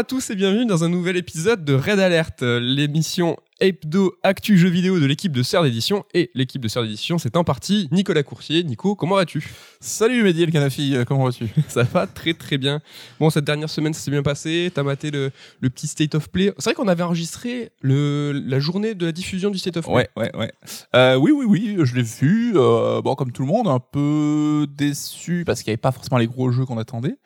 à tous et bienvenue dans un nouvel épisode de Red Alert, euh, l'émission hebdo actu jeux vidéo de l'équipe de Sœur d'édition. Et l'équipe de Sœur d'édition, c'est en partie Nicolas Coursier. Nico, comment vas-tu? Salut Mehdi El Kanafi, euh, comment vas-tu? Ça va très très bien. Bon, cette dernière semaine, ça s'est bien passé. T'as maté le, le petit State of Play. C'est vrai qu'on avait enregistré le, la journée de la diffusion du State of Play. Ouais, ouais, ouais. Euh, oui, oui, oui, je l'ai vu. Euh, bon, comme tout le monde, un peu déçu parce qu'il n'y avait pas forcément les gros jeux qu'on attendait.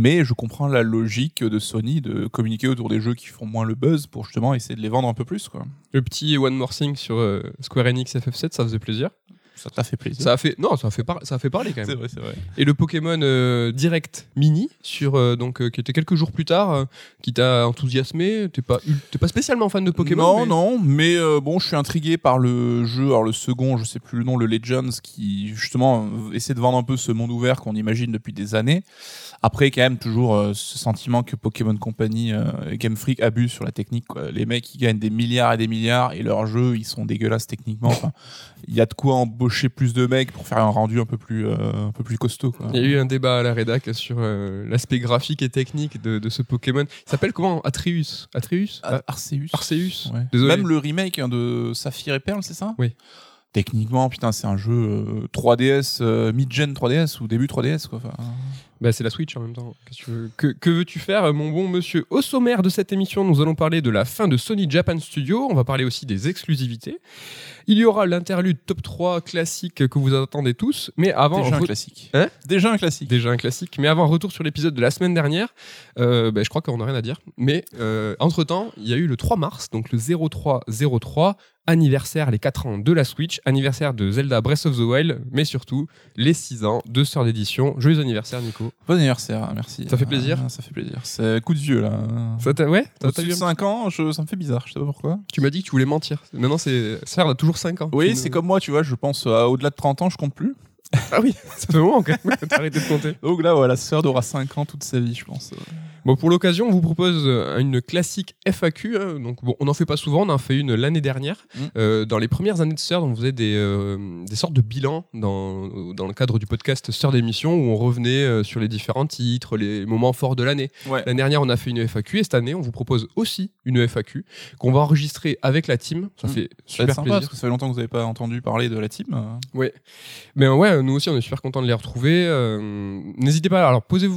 Mais je comprends la logique de Sony de communiquer autour des jeux qui font moins le buzz pour justement essayer de les vendre un peu plus. Quoi. Le petit One More Thing sur euh, Square Enix FF7, ça faisait plaisir. Ça t'a fait plaisir. Ça a fait non, ça a fait par- ça a fait parler quand même. C'est vrai, c'est vrai. Et le Pokémon euh, Direct Mini sur euh, donc euh, qui était quelques jours plus tard, euh, qui t'a enthousiasmé. T'es pas t'es pas spécialement fan de Pokémon. non, mais- non, mais euh, bon, je suis intrigué par le jeu, alors le second, je sais plus le nom, le Legends, qui justement euh, essaie de vendre un peu ce monde ouvert qu'on imagine depuis des années. Après, quand même, toujours euh, ce sentiment que Pokémon Company, euh, Game Freak abusent sur la technique. Quoi. Les mecs, ils gagnent des milliards et des milliards et leurs jeux, ils sont dégueulasses techniquement. Enfin, il y a de quoi embaucher plus de mecs pour faire un rendu un peu plus, euh, un peu plus costaud. Quoi. Il y a eu un débat à la rédac sur euh, l'aspect graphique et technique de, de ce Pokémon. Il s'appelle comment? Atreus Atreus? Ah, Arceus. Arceus Ouais. Désolé. Même le remake hein, de Saphir et Perle, c'est ça? Oui. Techniquement, putain, c'est un jeu euh, 3DS, euh, mid-gen 3DS ou début 3DS, quoi. Enfin, Bah, c'est la Switch en même temps. Que tu veux, que, que veux-tu faire, mon bon monsieur Au sommaire de cette émission, nous allons parler de la fin de Sony Japan Studio. On va parler aussi des exclusivités. Il y aura l'interlude top 3 classique que vous attendez tous. Mais avant. déjà un classique. Hein? Déjà un classique. Déjà un classique. Mais avant, retour sur l'épisode de la semaine dernière. Euh, bah, je crois qu'on n'a rien à dire. Mais euh, entre-temps, il y a eu le 3 mars, donc le 0303, anniversaire, les 4 ans de la Switch, anniversaire de Zelda Breath of the Wild, mais surtout les 6 ans de Sœur d'édition. Joyeux anniversaire, Nico. Bon anniversaire, merci. Ça fait plaisir Ah, Ça fait plaisir. C'est coup de vieux, là. Ça t'a- ouais de un- 5 ans, je- ça me fait bizarre, je sais pas pourquoi. Tu m'as dit que tu voulais mentir. Maintenant, c'est Sœur a toujours 5 ans. Oui, c'est me- comme moi, tu vois, je pense à au-delà de 30 ans, je compte plus. Ah oui, ça fait moment quand même t'as arrêté de compter. Donc là, voilà, sœur aura 5 ans toute sa vie, je pense. Bon, pour l'occasion, on vous propose euh, une classique FAQ. hein. donc, bon, on n'en fait pas souvent, on en a fait une l'année dernière. Mm. Euh, dans les premières années de Sœur, on faisait des, euh, des sortes de bilans dans, dans le cadre du podcast Sœur d'émission où on revenait euh, sur les différents titres, les moments forts de l'année. Ouais. L'année dernière, on a fait une FAQ et cette année, on vous propose aussi une FAQ qu'on va enregistrer avec la team. Ça Mm. fait Ça super sympa, plaisir. parce que ça fait longtemps que vous n'avez pas entendu parler de la team. Ouais. Mais ouais, nous aussi, on est super contents de les retrouver. N'hésitez pas. Alors, posez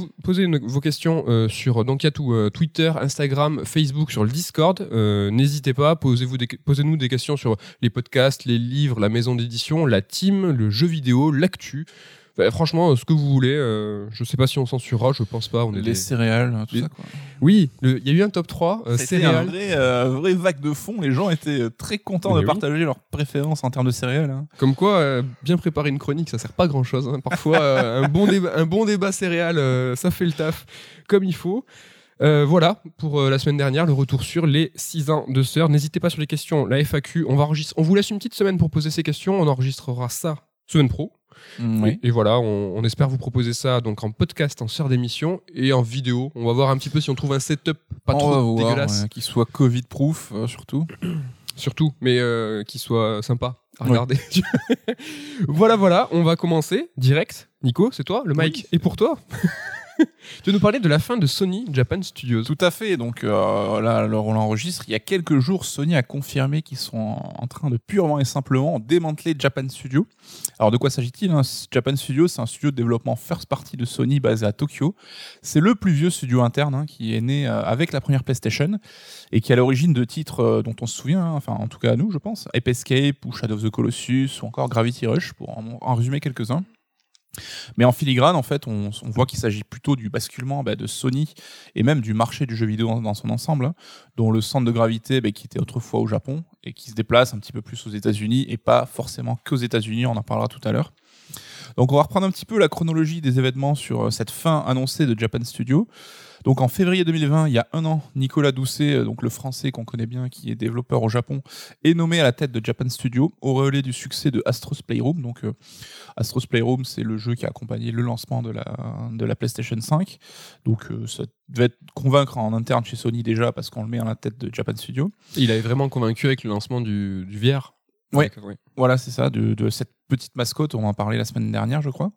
une- vos questions euh, donc il y a tout euh, Twitter, Instagram, Facebook, sur le Discord. Euh, N'hésitez pas. Posez-vous posez-nous des questions sur les podcasts, les livres, la maison d'édition, la team, le jeu vidéo, l'actu. Enfin, franchement, euh, ce que vous voulez. Euh, je sais pas si on censurera. Je pense pas. On est Les des- céréales, tout les- ça, quoi. Oui, il y a eu un top 3 euh, C'était un céréales. vrai, euh, vrai vague de fond. Les gens étaient euh, très contents Mais de oui. partager leurs préférences en termes de céréales. hein. Comme quoi, euh, bien préparer une chronique, ça sert pas à grand chose. Parfois, euh, un, bon débat, un bon débat céréal, euh, ça fait le taf comme il faut. Euh, voilà pour euh, la semaine dernière, le retour sur les 6 ans de sœur. N'hésitez pas sur les questions, la FAQ. On, va enregistrer, on vous laisse une petite semaine pour poser ces questions. On enregistrera ça semaine pro. Oui. Et, et voilà, on, on espère vous proposer ça donc en podcast, en sœur d'émission et en vidéo. On va voir un petit peu si on trouve un setup pas On trop va voir, dégueulasse, ouais, Qu'il soit Covid-proof, euh, surtout. surtout, mais euh, qui soit sympa à Ouais. regarder. voilà, voilà, on va commencer direct. Nico, c'est toi, le mic Oui. est pour toi. tu veux nous parler de la fin de Sony Japan Studios. Tout à fait. Donc euh, là, alors on l'enregistre. Il y a quelques jours, Sony a confirmé qu'ils sont en train de purement et simplement démanteler Japan Studio. Alors de quoi s'agit-il hein? Japan Studio, c'est un studio de développement first party de Sony basé à Tokyo. C'est le plus vieux studio interne hein, qui est né euh, avec la première PlayStation et qui est à l'origine de titres euh, dont on se souvient, hein, enfin en tout cas à nous, je pense, Ape Escape ou Shadow of the Colossus ou encore Gravity Rush pour en résumer quelques-uns. Mais en filigrane, en fait, on, voit qu'il s'agit plutôt du basculement bah, de Sony et même du marché du jeu vidéo dans, dans son ensemble, hein, dont le centre de gravité bah, qui était autrefois au Japon et qui se déplace un petit peu plus aux États-Unis et pas forcément qu'aux États-Unis, on en parlera tout à l'heure. Donc on va reprendre un petit peu la chronologie des événements sur euh, cette fin annoncée de Japan Studio. Donc en février 2020, il y a un an, Nicolas Doucet, euh, donc le français qu'on connaît bien, qui est développeur au Japon, est nommé à la tête de Japan Studio au relais du succès de Astros Playroom. Donc euh, Astros Playroom, c'est le jeu qui a accompagné le lancement de la, de la PlayStation 5. Donc euh, ça devait être convaincre en interne chez Sony déjà parce qu'on le met à la tête de Japan Studio. Il avait vraiment convaincu avec le lancement du, du VR. Ouais. Voilà, c'est ça, de, de cette petite mascotte, on en parlait la semaine dernière, je crois.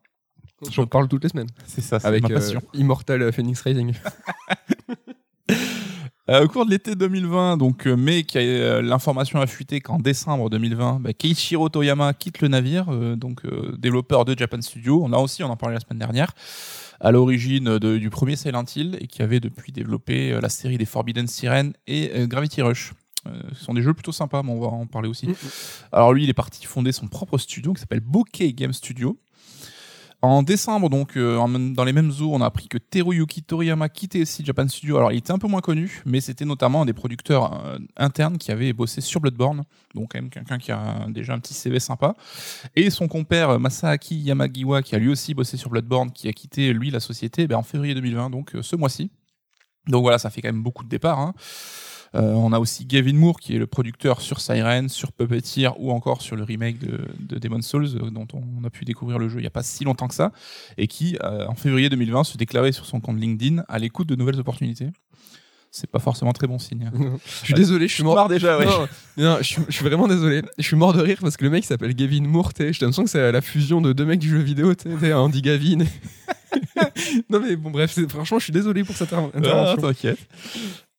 J'en parle toutes les semaines. C'est ça, c'est Avec ma euh, passion. Immortal Phoenix Rising. Euh, au cours de l'été 2020, donc euh, mais qui a, euh, l'information a fuité qu'en décembre 2020, bah, Keiichiro Toyama quitte le navire, euh, donc euh, développeur de Japan Studio. On a aussi, on en parlait la semaine dernière, à l'origine de- du premier Silent Hill et qui avait depuis développé euh, la série des Forbidden Siren et euh, Gravity Rush. Euh, ce sont des jeux plutôt sympas, mais on va en parler aussi. Alors lui, il est parti fonder son propre studio qui s'appelle Bokeh Game Studio. En décembre, donc, euh, dans les mêmes eaux, on a appris que Teruyuki Toriyama quittait aussi Japan Studio. Alors, il était un peu moins connu, mais c'était notamment un des producteurs euh, internes qui avait bossé sur Bloodborne. Donc, quand même, quelqu'un qui a déjà un petit CV sympa. Et son compère euh, Masaaki Yamagiwa, qui a lui aussi bossé sur Bloodborne, qui a quitté, lui, la société ben, en février 2020, donc ce mois-ci. Donc voilà, ça fait quand même beaucoup de départs. hein. Euh, on a aussi Gavin Moore qui est le producteur sur Siren, sur Puppeteer ou encore sur le remake de, de Demon's Souls euh, dont on a pu découvrir le jeu il n'y a pas si longtemps que ça et qui euh, en février 2020 se déclarait sur son compte LinkedIn à l'écoute de nouvelles opportunités. C'est pas forcément très bon signe. Je suis désolé, je suis mort. Déjà, ouais. Non, non, je, suis, je suis vraiment désolé. Je suis mort de rire parce que le mec s'appelle Gavin Moore. J'ai l'impression que c'est la fusion de deux mecs du jeu vidéo. t'sais, Andy Gavin. non mais bon bref, franchement je suis désolé pour cette Ah, intervention. t'inquiète.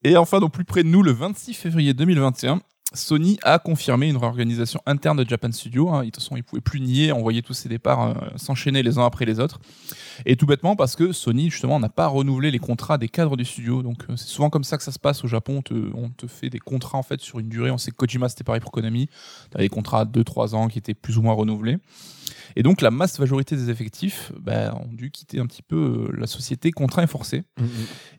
Et enfin, donc plus près de nous, le 26 février 2021, Sony a confirmé une réorganisation interne de Japan Studio. hein. De toute façon, ils pouvaient plus nier, on voyait tous ces départs euh, s'enchaîner les uns après les autres. Et tout bêtement parce que Sony, justement, n'a pas renouvelé les contrats des cadres du studio. Donc euh, c'est souvent comme ça que ça se passe au Japon. On te, fait des contrats en fait sur une durée. On sait que Kojima, c'était pareil pour Konami. T'avais des contrats à 2-3 ans qui étaient plus ou moins renouvelés. Et donc la masse majorité des effectifs bah, ont dû quitter un petit peu euh, la société contraint et forcé. Mhm.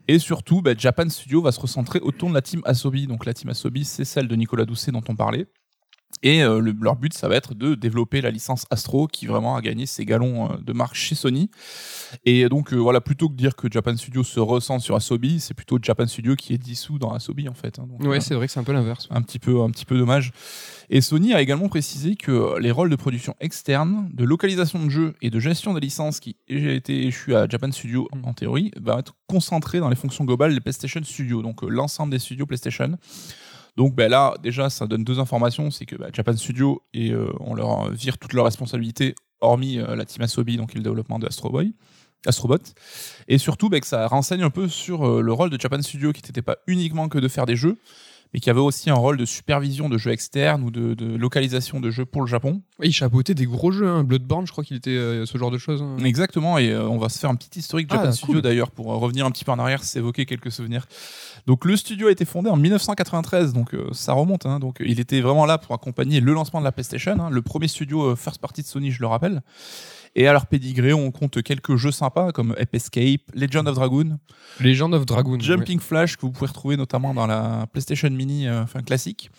Et surtout, bah, Japan Studio va se recentrer autour de la team Asobi. Donc la team Asobi, c'est celle de Nicolas Doucet dont on parlait. Et euh, le- leur but, ça va être de développer la licence Astro, qui vraiment a gagné ses galons euh, de marque chez Sony. Et donc euh, voilà, plutôt que de dire que Japan Studio se recentre sur Asobi, c'est plutôt Japan Studio qui est dissous dans Asobi en fait. hein. Donc, Ouais, c'est vrai que c'est un peu l'inverse. un petit peu un petit peu dommage. Et Sony a également précisé que les rôles de production externe, de localisation de jeux et de gestion des licences qui ont été échus à Japan Studio en théorie, va être concentrés dans les fonctions globales des PlayStation Studios, donc euh, l'ensemble des studios PlayStation. Donc ben là, déjà, ça donne deux informations, c'est que bah, Japan Studio et euh, on leur vire toutes leurs responsabilités, hormis euh, la team Asobi, donc et le développement de Astro Boy. Astrobot. Et surtout, bah, que ça renseigne un peu sur euh, le rôle de Japan Studio, qui n'était pas uniquement que de faire des jeux, mais qui avait aussi un rôle de supervision de jeux externes ou de, de localisation de jeux pour le Japon. Il chapeautait des gros jeux. Hein. Bloodborne, je crois qu'il était euh, ce genre de choses. hein. Exactement, et euh, on va se faire un petit historique Ah, Japan. Studio d'ailleurs pour euh, revenir un petit peu en arrière, s'évoquer quelques souvenirs. Donc le studio a été fondé en 1993, donc ça remonte. hein. donc il était vraiment là pour accompagner le lancement de la PlayStation, le premier studio first party de Sony, je le rappelle. Et à leur pédigré, on compte quelques jeux sympas comme Ape Escape, Legend of Dragoon, Legend of Dragoon. Jumping Flash que vous pouvez retrouver notamment dans la PlayStation Mini, euh, enfin classique.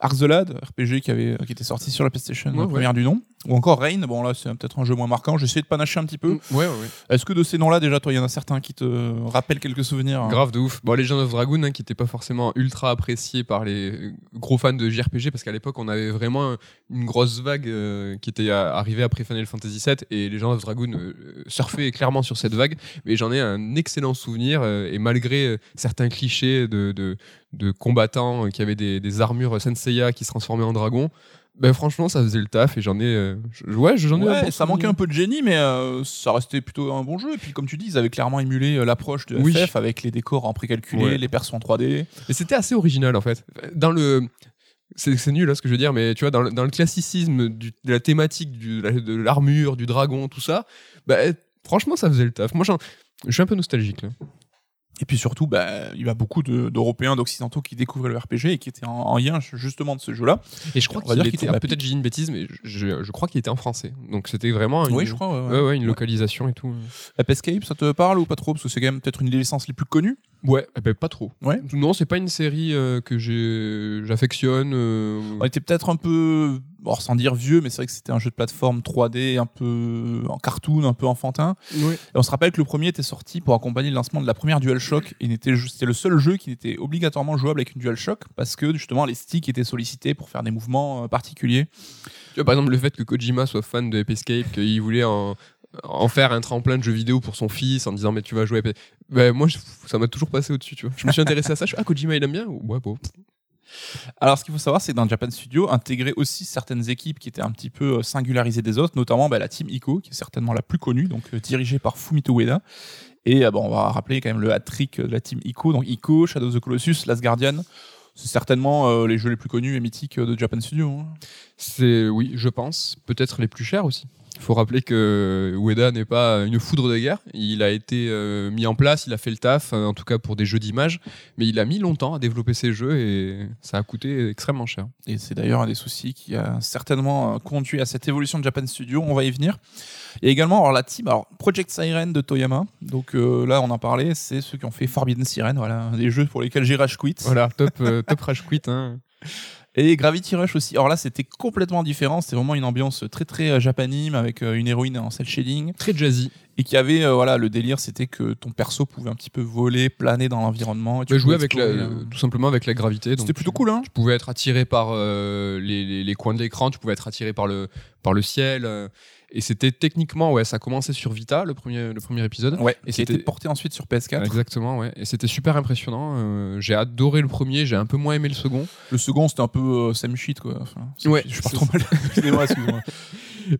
Ark the Lad, RPG qui, avait, qui était sorti sur la PlayStation, Ouais, ouais. première du nom. Ou encore Rain, bon là c'est peut-être un jeu moins marquant, j'ai essayé de panacher un petit peu. Mm, Ouais, ouais, ouais. Est-ce que de ces noms-là, déjà, toi, il y en a certains qui te rappellent quelques souvenirs hein? Grave de ouf. Bon, Legend of Dragoon, hein, qui n'était pas forcément ultra apprécié par les gros fans de JRPG, parce qu'à l'époque, on avait vraiment une grosse vague euh, qui était arrivée après Final Fantasy VII, et Legend of Dragoon euh, surfait clairement sur cette vague. Mais j'en ai un excellent souvenir, euh, et malgré euh, certains clichés de, de, de combattants qui avaient des, des armures Senseiya qui se transformaient en dragon, ben franchement, ça faisait le taf, et j'en ai. euh, je- ouais, j'en ai. Ouais, ça manquait un peu de génie, mais euh, ça restait plutôt un bon jeu. Et puis, comme tu dis, ils avaient clairement émulé euh, l'approche de Oui. FF avec les décors en précalculé, Ouais. les persos en 3D. Et c'était assez original en fait. Dans le. C'est nul là ce que je veux dire, mais tu vois, dans le, dans le classicisme du- de la thématique du- de la- de l'armure, du dragon, tout ça, bah, franchement, ça faisait le taf. Moi, je suis un peu nostalgique là. Et puis surtout, bah, il y a beaucoup de- d'Européens, d'Occidentaux qui découvraient le RPG et qui étaient en, en lien justement de ce jeu-là. Et je crois qu'il était. Peut-être j'ai dit une bêtise, mais je, je crois qu'il était en français. Donc c'était vraiment une, Oui, je crois. ouais, ouais, une localisation et tout. Ape Escape, ça te parle ou pas trop? Parce que c'est quand même peut-être une des licences les plus connues. Ouais, eh ben, pas trop. Ouais. Non, c'est pas une série euh, que j'affectionne. euh, On était peut-être un peu, bon, sans dire vieux, mais c'est vrai que c'était un jeu de plateforme 3D, un peu en cartoon, un peu enfantin. ouais. Et on se rappelle que le premier était sorti pour accompagner le lancement de la première DualShock. Et il était ju- C'était le seul jeu qui était obligatoirement jouable avec une DualShock parce que justement les sticks étaient sollicités pour faire des mouvements euh, particuliers. Tu vois, par exemple, le fait que Kojima soit fan de Ape Escape, qu'il voulait en, en faire un tremplin de jeux vidéo pour son fils en disant mais tu vas jouer ben, moi je- ça m'a toujours passé au-dessus tu vois je me suis intéressé à ça je suis ah Kojima il aime bien ouais bon Alors, ce qu'il faut savoir, c'est que dans Japan Studio, intégrer aussi certaines équipes qui étaient un petit peu euh, singularisées des autres, notamment bah, la team Ico, qui est certainement la plus connue, donc euh, dirigée par Fumito Ueda, Et euh, bon, on va rappeler quand même le hat-trick de la team ICO, donc ICO, Shadow of the Colossus, Last Guardian. C'est certainement euh, les jeux les plus connus et mythiques de Japan Studio. hein. C'est, oui, je pense, peut-être les plus chers aussi. Il faut rappeler que Ueda n'est pas une foudre de guerre. Il a été euh, mis en place, il a fait le taf, euh, en tout cas pour des jeux d'image, mais il a mis longtemps à développer ses jeux et ça a coûté extrêmement cher. Et c'est d'ailleurs un des soucis qui a certainement euh, conduit à cette évolution de Japan Studio. On va y venir. Et également, alors la team, alors Project Siren de Toyama. Donc euh, là, on en parlait, c'est ceux qui ont fait Forbidden Siren, voilà, des jeux pour lesquels j'ai rage quit. Voilà, top, euh, top rage quit. hein. Et Gravity Rush aussi. Alors là, c'était complètement différent. C'était vraiment une ambiance très très euh, japanime avec euh, une héroïne en cel shading Très jazzy. et qui avait euh, voilà le délire, c'était que ton perso pouvait un petit peu voler, planer dans l'environnement. et tu jouer pouvais avec la, euh, tout simplement avec la gravité. C'était plutôt tu- cool, hein. Tu pouvais être attiré par euh, les, les- les coins de l'écran, tu pouvais être attiré par le, par le ciel. Et c'était techniquement, ouais, ça commençait sur Vita, le premier, le premier épisode. Ouais. Et c'était porté ensuite sur PS4. Exactement, ouais. Et c'était super impressionnant. euh, j'ai adoré le premier, j'ai un peu moins aimé le second. Le second, c'était un peu euh, Sam Shit, quoi. Enfin, Sam Ouais, Shit, je pars trop mal. Excusez-moi, excusez-moi.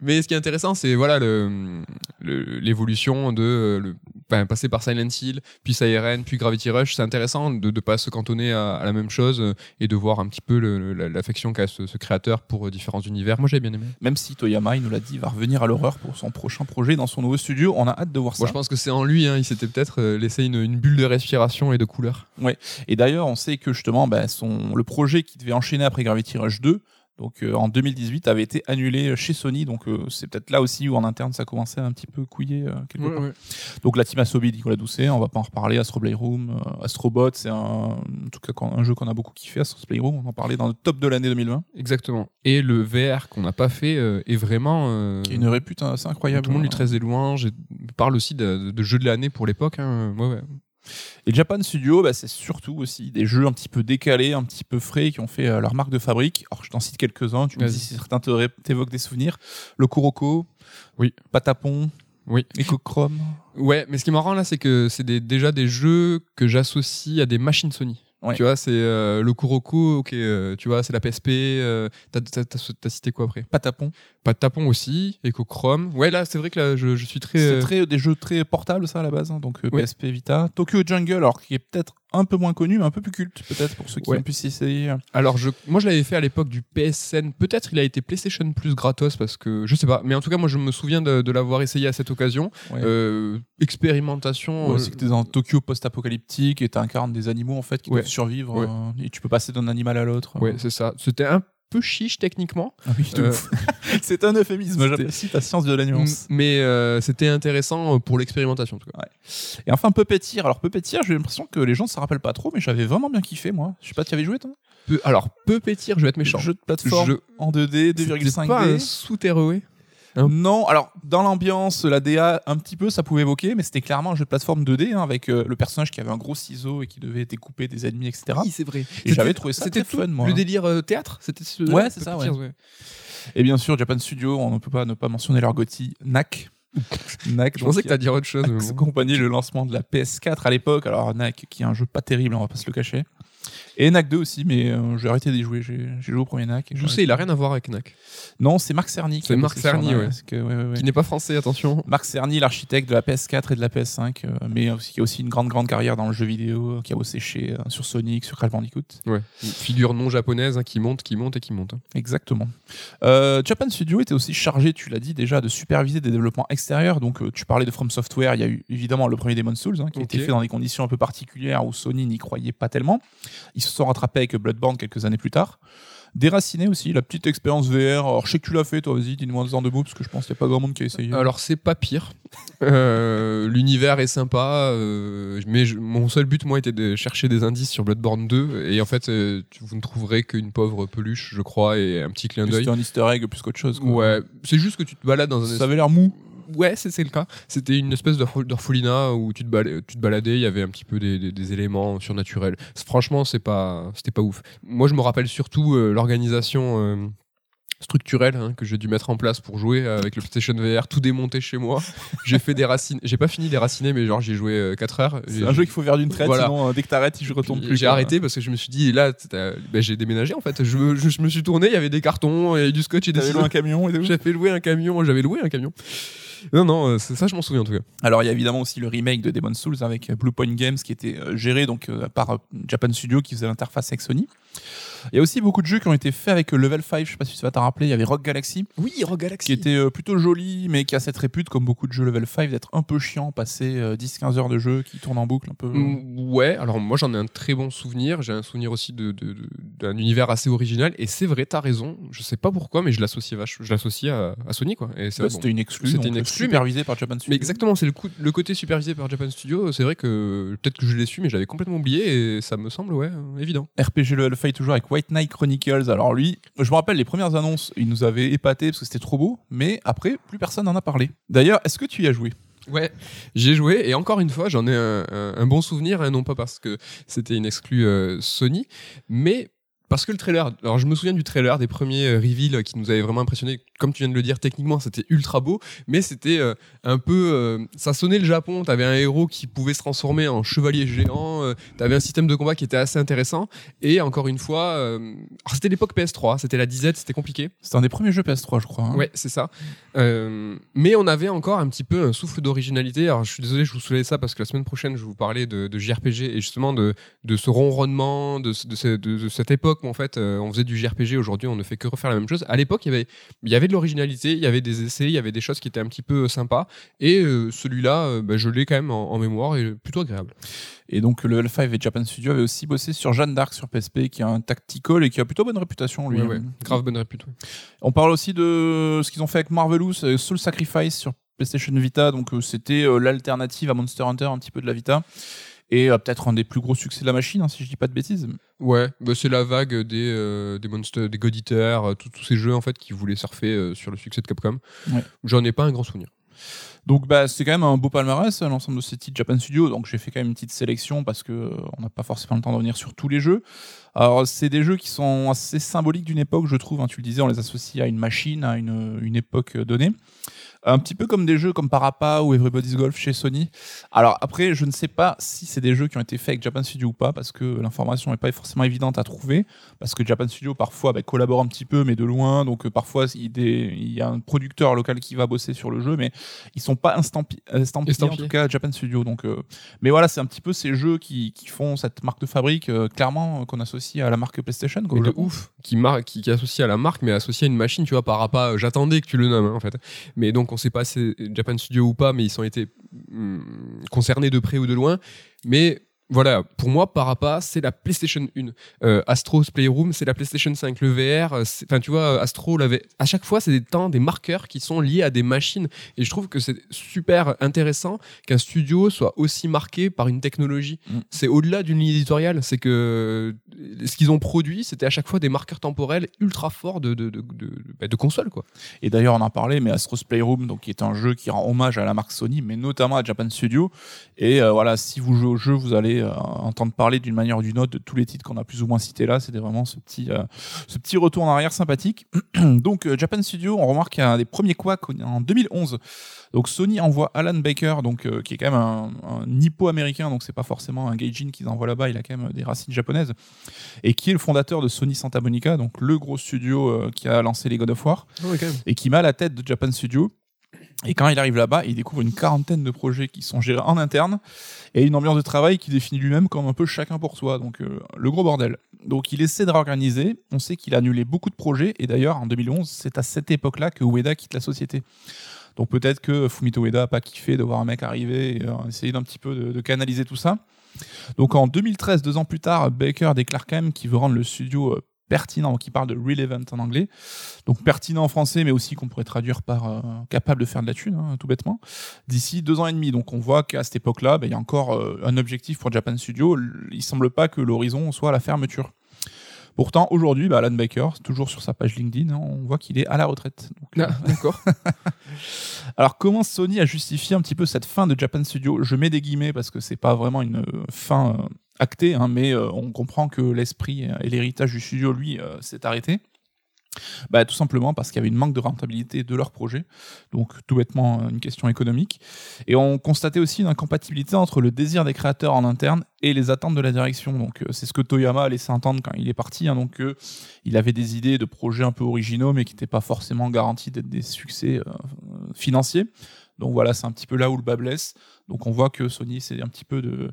Mais ce qui est intéressant, c'est voilà le- le- l'évolution de euh, le, enfin, passer par Silent Hill, puis Siren, puis Gravity Rush. C'est intéressant de ne pas se cantonner à, à la même chose euh, et de voir un petit peu l'affection qu'a ce, ce créateur pour euh, différents univers. Moi, j'ai bien aimé. Même si Toyama, il nous l'a dit, va revenir à l'horreur pour son prochain projet dans son nouveau studio. On a hâte de voir ça. Moi, je pense que c'est en lui. hein, il s'était peut-être euh, laissé une, une bulle de respiration et de couleur. Et d'ailleurs, on sait que justement, son, le projet qui devait enchaîner après Gravity Rush 2, donc euh, en 2018, avait été annulé chez Sony. Donc euh, c'est peut-être là aussi où en interne ça commençait à un petit peu couiller. euh, quelque part. Donc la team Asobi, Nicolas Doucet, on va pas en reparler. Astro Playroom, euh, Astrobot, c'est un, en tout cas un jeu qu'on a beaucoup kiffé. Astro Playroom, on en parlait dans le top de l'année 2020. Exactement. Et le VR qu'on n'a pas fait euh, est vraiment. euh, Qui a une répute assez incroyable. Tout le monde lui tresse des louanges. Et parle aussi de, de jeux de l'année pour l'époque. hein. Ouais, ouais. Et Japan Studio, bah, c'est surtout aussi des jeux un petit peu décalés, un petit peu frais, qui ont fait euh, leur marque de fabrique. Alors je t'en cite quelques-uns, tu me dis si certains t'évoquent des souvenirs. Le Kuroko, Oui. Patapon, Oui. Ecochrome. Ouais, mais ce qui est marrant là, c'est que c'est des- déjà des jeux que j'associe à des machines Sony. Ouais. Tu vois, c'est euh, le Kuroko, ok, euh, tu vois, c'est la PSP. euh, t'as, t'as- t'as- t'as cité quoi après? Patapon. Pas de tapon aussi, Echochrome. Ouais, là, c'est vrai que là, je, je suis très. C'est euh, très, des jeux très portables, ça, à la base. hein, donc euh, Ouais. PSP Vita. Tokyo Jungle, alors qui est peut-être un peu moins connu, mais un peu plus culte, peut-être, pour ceux qui Ouais. ont pu s'y essayer. Alors, je, moi, je l'avais fait à l'époque du PSN. Peut-être il a été PlayStation Plus gratos parce que je sais pas. Mais en tout cas, moi, je me souviens de, de l'avoir essayé à cette occasion. Ouais. Euh, expérimentation. Ouais, euh, c'est que t'es dans Tokyo post-apocalyptique et t'incarnes des animaux en fait qui doivent survivre Ouais. euh, et tu peux passer d'un animal à l'autre. ouais, c'est ça. C'était un peu chiche techniquement. Ah oui, Euh, c'est un euphémisme. J'apprécie ta science de la nuance. Mais euh, c'était intéressant pour l'expérimentation en tout cas. Et enfin Puppeteer. Alors Puppeteer, j'ai l'impression que les gens ne se rappellent pas trop, mais j'avais vraiment bien kiffé moi. Je sais pas, tu avais joué toi? Peu- alors, pétir, je vais être méchant. Jeu de plateforme Je- en 2D, C'était 2,5D. pas un sous-terroé un- Non, alors dans l'ambiance, la DA, un petit peu, ça pouvait évoquer, mais c'était clairement un jeu de plateforme 2D hein, avec euh, le personnage qui avait un gros ciseau et qui devait découper des ennemis, etc. Oui, c'est vrai. Et j'avais trouvé ça C'était très fun, moi. Le délire euh, théâtre, c'était ce- Ouais, c'est ça, Puppeteers, Et bien sûr, Japan Studio, on ne peut pas ne pas mentionner leur Gotti, NAC. NAC, Je pensais que t'allais dire autre chose. bon. accompagné le lancement de la PS4 à l'époque. Alors NAC, qui est un jeu pas terrible, on va pas se le cacher. Et NAC 2 aussi, mais euh, j'ai arrêté d'y jouer. J'ai joué au premier NAC. Je sais, il a rien à voir avec NAC. Non, c'est Marc Cerny. qui C'est a Marc Cerny, ouais. que, ouais, ouais, ouais. Qui n'est pas français, attention. Marc Cerny, l'architecte de la PS4 et de la PS5, euh, mais aussi, qui a aussi une grande, grande carrière dans le jeu vidéo, qui a bossé chez, euh, sur Sonic, sur Crash Bandicoot. Ouais. Une figure non japonaise hein, qui monte, qui monte et qui monte. Exactement. Euh, Japan Studio était aussi chargé, tu l'as dit déjà, de superviser des développements extérieurs. Donc, tu parlais de From Software, il y a eu évidemment le premier Demon's Souls, hein, qui a Ok. été fait dans des conditions un peu particulières où Sony n'y croyait pas tellement. Ils se sont rattrapés avec Bloodborne quelques années plus tard. Déraciné aussi, la petite expérience VR. Alors, je sais que tu l'as fait, toi, vas-y, dis-moi en deux mots, parce que je pense qu'il n'y a pas grand monde qui a essayé. Alors, c'est pas pire. Euh, L'univers est sympa, euh, mais je- mon seul but, moi, était de chercher des indices sur Bloodborne 2. Et en fait, euh, vous ne trouverez qu'une pauvre peluche, je crois, et un petit clin d'œil. C'était un easter egg plus qu'autre chose. quoi. Ouais, c'est juste que tu te balades dans un Ça avait l'air mou. Ouais, c'est le cas. C'était une espèce d'orph- d'orphelinat où tu te, bala- tu te baladais, il y avait un petit peu des, des- des éléments surnaturels. Franchement, c'est pas, c'était pas ouf. Moi, je me rappelle surtout euh, l'organisation euh, structurelle hein, que j'ai dû mettre en place pour jouer avec le PlayStation VR, tout démonté chez moi. j'ai fait des racines, j'ai pas fini des racines, mais genre j'ai joué 4 heures. C'est un jeu qu'il faut faire d'une traite, Voilà. sinon euh, dès que t'arrêtes, il retourne plus. j'ai arrêté parce que je me suis dit, là, ben, j'ai déménagé en fait. Je, me- je- je me suis tourné, il y avait des cartons, il y avait du scotch et des ciseaux. loué un camion et. J'avais loué un camion, j'avais loué un camion. Non, non, euh, ça, je m'en souviens en tout cas. Alors il y a évidemment aussi le remake de Demon's Souls avec euh, Blue Point Games qui était euh, géré donc par Japan Studio qui faisait l'interface avec Sony. Il y a aussi beaucoup de jeux qui ont été faits avec euh, Level 5, je sais pas si tu vas t'en rappeler, il y avait Rock Galaxy Oui, Rock Galaxy. qui était euh, plutôt joli mais qui a cette répute comme beaucoup de jeux Level 5 d'être un peu chiant, passer euh, 10-15 heures de jeu qui tourne en boucle un peu. Mm, Ouais, alors moi j'en ai un très bon souvenir. J'ai un souvenir aussi de, de- de- d'un univers assez original. Et c'est vrai, t'as raison. Je sais pas pourquoi, mais je l'associe vache, je l'associe à, à Sony quoi. Et c'est vrai, bon. C'était une exclue, c'était une euh, exclue, supervisée par Japan Studio. Mais exactement, c'est le, coup- le côté supervisé par Japan Studio. C'est vrai que peut-être que je l'ai su, mais je l'avais complètement oublié et ça me semble ouais euh, évident. RPG Level 5 toujours avec White Knight Chronicles. Alors lui, je me rappelle les premières annonces, il nous avait épaté parce que c'était trop beau, mais après, plus personne n'en a parlé. D'ailleurs, est-ce que tu y as joué? Ouais, j'ai joué et encore une fois, j'en ai un, bon souvenir, non pas parce que c'était une exclue euh, Sony, mais parce que le trailer, alors je me souviens du trailer, des premiers euh, reveals qui nous avaient vraiment impressionné. Comme tu viens de le dire, techniquement, c'était ultra beau, mais c'était euh, un peu. euh, ça sonnait le Japon. T'avais un héros qui pouvait se transformer en chevalier géant. T'avais un système de combat qui était assez intéressant. Et encore une fois, c'était l'époque PS3, c'était la disette, c'était compliqué. C'était un des premiers jeux PS3, je crois. hein. Ouais, c'est ça. Euh, mais on avait encore un petit peu un souffle d'originalité. Alors, je suis désolé, je vous soulève ça parce que la semaine prochaine, je vais vous parler de, de JRPG et justement de, de ce ronronnement, de, ce- de, ce- de- de cette époque où en fait euh, on faisait du JRPG. Aujourd'hui, on ne fait que refaire la même chose. À l'époque, il y avait, il y avait de l'originalité, il y avait des essais, il y avait des choses qui étaient un petit peu sympas. Et euh, celui-là, euh, bah, je l'ai quand même en, en mémoire et plutôt agréable. Et donc Level 5 et Japan Studio avaient aussi bossé sur Jeanne d'Arc sur PSP, qui est un tactical et qui a plutôt bonne réputation, lui. Ouais, ouais. Grave bonne ouais. On parle aussi de ce qu'ils ont fait avec Marvelous, euh, Soul Sacrifice sur PlayStation Vita. Donc euh, c'était euh, l'alternative à Monster Hunter, un petit peu de la Vita. Et euh, peut-être un des plus gros succès de la machine, hein, si je dis pas de bêtises. Ouais, bah, c'est la vague des, euh, des Monsters, des God Eater, euh, tous ces jeux en fait qui voulaient surfer euh, sur le succès de Capcom. Ouais. J'en ai pas un grand souvenir. Donc bah c'est quand même un beau palmarès, l'ensemble de ces titres Japan Studio. Donc j'ai fait quand même une petite sélection parce que euh, on n'a pas forcément le temps de revenir sur tous les jeux. Alors c'est des jeux qui sont assez symboliques d'une époque, je trouve. hein. tu le disais, on les associe à une machine, à une, une époque donnée. Un petit peu comme des jeux comme Parappa ou Everybody's Golf chez Sony. Alors après, je ne sais pas si c'est des jeux qui ont été faits avec Japan Studio ou pas, parce que l'information n'est pas forcément évidente à trouver, parce que Japan Studio parfois bah, collabore un petit peu, mais de loin, donc euh, parfois il, y a un producteur local qui va bosser sur le jeu, mais ils sont pas estampillés, en Estampillés. tout cas Japan Studio. Donc, euh, mais voilà, c'est un petit peu ces jeux qui, qui font cette marque de fabrique euh, clairement euh, qu'on associe à la marque PlayStation. quoi, Mais au de ouf, qui, associé à la marque, mais associé à une machine, tu vois, par rapport à- J'attendais que tu le nommes, hein, en fait. Mais donc, on sait pas si c'est Japan Studio ou pas, mais ils ont été hum, concernés de près ou de loin. Mais voilà, pour moi, Parappa, c'est la PlayStation 1. Euh, Astro's Playroom, c'est la PlayStation 5. Le VR, euh, enfin, tu vois, Astro l'avait. À chaque fois, c'est des temps, des marqueurs qui sont liés à des machines. Et je trouve que c'est super intéressant qu'un studio soit aussi marqué par une technologie. Mm. C'est au-delà d'une ligne éditoriale. C'est que euh, ce qu'ils ont produit, c'était à chaque fois des marqueurs temporels ultra forts de, de, de, de, bah, de consoles, quoi. Et d'ailleurs, on en parlait, mais Astro's Playroom, donc, qui est un jeu qui rend hommage à la marque Sony, mais notamment à Japan Studio. Et euh, voilà, si vous jouez au jeu, vous allez euh, entendre parler d'une manière ou d'une autre de tous les titres qu'on a plus ou moins cités là. C'était vraiment ce petit, euh, ce petit retour en arrière sympathique. donc, euh, Japan Studio, on remarque qu'il y a un des premiers quacks en 2011. Donc, Sony envoie Alan Baker, donc, euh, qui est quand même un, un nippo-américain, donc c'est pas forcément un gaijin qu'ils envoient là-bas, il a quand même des racines japonaises, et qui est le fondateur de Sony Santa Monica, donc le gros studio euh, qui a lancé les God of War et qui met à la tête de Japan Studio. Et quand il arrive là-bas, il découvre une quarantaine de projets qui sont gérés en interne et une ambiance de travail qui définit lui-même comme un peu chacun pour soi. Donc euh, le gros bordel. Donc il essaie de réorganiser. On sait qu'il a annulé beaucoup de projets et d'ailleurs en 2011, c'est à cette époque-là que Ueda quitte la société. Donc peut-être que Fumito Ueda a pas kiffé de voir un mec arriver et euh, essayer d'un petit peu de, de canaliser tout ça. Donc en 2013, deux ans plus tard, Baker déclare quand même qu'il veut rendre le studio euh, pertinent, qui parle de relevant en anglais. Donc pertinent en français, mais aussi qu'on pourrait traduire par euh, capable de faire de la thune, hein, tout bêtement, d'ici deux ans et demi. Donc on voit qu'à cette époque-là, ben, il y a encore euh, un objectif pour Japan Studio. Il semble pas que l'horizon soit la fermeture. Pourtant, aujourd'hui, bah, Alan Baker, toujours sur sa page LinkedIn, hein, on voit qu'il est à la retraite. Donc, euh, Ah, D'accord. alors comment Sony a justifié un petit peu cette fin de Japan Studio? Je mets des guillemets parce que c'est pas vraiment une fin actée, hein, mais euh, on comprend que l'esprit et l'héritage du studio, lui, euh, s'est arrêté. Bah, tout simplement parce qu'il y avait une manque de rentabilité de leur projet, donc tout bêtement une question économique. Et on constatait aussi une incompatibilité entre le désir des créateurs en interne et les attentes de la direction. Donc euh, c'est ce que Toyama a laissé entendre quand il est parti. hein. donc il avait des idées de projets un peu originaux, mais qui n'étaient pas forcément garantis d'être des succès financiers. Donc voilà, c'est un petit peu là où le bas blesse. Donc on voit que Sony c'est un petit peu de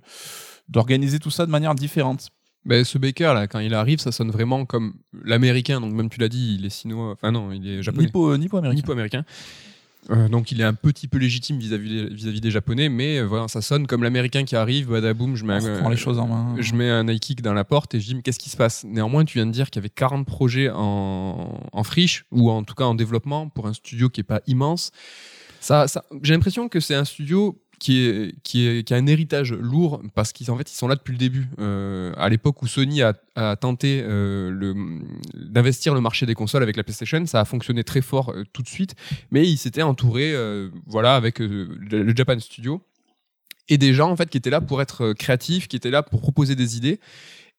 d'organiser tout ça de manière différente. Ben, ce Baker là, quand il arrive, ça sonne vraiment comme l'américain. Donc même tu l'as dit, il est sinois. Enfin non, il est japonais. Nippo, Nippo américain. Nippo américain. Euh, donc il est un petit peu légitime vis-à-vis des, japonais, mais euh, voilà, ça sonne comme l'américain qui arrive, badaboum, je mets, se un, prend les choses en main. je mets un high kick dans la porte et je dis mais qu'est-ce qui se passe? Néanmoins, tu viens de dire qu'il y avait 40 projets en, en friche ou en tout cas en développement pour un studio qui est pas immense. Ça, ça j'ai l'impression que c'est un studio qui, a un héritage lourd parce qu'ils en fait ils sont là depuis le début. Euh, à l'époque où Sony a, tenté euh, d'investir le marché des consoles avec la PlayStation, ça a fonctionné très fort euh, tout de suite, mais ils s'étaient entourés voilà avec le, Japan Studio et des gens en fait qui étaient là pour être créatifs, qui étaient là pour proposer des idées.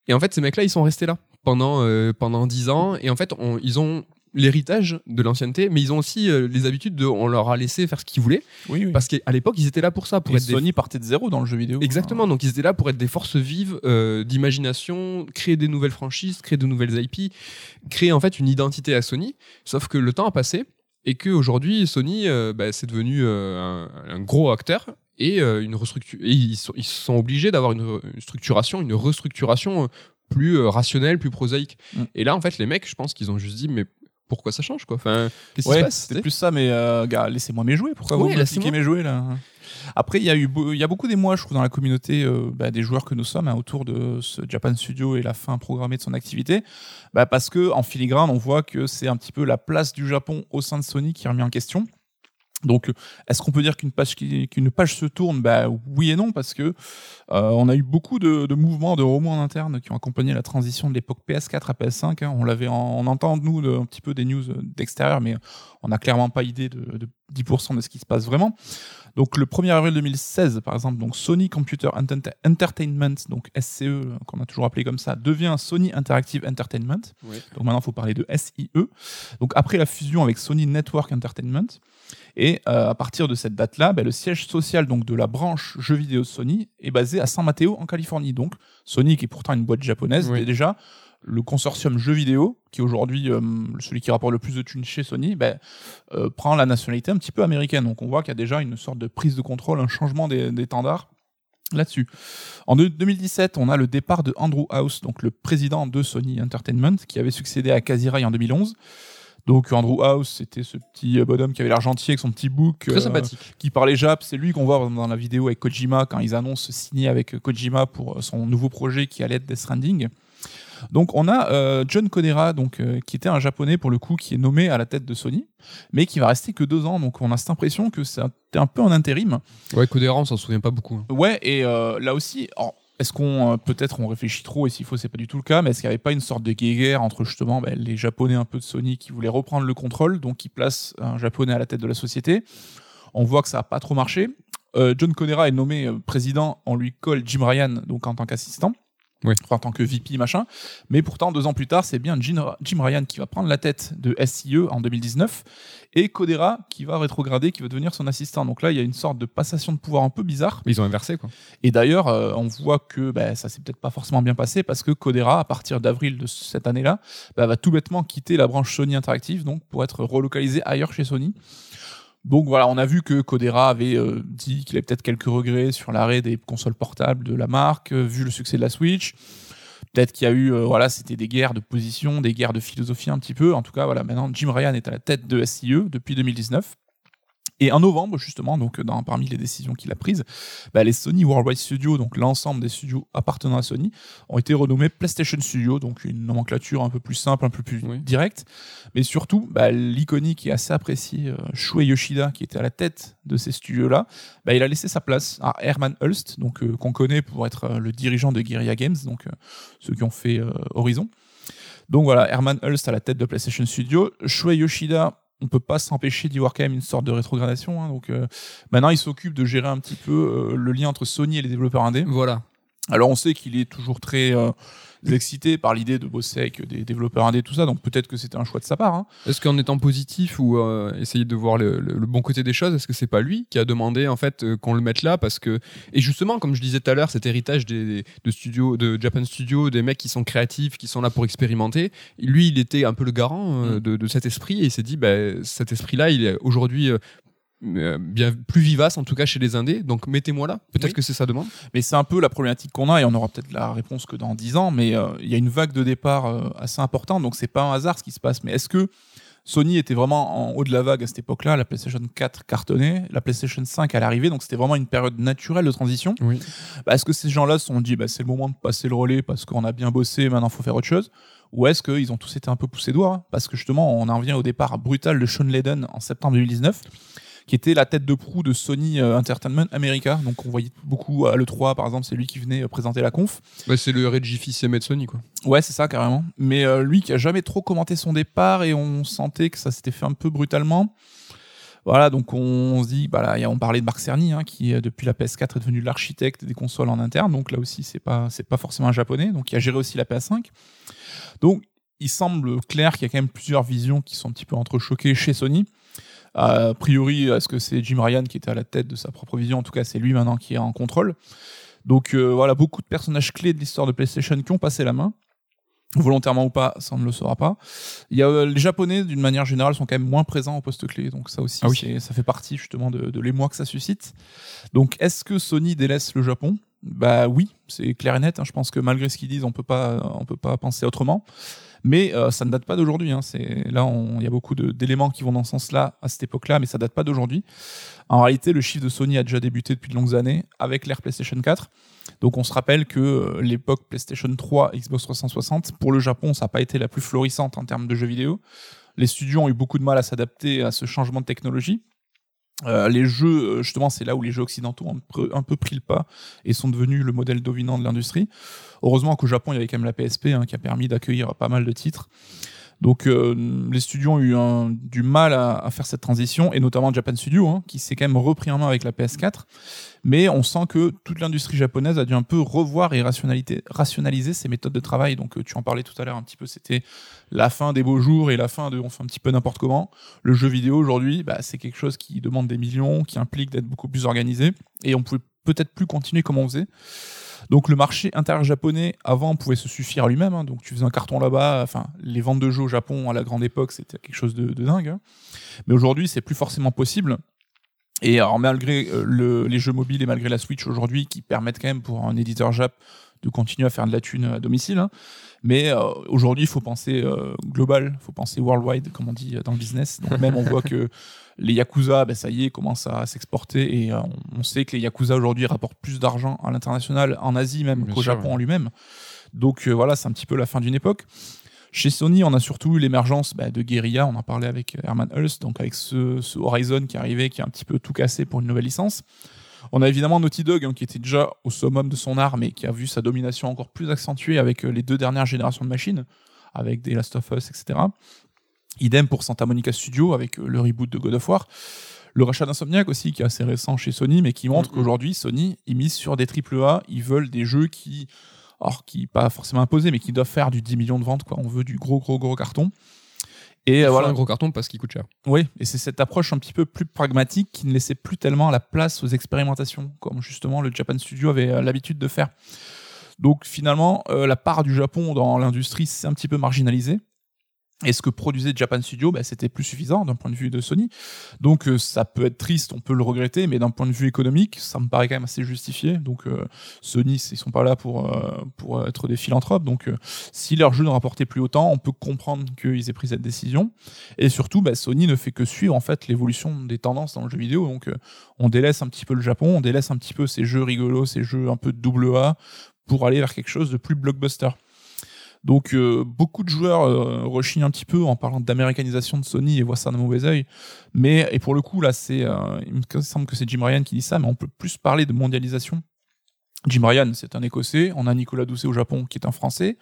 Et en fait, ces mecs-là, ils sont restés là pendant pendant dix ans. Et en fait, ils ont l'héritage de l'ancienneté, mais ils ont aussi euh, les habitudes de, on leur a laissé faire ce qu'ils voulaient, Oui, oui. parce qu'à l'époque, ils étaient là pour ça, pour Et être des Sony partait de zéro dans le jeu vidéo. Exactement, donc ils étaient là pour être des forces vives euh, d'imagination, créer des nouvelles franchises, créer de nouvelles IP, créer en fait une identité à Sony. Sauf que le temps a passé et qu'aujourd'hui, Sony, euh, bah, c'est devenu un, un gros acteur et, une ils, sont, ils sont obligés d'avoir une, structuration, une restructuration plus rationnelle, plus prosaïque. Mm. Et là, en fait, les mecs, je pense qu'ils ont juste dit, mais pourquoi ça change quoi Enfin, qu'est-ce qui Ouais, se passe sais plus ça, mais euh, gars, laissez-moi mes jouets. Pourquoi Ouais, vous me mes jouets là Après, il y a eu, il y a beaucoup d'émoi, je trouve, dans la communauté euh, bah, des joueurs que nous sommes hein, autour de ce Japan Studio et la fin programmée de son activité, bah, parce que en filigrane, on voit que c'est un petit peu la place du Japon au sein de Sony qui est remis en question. Donc, est-ce qu'on peut dire qu'une page, qui- qu'une page se tourne? Bah, Oui et non, parce que euh, on a eu beaucoup de, de mouvements, de remous en interne qui ont accompagné la transition de l'époque PS4 à PS5. hein. On l'avait, en- on entend nous de- un petit peu des news d'extérieur, mais on n'a clairement pas idée de, de 10% de ce qui se passe vraiment. Donc le 1er avril 2016, par exemple, donc Sony Computer Enter- Entertainment, donc SCE, qu'on a toujours appelé comme ça, devient Sony Interactive Entertainment. Donc maintenant, il faut parler de SIE. Donc après la fusion avec Sony Network Entertainment. Et euh, à partir de cette date-là, ben, le siège social donc de la branche jeux vidéo de Sony est basé à San Mateo en Californie. Donc Sony, qui est pourtant une boîte japonaise, Oui. déjà le consortium jeux vidéo, qui est aujourd'hui euh, celui qui rapporte le plus de thunes chez Sony, ben, euh, prend la nationalité un petit peu américaine. Donc on voit qu'il y a déjà une sorte de prise de contrôle, un changement des, des standards là-dessus. En deux- 2017, on a le départ de Andrew House, donc le président de Sony Entertainment, qui avait succédé à Kazirai en 2011. Donc Andrew House, c'était ce petit euh, bonhomme qui avait l'air gentil avec son petit book, Très euh, sympathique. qui parlait Jap. C'est lui qu'on voit dans la vidéo avec Kojima quand ils annoncent signer avec Kojima pour euh, son nouveau projet qui allait être Death Stranding. Donc on a euh, John Codera, donc euh, qui était un japonais pour le coup, qui est nommé à la tête de Sony, mais qui va rester que deux ans. Donc on a cette impression que c'est un, peu en intérim. Ouais, Codera, on s'en souvient pas beaucoup. hein. Ouais, et euh, là aussi, alors, est-ce qu'on euh, peut-être on réfléchit trop et s'il faut c'est pas du tout le cas, mais est-ce qu'il n'y avait pas une sorte de guéguerre entre justement ben, les Japonais un peu de Sony qui voulaient reprendre le contrôle, donc qui placent un Japonais à la tête de la société. On voit que ça n'a pas trop marché. Euh, John Codera est nommé euh, président, on lui colle Jim Ryan donc en tant qu'assistant. Enfin, en tant que VP machin, mais pourtant deux ans plus tard, c'est bien Jim, Jim Ryan qui va prendre la tête de SIE en 2019 et Codera qui va rétrograder, qui va devenir son assistant. Donc là, il y a une sorte de passation de pouvoir un peu bizarre. Ils ont inversé quoi. Et d'ailleurs, euh, on voit que bah, ça s'est peut-être pas forcément bien passé parce que Codera, à partir d'avril de cette année-là, bah, va tout bêtement quitter la branche Sony Interactive donc pour être relocalisé ailleurs chez Sony. Donc voilà, on a vu que Codera avait euh, dit qu'il avait peut-être quelques regrets sur l'arrêt des consoles portables de la marque, euh, vu le succès de la Switch. Peut-être qu'il y a eu, euh, voilà, c'était des guerres de position, des guerres de philosophie un petit peu. En tout cas, voilà, maintenant Jim Ryan est à la tête de SIE depuis 2019. Et en novembre, justement, donc dans, parmi les décisions qu'il a prises, bah, les Sony Worldwide Studios, donc l'ensemble des studios appartenant à Sony, ont été renommés PlayStation Studios, donc une nomenclature un peu plus simple, un peu plus Oui. directe. Mais surtout, bah, l'iconique et assez apprécié euh, Shuei Yoshida, qui était à la tête de ces studios-là, bah, il a laissé sa place à Herman Hulst, donc euh, qu'on connaît pour être euh, le dirigeant de Guerrilla Games, donc euh, ceux qui ont fait euh, Horizon. Donc voilà, Herman Hulst à la tête de PlayStation Studio. Shuei Yoshida, on peut pas s'empêcher d'y voir quand même une sorte de rétrogradation. hein. donc euh, maintenant, il s'occupe de gérer un petit peu euh, le lien entre Sony et les développeurs indés. Voilà. Alors on sait qu'il est toujours très euh, excité par l'idée de bosser avec des développeurs indés, tout ça. Donc peut-être que c'était un choix de sa part. hein. Est-ce qu'en étant positif ou euh, essayer de voir le, le- le bon côté des choses, est-ce que c'est pas lui qui a demandé en fait euh, qu'on le mette là? Parce que et justement comme je disais tout à l'heure cet héritage des, des- de studios de Japan Studio des mecs qui sont créatifs qui sont là pour expérimenter lui il était un peu le garant euh, Mm. de, de cet esprit et il s'est dit bah, cet esprit là il est aujourd'hui bien plus vivace en tout cas chez les indés. Donc mettez-moi là. Peut-être Oui. que c'est sa demande. Mais c'est un peu la problématique qu'on a, et on aura peut-être la réponse que dans 10 ans, mais euh, il y a une vague de départ euh, assez importante, donc c'est pas un hasard ce qui se passe. Mais est-ce que Sony était vraiment en haut de la vague à cette époque-là? La PlayStation 4 cartonnait, la PlayStation 5 à l'arrivée, donc c'était vraiment une période naturelle de transition. Oui. Bah, est-ce que ces gens-là se sont dit, bah, c'est le moment de passer le relais parce qu'on a bien bossé, maintenant faut faire autre chose? Ou est-ce qu'ils ont tous été un peu poussés doigts? Hein Parce que justement, on en revient au départ brutal de Sean Layden en septembre 2019 qui était la tête de proue de Sony euh, Entertainment America. Donc on voyait beaucoup à l'E3, par exemple, c'est lui qui venait euh, présenter la conf. C'est le Reggie Fils-Aimé de Sony quoi. Ouais, c'est ça, carrément. Mais euh, lui qui a jamais trop commenté son départ et on sentait que ça s'était fait un peu brutalement. Voilà, donc on, se dit, bah là, on parlait de Marc Cerny, hein, qui depuis la PS4 est devenu l'architecte des consoles en interne. Donc là aussi, c'est pas, c'est pas forcément un japonais. Donc il a géré aussi la PS5. Donc il semble clair qu'il y a quand même plusieurs visions qui sont un petit peu entrechoquées chez Sony. A priori, est-ce que c'est Jim Ryan qui était à la tête de sa propre vision? En tout cas, c'est lui maintenant qui est en contrôle. Donc euh, voilà, beaucoup de personnages clés de l'histoire de PlayStation qui ont passé la main. Volontairement ou pas, ça on ne le saura pas. Il y a, euh, les Japonais, d'une manière générale, sont quand même moins présents au poste clé. Donc ça aussi, Ah oui. ça fait partie justement de, de l'émoi que ça suscite. Donc est-ce que Sony délaisse le Japon? Bah oui, c'est clair et net. hein. Je pense que malgré ce qu'ils disent, on peut pas, on peut pas penser autrement. Mais euh, ça ne date pas d'aujourd'hui. hein. Là, il y a beaucoup d'éléments qui vont dans ce sens-là à cette époque-là, mais ça date pas d'aujourd'hui. En réalité, le chiffre de Sony a déjà débuté depuis de longues années avec l'ère PlayStation 4. Donc on se rappelle que euh, l'époque PlayStation 3, Xbox 360, pour le Japon, ça n'a pas été la plus florissante en termes de jeux vidéo. Les studios ont eu beaucoup de mal à s'adapter à ce changement de technologie. Euh, les jeux, euh, justement, c'est là où les jeux occidentaux ont un peu, pris le pas et sont devenus le modèle dominant de l'industrie. Heureusement qu'au Japon, il y avait quand même la PSP hein, qui a permis d'accueillir pas mal de titres. Donc euh, les studios ont eu un- du mal à, à faire cette transition, et notamment Japan Studio, hein, qui s'est quand même repris en main avec la PS4. Mais on sent que toute l'industrie japonaise a dû un peu revoir et rationaliser ses méthodes de travail. Donc euh, tu en parlais tout à l'heure un petit peu, c'était la fin des beaux jours et la fin de on fait un petit peu n'importe comment. Le jeu vidéo aujourd'hui, bah, c'est quelque chose qui demande des millions, qui implique d'être beaucoup plus organisé, et on pouvait peut-être plus continuer comme on faisait. Donc le marché intérieur japonais, avant, pouvait se suffire à lui-même. hein. Donc tu faisais un carton là-bas. Enfin, les ventes de jeux au Japon à la grande époque, c'était quelque chose de, dingue. hein. Mais aujourd'hui, c'est plus forcément possible. Et alors, malgré euh, le- les jeux mobiles et malgré la Switch aujourd'hui, qui permettent quand même pour un éditeur Jap de continuer à faire de la thune à domicile, hein. Mais euh, aujourd'hui, il faut penser euh, global, il faut penser worldwide, comme on dit dans le business. Donc même, on voit que les Yakuza, ben, ça y est, commencent à s'exporter et euh, on- sait que les Yakuza aujourd'hui rapportent plus d'argent à l'international, en Asie même qu'au Japon ouais. en lui-même. Donc voilà, c'est un petit peu la fin d'une époque. Chez Sony, on a surtout eu l'émergence bah, de Guerrilla, on en parlait avec Herman Hulst, donc avec ce, ce Horizon qui arrivait, qui a un petit peu tout cassé pour une nouvelle licence. On a évidemment Naughty Dog, hein, qui était déjà au summum de son art, mais qui a vu sa domination encore plus accentuée avec euh, les deux dernières générations de machines, avec des Last of Us, etc. Idem pour Santa Monica Studio, avec euh, le reboot de God of War. Le rachat d'Insomniac aussi, qui est assez récent chez Sony, mais qui montre Mhm. qu'aujourd'hui, Sony, ils misent sur des AAA, ils veulent des jeux qui, alors qui pas forcément imposés, mais qui doivent faire du 10 millions de ventes, quoi. On veut du gros, gros, gros carton. Et euh, voilà. un gros carton parce qu'il coûte cher. Oui, et c'est cette approche un petit peu plus pragmatique qui ne laissait plus tellement la place aux expérimentations, comme justement le Japan Studio avait euh, l'habitude de faire. Donc finalement, euh, la part du Japon dans l'industrie s'est un petit peu marginalisée. Et ce que produisait Japan Studio, bah, c'était plus suffisant d'un point de vue de Sony. Donc euh, ça peut être triste, on peut le regretter, mais d'un point de vue économique, ça me paraît quand même assez justifié. Donc euh, Sony, ils sont pas là pour, euh, pour être des philanthropes. Donc si leur jeu ne rapportait plus autant, on peut comprendre qu'ils aient pris cette décision. Et surtout, bah, Sony ne fait que suivre en fait l'évolution des tendances dans le jeu vidéo. Donc, on délaisse un petit peu le Japon, on délaisse un petit peu ces jeux rigolos, ces jeux un peu double A, pour aller vers quelque chose de plus blockbuster. Donc, euh, beaucoup de joueurs euh, rechignent un petit peu en parlant d'américanisation de Sony et voient ça d'un mauvais œil. Mais et pour le coup, là, c'est, euh, il me semble que c'est Jim Ryan qui dit ça, mais on peut plus parler de mondialisation. Jim Ryan, c'est un Écossais. On a Nicolas Doucet au Japon, qui est un Français.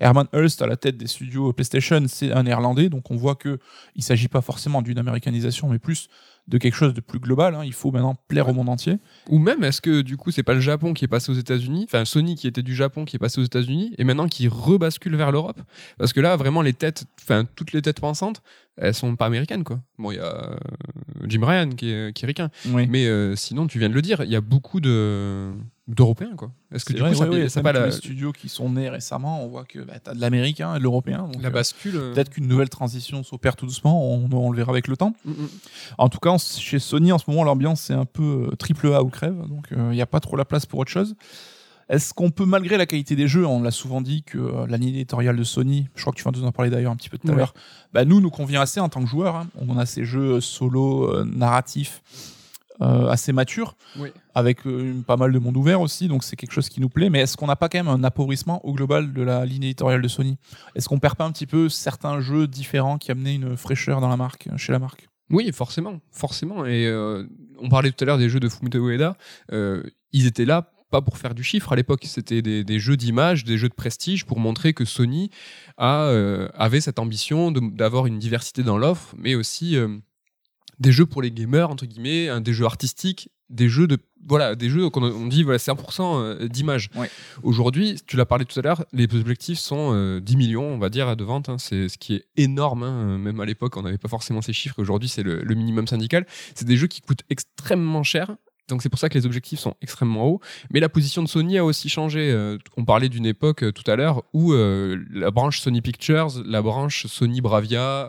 Herman Hulst, à la tête des studios PlayStation, c'est un Néerlandais. Donc on voit que il s'agit pas forcément d'une américanisation, mais plus de quelque chose de plus global. hein. Il faut maintenant plaire au monde entier. Ou même, est-ce que du coup, c'est pas le Japon qui est passé aux États-Unis, enfin Sony qui était du Japon qui est passé aux États-Unis, et maintenant qui rebascule vers l'Europe? Parce que là, vraiment, les têtes, enfin toutes les têtes pensantes, elles sont pas américaines, quoi. Bon, il y a euh, Jim Ryan qui est, qui est ricain, Oui. mais euh, sinon, tu viens de le dire, il y a beaucoup de d'européens quoi. Est-ce que du vrai, coup ça, ouais, ouais, ça même pas la, les studios qui sont nés récemment, on voit que bah, t'as de l'américain et de l'européen. donc, la euh, bascule euh, Peut-être qu'une nouvelle transition s'opère tout doucement, on, on le verra avec le temps. mm, mm. En tout cas, chez Sony, en ce moment, l'ambiance c'est un peu euh, triple A ou crève, donc il n'y a pas trop la place pour autre chose. Est-ce qu'on peut, malgré la qualité des jeux, on l'a souvent dit que euh, la ligne éditoriale de Sony, je crois que tu viens de nous en parler d'ailleurs un petit peu tout à Ouais. l'heure, bah, nous, nous convient assez en tant que joueurs. hein. On a ces jeux solo, euh, narratifs, euh, assez matures, Oui. avec euh, pas mal de monde ouvert aussi, donc c'est quelque chose qui nous plaît. Mais est-ce qu'on n'a pas quand même un appauvrissement au global de la ligne éditoriale de Sony? Est-ce qu'on perd pas un petit peu certains jeux différents qui amenaient une fraîcheur dans la marque, chez la marque? Oui, forcément, forcément. Et euh, on parlait tout à l'heure des jeux de Fumito Ueda. ils étaient là pas pour faire du chiffre à l'époque. C'était des, des jeux d'image, des jeux de prestige pour montrer que Sony a, avait cette ambition d'avoir une diversité dans l'offre, mais aussi des jeux pour les gamers entre guillemets, hein, des jeux artistiques, des jeux de voilà, des jeux qu'on on dit voilà 100% d'image. Ouais. Aujourd'hui, tu l'as parlé tout à l'heure, les objectifs sont euh, 10 millions, on va dire, de vente. hein. c'est ce qui est énorme. hein. Même à l'époque, on n'avait pas forcément ces chiffres. Aujourd'hui, c'est le, le minimum syndical. C'est des jeux qui coûtent extrêmement cher. Donc c'est pour ça que les objectifs sont extrêmement hauts. Mais la position de Sony a aussi changé. Euh, on parlait d'une époque euh, tout à l'heure où euh, la branche Sony Pictures, la branche Sony Bravia,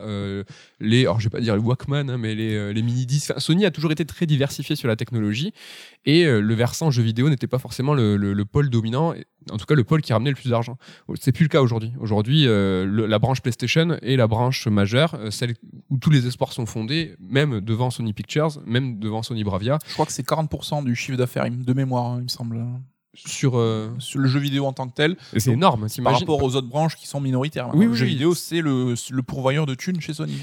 les, alors je vais pas dire les Walkman, hein, mais les, les mini disques. Sony a toujours été très diversifié sur la technologie et le versant jeux vidéo n'était pas forcément le, le- le pôle dominant. En tout cas, le pôle qui ramenait le plus d'argent. C'est plus le cas aujourd'hui. Aujourd'hui, la branche PlayStation est la branche majeure, celle où tous les espoirs sont fondés, même devant Sony Pictures, même devant Sony Bravia, Je crois que c'est 40% du chiffre d'affaires, il- de mémoire, hein, il me semble. sur. euh, Sur le jeu vidéo en tant que tel, et c'est énorme. par t'imagines rapport aux autres branches qui sont minoritaires. Oui, le oui, jeu oui. vidéo, c'est le, le pourvoyeur de thunes chez Sony.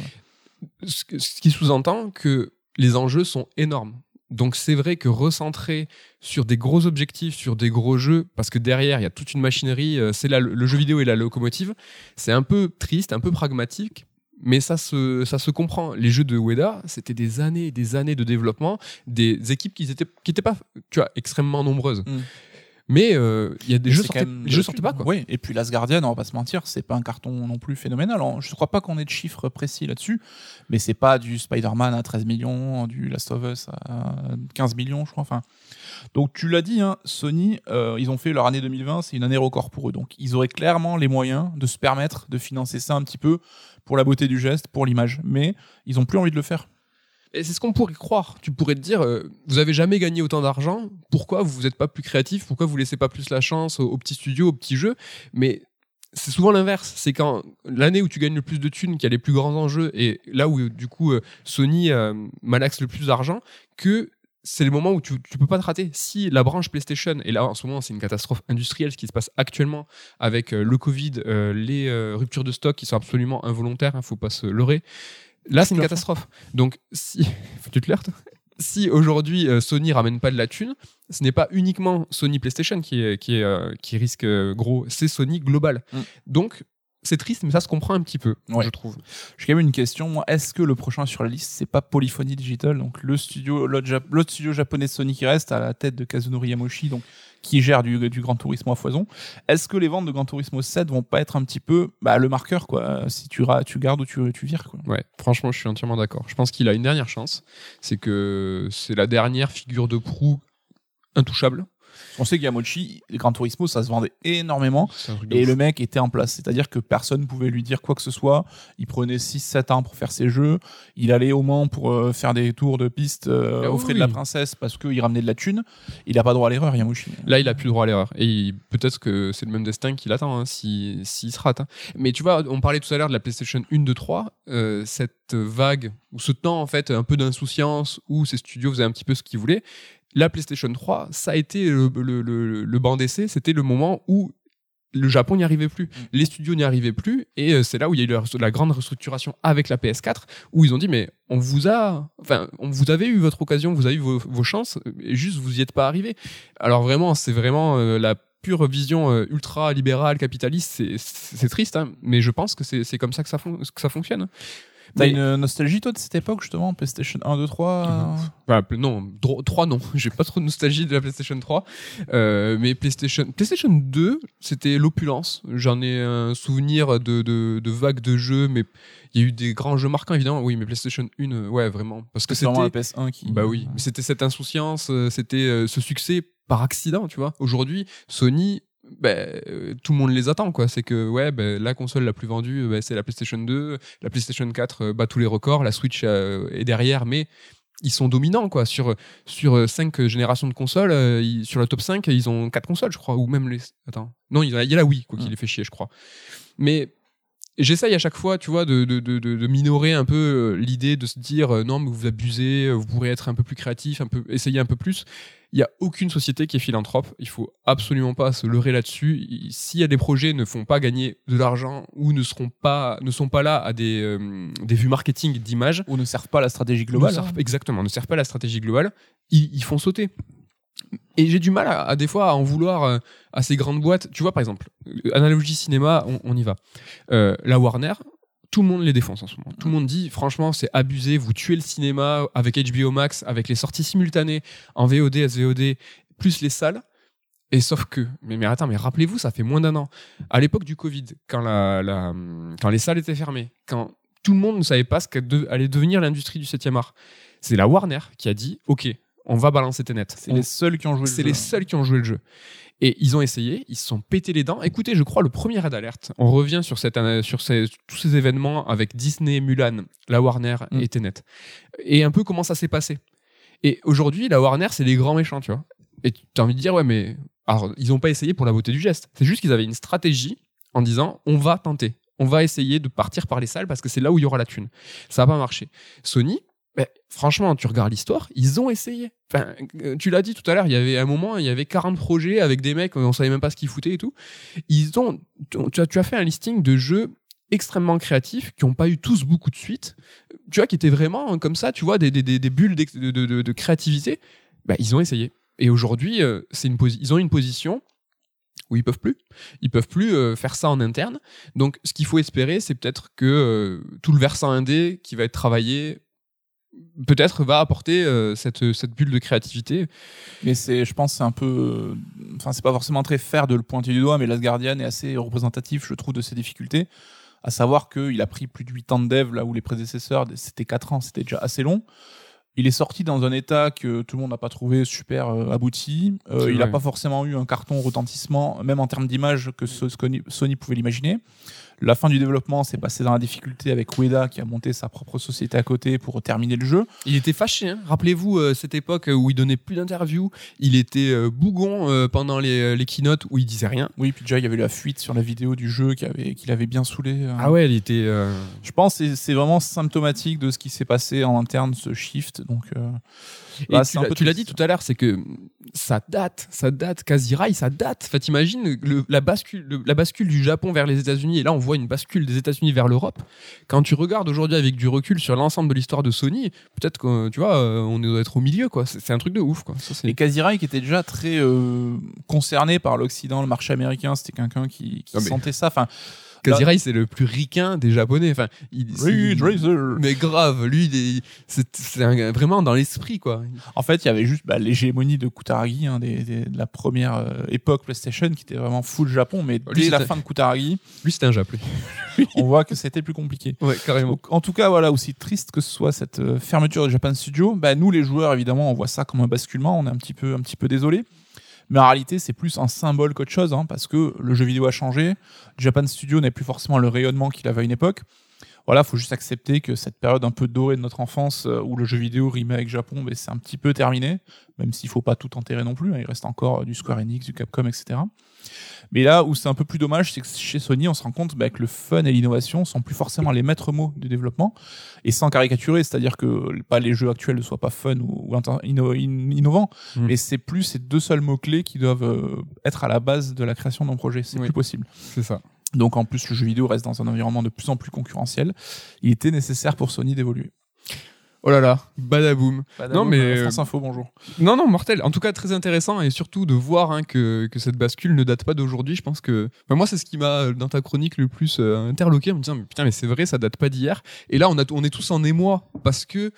ce, ce qui sous-entend que les enjeux sont énormes. Donc c'est vrai que recentrer sur des gros objectifs, sur des gros jeux, parce que derrière il y a toute une machinerie, euh, c'est le, le jeu vidéo et la locomotive, c'est un peu triste, un peu pragmatique, mais ça se, ça se comprend. Les jeux de Ueda, c'était des années et des années de développement, des équipes qui étaient, qui étaient pas, tu vois, extrêmement nombreuses. Mm. Mais euh, il y a des jeux sortaient, les jeux sortaient pas quoi. Oui, et puis Last Guardian, on va pas se mentir, c'est pas un carton non plus phénoménal. On- Je ne crois pas qu'on ait de chiffres précis là-dessus, mais c'est pas du Spider-Man à 13 millions, du Last of Us à 15 millions, je crois. Enfin, donc tu l'as dit, hein, Sony, euh, ils ont fait leur année 2020, c'est une année record pour eux. Donc ils auraient clairement les moyens de se permettre de financer ça un petit peu pour la beauté du geste, pour l'image, mais ils ont plus envie de le faire. Et c'est ce qu'on pourrait croire. Tu pourrais te dire, euh, vous avez jamais gagné autant d'argent, pourquoi vous n'êtes pas plus créatif Pourquoi vous laissez pas plus la chance aux, petits studios, aux petits jeux Mais c'est souvent l'inverse. C'est quand l'année où tu gagnes le plus de thunes, qu'il y a les plus grands enjeux, et là où du coup euh, Sony malaxe le plus d'argent, que c'est le moment où tu, tu peux pas te rater. Si la branche PlayStation, et là en ce moment c'est une catastrophe industrielle ce qui se passe actuellement avec euh, le Covid, euh, les euh, ruptures de stock qui sont absolument involontaires, il faut pas se leurrer. Là c'est une catastrophe. Donc si tu te flirtes si aujourd'hui euh, Sony ramène pas de la thune, ce n'est pas uniquement Sony PlayStation qui, est, qui, est, euh, qui risque euh, gros, c'est Sony global. Mm. Donc c'est triste, mais ça se comprend un petit peu, Ouais. je trouve. J'ai quand même une question. Est-ce que le prochain sur la liste, c'est pas Polyphony Digital, donc le studio, l'autre studio japonais de Sony qui reste à la tête de Kazunori Yamoshi, donc qui gère du, du Gran Turismo à foison. Est-ce que les ventes de Gran Turismo 7 vont pas être un petit peu bah, le marqueur, quoi Si tu, tu gardes ou tu, tu vires, quoi. Ouais, franchement, je suis entièrement d'accord. Je pense qu'il a une dernière chance. C'est que c'est la dernière figure de proue intouchable. On sait que Yamochi, le Gran Turismo, ça se vendait énormément. Et le mec était en place, c'est-à-dire que personne ne pouvait lui dire quoi que ce soit. Il prenait 6-7 ans pour faire ses jeux. Il allait au Mans pour euh, faire des tours de piste euh, Ah au oui, frais de la princesse parce qu'il ramenait de la thune. Il n'a pas droit à l'erreur, Yamushi. Là, il a plus droit à l'erreur. Et peut-être que c'est le même destin qui l'attend hein, si- s'il se rate. hein. Mais tu vois, on parlait tout à l'heure de la PlayStation 1, 2, 3. euh, cette vague, ou ce temps, en fait, un peu d'insouciance, où ces studios faisaient un petit peu ce qu'ils voulaient. La PlayStation 3, ça a été le, le, le- le banc d'essai. C'était le moment où le Japon n'y arrivait plus. Les studios n'y arrivaient plus. Et euh, c'est là où il y a eu la, la grande restructuration avec la PS4, où ils ont dit, mais on vous a, enfin, on vous avez eu votre occasion, vous avez eu vos, vos chances, et juste vous y êtes pas arrivé. Alors vraiment, c'est vraiment euh, la pure vision euh, ultra libérale capitaliste. C'est- triste, hein, mais je pense que c'est c'est comme ça que ça, fon- que ça fonctionne. T'as une nostalgie, toi, de cette époque, justement PlayStation 1, 2, 3 Enfin, pl- non, 3 non. J'ai pas trop de nostalgie de la PlayStation 3. Euh, mais PlayStation, PlayStation 2, c'était l'opulence. J'en ai un souvenir de, de, de vagues de jeux, mais il y a eu des grands jeux marquants, évidemment. Oui, mais PlayStation 1, euh, ouais, vraiment. Parce que vraiment la c'était. PS1 qui. Bah oui, mais c'était cette insouciance, euh, c'était euh, ce succès par accident, tu vois. Aujourd'hui, Sony, ben, euh, tout le monde les attend, quoi. C'est que, ouais, ben, la console la plus vendue, ben, c'est la PlayStation 2. La PlayStation 4 euh, bat tous les records. La Switch euh, est derrière, mais ils sont dominants, quoi. Sur, sur 5 générations de consoles, euh, ils- sur la top 5, ils ont 4 consoles, je crois. Ou même les. Attends. Non, il y a, la Wii, quoi, qui Mm. les fait chier, je crois. Mais. J'essaye à chaque fois, tu vois, de, de, de, de- minorer un peu euh, l'idée de se dire euh, non, mais vous abusez, euh, vous pourrez être un peu plus créatif, un peu, essayer un peu plus. Il n'y a aucune société qui est philanthrope. Il faut absolument pas se leurrer là-dessus. Il- S'il y a des projets ne font pas gagner de l'argent ou ne seront pas, ne sont pas là à des, euh, des vues marketing d'image, Ou ne servent pas à la stratégie globale. servent- exactement, ne servent pas à la stratégie globale, ils, ils font sauter. Et j'ai du mal à, à, des fois à en vouloir euh, à ces grandes boîtes. Tu vois, par exemple, analogie cinéma, on, on y va. Euh, la Warner, tout le monde les défonce en ce moment. Tout le monde dit, franchement, c'est abusé, vous tuez le cinéma avec HBO Max, avec les sorties simultanées en VOD, SVOD, plus les salles. Et sauf que, mais, mais attends, mais rappelez-vous, ça fait moins d'un an. À l'époque du Covid, quand, la, la- quand les salles étaient fermées, quand tout le monde ne savait pas ce qu'allait devenir l'industrie du 7e art, c'est la Warner qui a dit Ok, on va balancer Tenet. C'est On- les seuls qui ont joué le c'est jeu. les seuls qui ont joué le jeu. Et ils ont essayé, ils se sont pété les dents. Écoutez, je crois le premier raid alerte. On revient sur, cette, sur ces- tous ces événements avec Disney, Mulan, la Warner Mm. et Tenet. Et un peu comment ça s'est passé. Et aujourd'hui, la Warner, c'est les grands méchants, tu vois. Et tu as envie de dire, ouais, mais. Alors, ils n'ont pas essayé pour la beauté du geste. C'est juste qu'ils avaient une stratégie en disant, on va tenter. On va essayer de partir par les salles parce que c'est là où il y aura la thune. Ça n'a pas marché. Sony, franchement, tu regardes l'histoire, ils ont essayé. Enfin, euh, tu l'as dit tout à l'heure, il y avait un moment, il y avait 40 projets avec des mecs, on savait même pas ce qu'ils foutaient et tout. Ils ont, tu as, tu as fait un listing de jeux extrêmement créatifs qui n'ont pas eu tous beaucoup de suite, tu vois, qui étaient vraiment comme ça, tu vois, des, des, des, bulles de, créativité. Ben, ils ont essayé. Et aujourd'hui, euh, c'est une ils ont une position où ils peuvent plus. Ils peuvent plus euh, faire ça en interne. Donc, ce qu'il faut espérer, c'est peut-être que tout le versant indé qui va être travaillé peut-être va apporter euh, cette, cette bulle de créativité. Mais c'est, je pense, c'est un peu, euh, enfin, c'est pas forcément très fair de le pointer du doigt, mais Last Guardian est assez représentatif, je trouve, de ses difficultés. À savoir qu'il a pris plus de 8 ans de dev, là où les prédécesseurs, c'était 4 ans, c'était déjà assez long. Il est sorti dans un état que tout le monde n'a pas trouvé super euh, abouti. Euh, il n'a pas forcément eu un carton retentissement, même en termes d'image, que Sony pouvait l'imaginer. La fin du développement s'est passée dans la difficulté avec Ueda qui a monté sa propre société à côté pour terminer le jeu. Il était fâché. hein. Rappelez-vous euh, cette époque où il donnait plus d'interviews. Il était euh, bougon euh, pendant les, les keynotes où il disait rien. Oui, puis déjà il y avait la fuite sur la vidéo du jeu qui avait, qui l'avait bien saoulé. euh. Ah ouais, il était. euh, Je pense que c'est- c'est vraiment symptomatique de ce qui s'est passé en interne, ce shift. Donc, euh, Et bah, tu l'as- peu tu l'as dit tout à l'heure, c'est que ça date, ça date. Kaziraï, ça date. Enfin, t'imagines le- la bascule, le- la bascule du Japon vers les États-Unis. Et là, on voit une bascule des États-Unis vers l'Europe. Quand tu regardes aujourd'hui avec du recul sur l'ensemble de l'histoire de Sony, peut-être que tu vois, euh, on doit être au milieu, quoi. C'est un truc de ouf, quoi. Ça, Et Kazirai, qui était déjà très euh, concerné par l'Occident, le marché américain, c'était quelqu'un qui, qui mais- sentait ça. Enfin, Kaziraï, c'est le plus ricain des Japonais. Enfin, il, Ridge il- Racer. mais grave, lui, il est- c'est c'est un- vraiment dans l'esprit, quoi. En fait, il y avait juste bah, l'hégémonie de Kutaragi, hein, des- des- de la première euh, époque PlayStation, qui était vraiment full Japon. Mais Lui, dès la c'était- fin de Kutaragi, Lui, c'était un Japonais. on voit que c'était plus compliqué. Ouais, carrément. Donc, en tout cas, voilà, aussi triste que ce soit cette euh, fermeture de Japan Studio, bah, nous les joueurs, évidemment, on voit ça comme un basculement, on est un petit peu, un petit peu désolé. Mais en réalité, c'est plus un symbole qu'autre chose, hein, parce que le jeu vidéo a changé. Japan Studio n'a plus forcément le rayonnement qu'il avait à une époque. Voilà, faut juste accepter que cette période un peu dorée de notre enfance, euh, où le jeu vidéo rimait avec Japon, ben, c'est un petit peu terminé, même s'il faut pas tout enterrer non plus. hein, il reste encore euh, du Square Enix, du Capcom, etc. Mais là où c'est un peu plus dommage, c'est que chez Sony, on se rend compte bah, que le fun et l'innovation sont plus forcément les maîtres mots du développement, et sans caricaturer, c'est-à-dire que pas les jeux actuels ne soient pas fun ou, inno- in- innovants, Mm. mais c'est plus ces deux seuls mots-clés qui doivent euh, être à la base de la création d'un projet. C'est Oui. plus possible. C'est ça. Donc en plus, le jeu vidéo reste dans un environnement de plus en plus concurrentiel. Il était nécessaire pour Sony d'évoluer. Oh là là, badaboum. Non, mais, euh, France Info, bonjour. Non, non, mortel. En tout cas, très intéressant et surtout de voir hein, que, que cette bascule ne date pas d'aujourd'hui. Je pense que. Enfin, moi, c'est ce qui m'a, euh, dans ta chronique, le plus euh, interloqué en me disant mais Putain, mais c'est vrai, ça date pas d'hier. Et là, on, a, on est tous en émoi parce que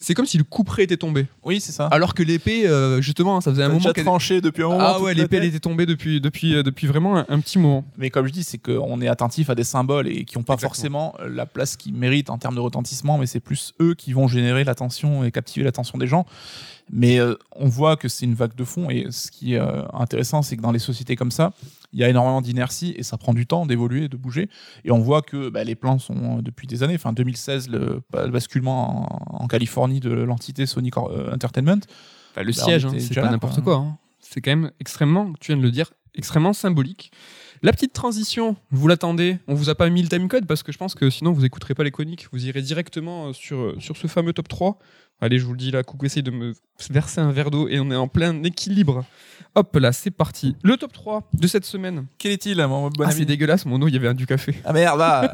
c'est comme si le couperet était tombé. Oui, c'est ça. Alors que l'épée, euh, justement, ça faisait un moment déjà qu'elle- tranché depuis un moment. Ah toute ouais, la l'épée elle tête. était tombée depuis depuis euh, depuis vraiment un, un petit moment. Mais comme je dis, c'est qu'on est attentif à des symboles et qui n'ont pas Exactement. forcément la place qu'ils méritent en termes de retentissement, mais c'est plus eux qui vont générer l'attention et captiver l'attention des gens. Mais euh, on voit que c'est une vague de fond et ce qui est euh, intéressant, c'est que dans les sociétés comme ça, il y a énormément d'inertie et ça prend du temps d'évoluer, de bouger. Et on voit que bah, les plans sont euh, depuis des années. Enfin, 2016, le, le basculement en, en Californie de l'entité Sony Entertainment. Enfin, le Bah, siège, hein, c'est pas n'importe quoi. quoi. hein. C'est quand même extrêmement, tu viens de le dire, extrêmement symbolique. La petite transition, vous l'attendez. On vous a pas mis le timecode parce que je pense que sinon vous écouterez pas les chroniques. Vous irez directement euh, sur, euh, sur ce fameux top 3. Allez, je vous le dis là, Coucou essaye de me verser un verre d'eau et on est en plein équilibre. Hop là, c'est parti. Le top 3 de cette semaine. Quel est-il, mon bon ah, ami c'est dégueulasse, mon eau, il y avait un du café. Ah merde,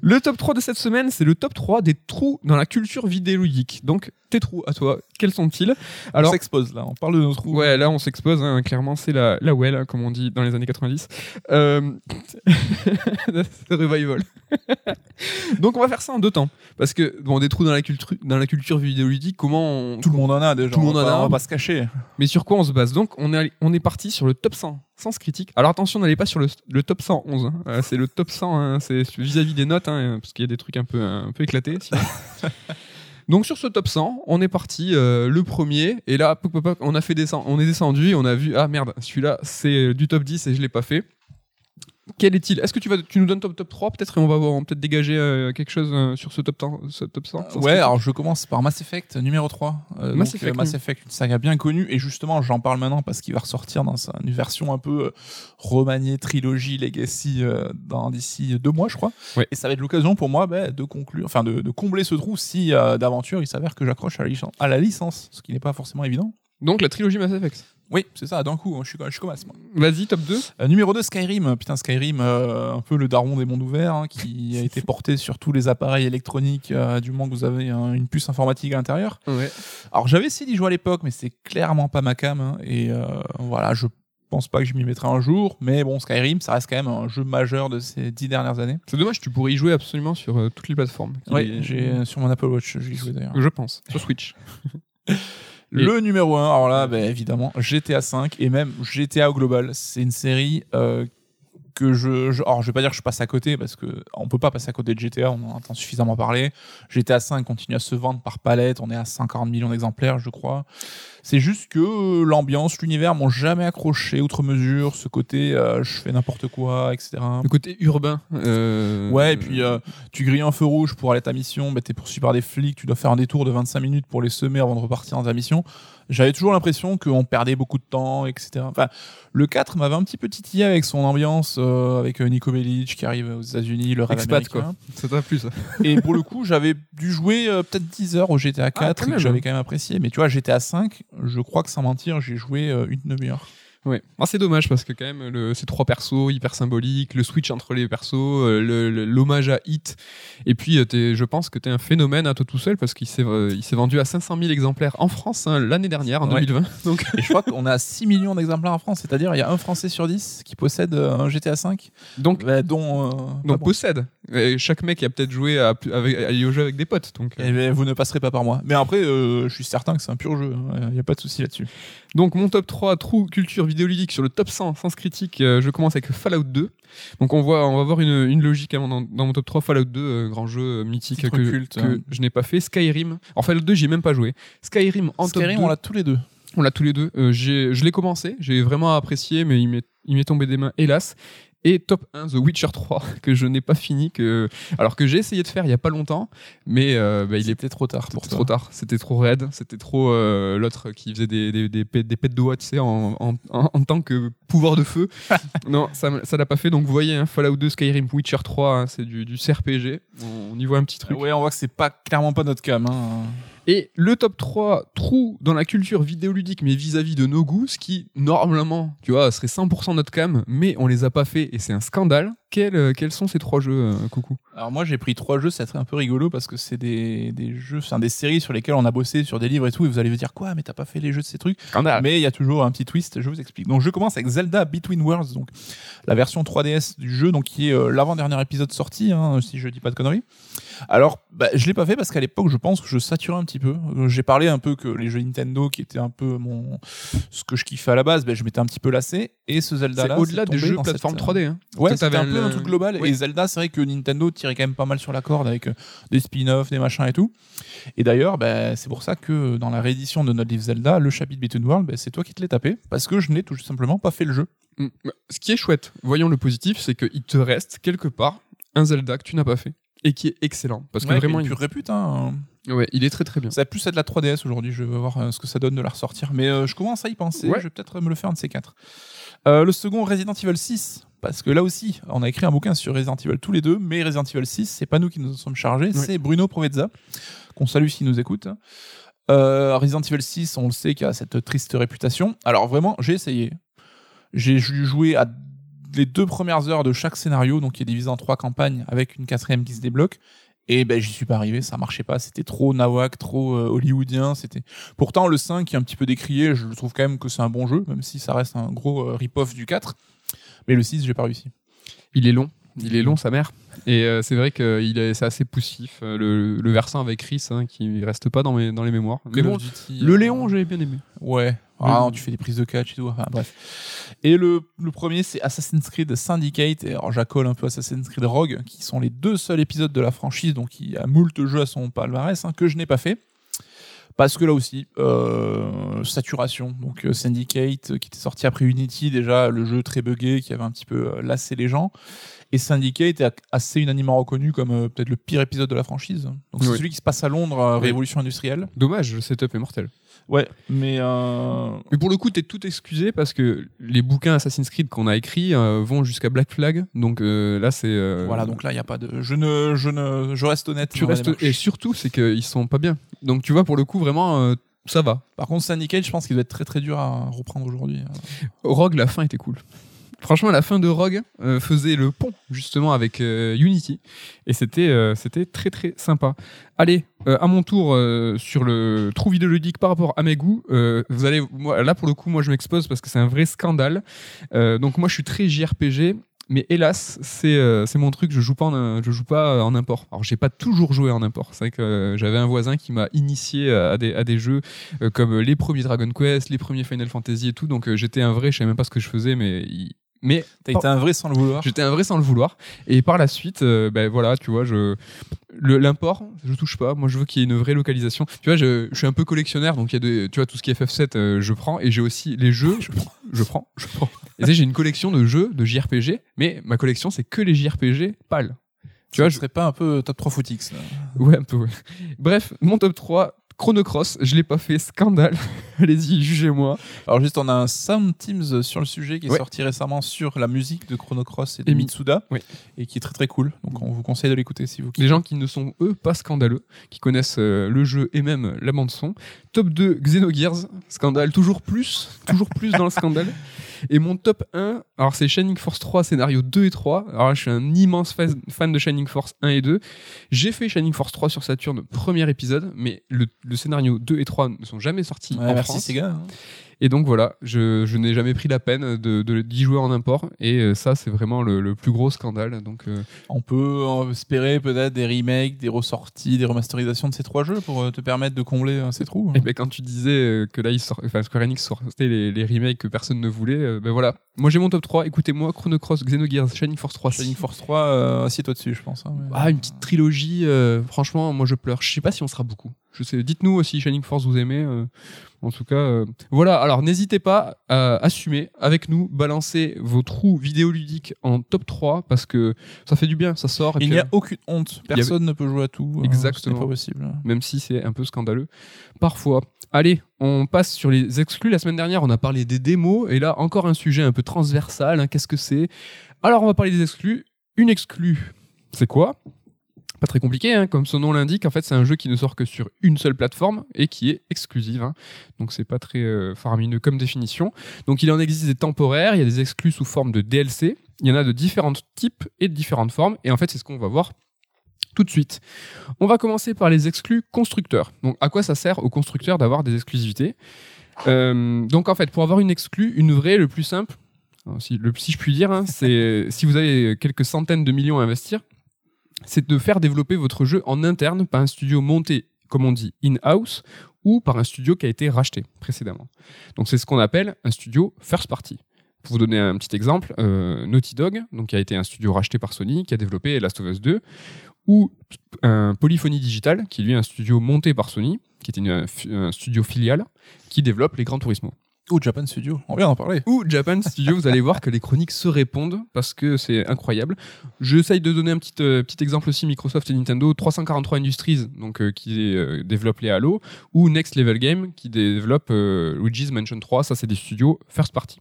Le top 3 de cette semaine, c'est le top 3 des trous dans la culture vidéoludique. Donc, tes trous à toi, quels sont-ils On Alors, s'expose là, on parle de nos trous. Ouais, là on s'expose, hein, clairement c'est la, la well, hein, comme on dit dans les années 90. Euh... revival. Donc on va faire ça en deux temps. Parce que, bon, des trous dans la, culture dans la culture vidéoludique, comment on... Tout le monde en a déjà. Tout le monde on en a. On va pas se cacher. Mais sur quoi on se base Donc on est, on est parti sur le top 100, sens critique. Alors attention, n'allez pas sur le, le top 111. hein. Euh, c'est le top 100, hein, c'est vis-à-vis des notes, hein, parce qu'il y a des trucs un peu, un peu éclatés. Donc sur ce top 100, on est parti euh, le premier et là on a fait descend, on est descendu et on a vu ah merde, celui-là c'est du top 10 et je l'ai pas fait. Quel est-il? Est-ce que tu vas tu nous donnes top top 3 peut-être et on va voir peut-être dégager euh, quelque chose euh, sur ce top 100, ce top 100 Ouais, alors je commence par Mass Effect numéro 3. Euh, Mass donc, Effect, euh, Mass. Effect, une saga bien connue. Et justement, j'en parle maintenant parce qu'il va ressortir dans sa- une version un peu euh, remaniée, trilogie, legacy, euh, dans d'ici deux mois, je crois. Ouais. Et ça va être l'occasion pour moi bah, de conclure, enfin de, de combler ce trou si euh, d'aventure il s'avère que j'accroche à, à la licence, ce qui n'est pas forcément évident. Donc la trilogie Mass Effect. Oui, c'est ça, d'un coup, je suis, je suis comme As, moi. Vas-y, top 2. Euh, numéro 2, Skyrim. Putain, Skyrim, euh, un peu le daron des mondes ouverts, hein, qui a été porté sur tous les appareils électroniques euh, du moment que vous avez hein, une puce informatique à l'intérieur. Ouais. Alors j'avais essayé d'y jouer à l'époque, mais c'était clairement pas ma cam. hein, et voilà, je pense pas que je m'y mettrai un jour. Mais bon, Skyrim, ça reste quand même un jeu majeur de ces dix dernières années. C'est dommage, tu pourrais y jouer absolument sur toutes les plateformes. Oui, Il est- j'ai sur mon Apple Watch, j'y joué d'ailleurs. Je pense, sur Switch. Le numéro 1, alors là, bah, évidemment, GTA 5 et même GTA au global. C'est une série euh, que je, je. Alors, je vais pas dire que je passe à côté parce que on peut pas passer à côté de GTA, on en entend suffisamment parler. GTA 5 continue à se vendre par palette, on est à 140 millions d'exemplaires, je crois. C'est juste que euh, l'ambiance, l'univers m'ont jamais accroché outre mesure. Ce côté, euh, je fais n'importe quoi, etc. Le côté urbain. euh, Ouais, et puis euh, tu grilles un feu rouge pour aller à ta mission, bah, t'es poursuivi par des flics, tu dois faire un détour de 25 minutes pour les semer avant de repartir dans ta mission. J'avais toujours l'impression qu'on perdait beaucoup de temps, etc. Enfin, le 4 m'avait un petit peu titillé avec son ambiance, euh, avec euh, Nico Bellic qui arrive aux États-Unis, le rêve Expat, américain. Ça t'a plu, ça Et pour le coup, j'avais dû jouer euh, peut-être 10 heures au GTA 4 Ah, et que j'avais quand même apprécié. Mais tu vois, GTA 5, je crois que sans mentir, j'ai joué euh, une demi-heure. Ouais. Ah, c'est dommage parce que quand même le, ces trois persos hyper symboliques, le switch entre les persos, euh, l'hommage à Hit, et puis euh, t'es- je pense que t'es un phénomène à toi tout seul parce qu'il s'est euh, vendu à 500 000 exemplaires en France hein, l'année dernière, en Ouais. 2020. Donc Et je crois qu'on a 6 millions d'exemplaires en France, c'est-à-dire il y a un Français sur 10 qui possède un GTA 5, donc bah, dont... euh, donc possède. Et chaque mec a peut-être joué à, avec, à avec des potes. Donc euh, Eh ben, vous ne passerez pas par moi. Mais après, euh, je suis certain que c'est un pur jeu. Il n'y a pas de souci là-dessus. Donc mon top 3 trou culture vidéoludique sur le top 100 sens critique, euh, je commence avec Fallout 2. Donc on voit on va voir une, une logique hein, dans, dans mon top 3 Fallout 2 euh, grand jeu mythique que, culte, que hein. je n'ai pas fait Skyrim. En Fallout 2, j'y ai même pas joué. Skyrim en Skyrim, top 2. on l'a tous les deux. On l'a tous les deux. J'ai- je l'ai commencé, j'ai vraiment apprécié, mais il m'est tombé des mains, hélas. Et top 1, The Witcher 3, que je n'ai pas fini, que... alors que j'ai essayé de faire il y a pas longtemps, mais euh, bah, il est était trop tard pour trop tard. C'était trop raide. C'était trop euh, l'autre qui faisait des, des, des, pets, des pets de doigts, tu sais, en, en, en, en tant que pouvoir de feu. non, ça ça l'a pas fait. Donc vous voyez, hein, Fallout 2, Skyrim, Witcher 3, hein, c'est du, du CRPG. On, on y voit un petit truc. Ouais, on voit que c'est pas clairement pas notre cam. hein. Et le top 3 trou dans la culture vidéoludique, mais vis-à-vis de nos goûts, ce qui, normalement, tu vois, serait 100% notre cam, mais on les a pas fait et c'est un scandale. Quels, euh, quels sont ces trois jeux, euh, coucou? Alors moi j'ai pris trois jeux, ça serait un peu rigolo parce que c'est des, des jeux, enfin des séries sur lesquelles on a bossé sur des livres et tout, et vous allez vous dire quoi, mais t'as pas fait les jeux de ces trucs? Scandale Mais il y a toujours un petit twist, je vous explique. Donc je commence avec Zelda Between Worlds, donc la version 3DS du jeu, donc qui est euh, l'avant-dernier épisode sorti, hein, si je dis pas de conneries. Alors, bah, je l'ai pas fait parce qu'à l'époque, je pense que je saturais un petit peu. Euh, J'ai parlé un peu que les jeux Nintendo, qui étaient un peu mon ce que je kiffais à la base, bah, je m'étais un petit peu lassé. Et ce Zelda C'est là, au-delà des jeux plateforme cette, 3D. Hein. Ouais, Toi, c'était t'avais un peu un- truc global. Oui. Et Zelda, c'est vrai que Nintendo tirait quand même pas mal sur la corde avec euh, des spin-offs, des machins et tout. Et d'ailleurs, bah, c'est pour ça que dans la réédition de notre livre Zelda, le chapitre Between World, bah, c'est toi qui te l'as tapé. Parce que je n'ai tout simplement pas fait le jeu. Mm. Ce qui est chouette, voyons le positif, c'est qu'il te reste quelque part un Zelda que tu n'as pas fait et qui est excellent. Parce que Ouais, vraiment, une il... pure répute. Hein. Ouais, il est très très bien. Ça va plus être de la 3DS aujourd'hui. Je vais voir euh, ce que ça donne de la ressortir. Mais euh, je commence à y penser. Ouais. Je vais peut-être me le faire un de ces quatre. Euh, le second, Resident Evil 6. Parce que là aussi, on a écrit un bouquin sur Resident Evil tous les deux. Mais Resident Evil 6, c'est pas nous qui nous en sommes chargés. C'est Bruno Provezza, qu'on salue s'il nous écoute. Euh, Resident Evil 6, on le sait, qui a cette triste réputation. Alors vraiment, j'ai essayé. J'ai joué à les deux premières heures de chaque scénario, donc qui est divisé en trois campagnes avec une quatrième qui se débloque. Et ben j'y suis pas arrivé, ça marchait pas, c'était trop nawak, trop euh, hollywoodien, c'était Pourtant le 5 qui est un petit peu décrié, je trouve quand même que c'est un bon jeu même si ça reste un gros euh, rip-off du 4. Mais le 6, j'ai pas réussi. Il est long. Il est long, sa mère. Et euh, c'est vrai que il est, c'est assez poussif. euh, le, le versant avec Chris, hein, qui reste pas dans, mes, dans les mémoires. Mais bon, le euh, Léon, j'ai bien aimé. Ouais. Ah non, tu fais des prises de catch et tout. Enfin, bref. Et le, le premier, c'est Assassin's Creed Syndicate. Et alors, j'accole un peu Assassin's Creed Rogue, qui sont les deux seuls épisodes de la franchise, donc il y a moult jeux à son palmarès, hein, que je n'ai pas fait. Parce que là aussi, euh, saturation. Donc euh, Syndicate, euh, qui était sorti après Unity, déjà le jeu très buggé, qui avait un petit peu lassé les gens. Et Syndicate est assez unanimement reconnu comme peut-être le pire épisode de la franchise. Donc c'est Oui. celui qui se passe à Londres. Révolution industrielle. Dommage, le setup est mortel. Ouais, mais euh, Mais pour le coup, t'es tout excusé parce que les bouquins Assassin's Creed qu'on a écrits euh, vont jusqu'à Black Flag. Donc euh, là, c'est. euh, Voilà, donc là, il n'y a pas de. Je ne, je ne, je reste honnête. Tu restes. Et surtout, c'est qu'ils sont pas bien. Donc tu vois, pour le coup, vraiment, euh, ça va. Par contre, Syndicate, je pense qu'il doit être très très dur à reprendre aujourd'hui. Rogue, la fin était cool. Franchement, la fin de Rogue euh, faisait le pont justement avec euh, Unity et c'était euh, c'était très très sympa. Allez, à mon tour sur le trou vidéoludique par rapport à mes goûts. vous allez, moi, là pour le coup, moi je m'expose parce que c'est un vrai scandale. Donc moi je suis très JRPG. Mais hélas, c'est mon truc. Je joue pas en je joue pas en import. Alors j'ai pas toujours joué en import. C'est vrai que j'avais un voisin qui m'a initié à des, à des jeux comme les premiers Dragon Quest, les premiers Final Fantasy et tout. Donc j'étais un vrai. Je savais même pas ce que je faisais, mais mais T'as été un vrai sans le vouloir. J'étais un vrai sans le vouloir. Et par la suite, euh, ben voilà, tu vois, je l'import, je touche pas. Moi, je veux qu'il y ait une vraie localisation. Tu vois, je, je suis un peu collectionneur, donc il y a des, tu vois, tout ce qui est FF7, euh, je prends. Et j'ai aussi les jeux, je prends, je prends, je prends. Et tu sais, j'ai une collection de jeux, de JRPG, mais ma collection, c'est que les JRPG pâles. Tu vois, je serais pas un peu top 3 footix. Ouais, un peu, ouais. Bref, mon top 3, Chrono Cross, je l'ai pas fait, scandale. Allez-y, jugez-moi. Alors juste, on a un Sound Teams sur le sujet qui est Ouais. sorti récemment sur la musique de Chrono Cross et de Et Mi- Mitsuda, Oui. et qui est très très cool. Donc on vous conseille de l'écouter si vous Les gens qui ne sont, eux, pas scandaleux, qui connaissent euh, le jeu et même la bande-son. Top 2, Xenogears, scandale, toujours plus, toujours plus dans le scandale. Et mon top 1, alors c'est Shining Force 3, scénario 2 et 3. Alors là, je suis un immense fa- fan de Shining Force 1 et 2. J'ai fait Shining Force 3 sur Saturn, premier épisode, mais le, le scénario 2 et 3 ne sont jamais sortis Ouais, en merci France. Sega. hein. Et donc voilà, je, je n'ai jamais pris la peine de, d'y jouer en import. Et euh, ça, c'est vraiment le, le plus gros scandale. Donc, euh, On peut espérer peut-être des remakes, des ressorties, des remasterisations de ces trois jeux pour euh, te permettre de combler ces trous. Et ben quand tu disais que là, il sort, enfin, Square Enix sortait les, les remakes que personne ne voulait, ben voilà. Moi, j'ai mon top 3. Écoutez-moi, Chrono Cross, Xenogears, Shining Force 3. Shining Force 3, euh, assieds-toi dessus, je pense. hein, Ah, une petite trilogie. euh, franchement, moi, je pleure. Je sais pas si on sera beaucoup. Je sais. Dites-nous aussi Shining Force vous aimez. euh, en tout cas, euh, voilà. Alors, n'hésitez pas à assumer avec nous, balancer vos trous vidéoludiques en top 3 parce que ça fait du bien, ça sort. et Il n'y a aucune honte. a- Personne ne peut jouer à tout. euh, Exactement. Ce n'est pas possible. même si c'est un peu scandaleux parfois. Allez, on passe sur les exclus. La semaine dernière, on a parlé des démos, et là, encore un sujet un peu transversal. hein. Qu'est-ce que c'est? Alors, on va parler des exclus. Une exclue, c'est quoi? Pas très compliqué, hein, comme son nom l'indique. En fait, c'est un jeu qui ne sort que sur une seule plateforme et qui est exclusive. hein. Donc, c'est pas très euh, faramineux comme définition. Donc, il en existe des temporaires. Il y a des exclus sous forme de DLC. Il y en a de différents types et de différentes formes. Et en fait, c'est ce qu'on va voir tout de suite. On va commencer par les exclus constructeurs. Donc, à quoi ça sert aux constructeurs d'avoir des exclusivités? Euh, Donc, en fait, pour avoir une exclue, une vraie, le plus simple, si je puis dire, hein, c'est si vous avez quelques centaines de millions à investir, c'est de faire développer votre jeu en interne par un studio monté, comme on dit, in-house, ou par un studio qui a été racheté précédemment. Donc c'est ce qu'on appelle un studio first party. Pour vous donner un petit exemple, euh, Naughty Dog, donc qui a été un studio racheté par Sony, qui a développé Last of Us 2, ou un Polyphony Digital, qui est lui un studio monté par Sony, qui était une- un, studio filial, qui développe les Gran Turismo. Ou Japan Studio, on vient d'en parler. Ou Japan Studio, vous allez voir que les chroniques se répondent parce que c'est incroyable. J'essaye de donner un petit, euh, petit exemple aussi Microsoft et Nintendo 343 Industries donc euh, qui euh, développe les Halo ou Next Level Game qui développe euh, Luigi's Mansion 3, ça c'est des studios first party.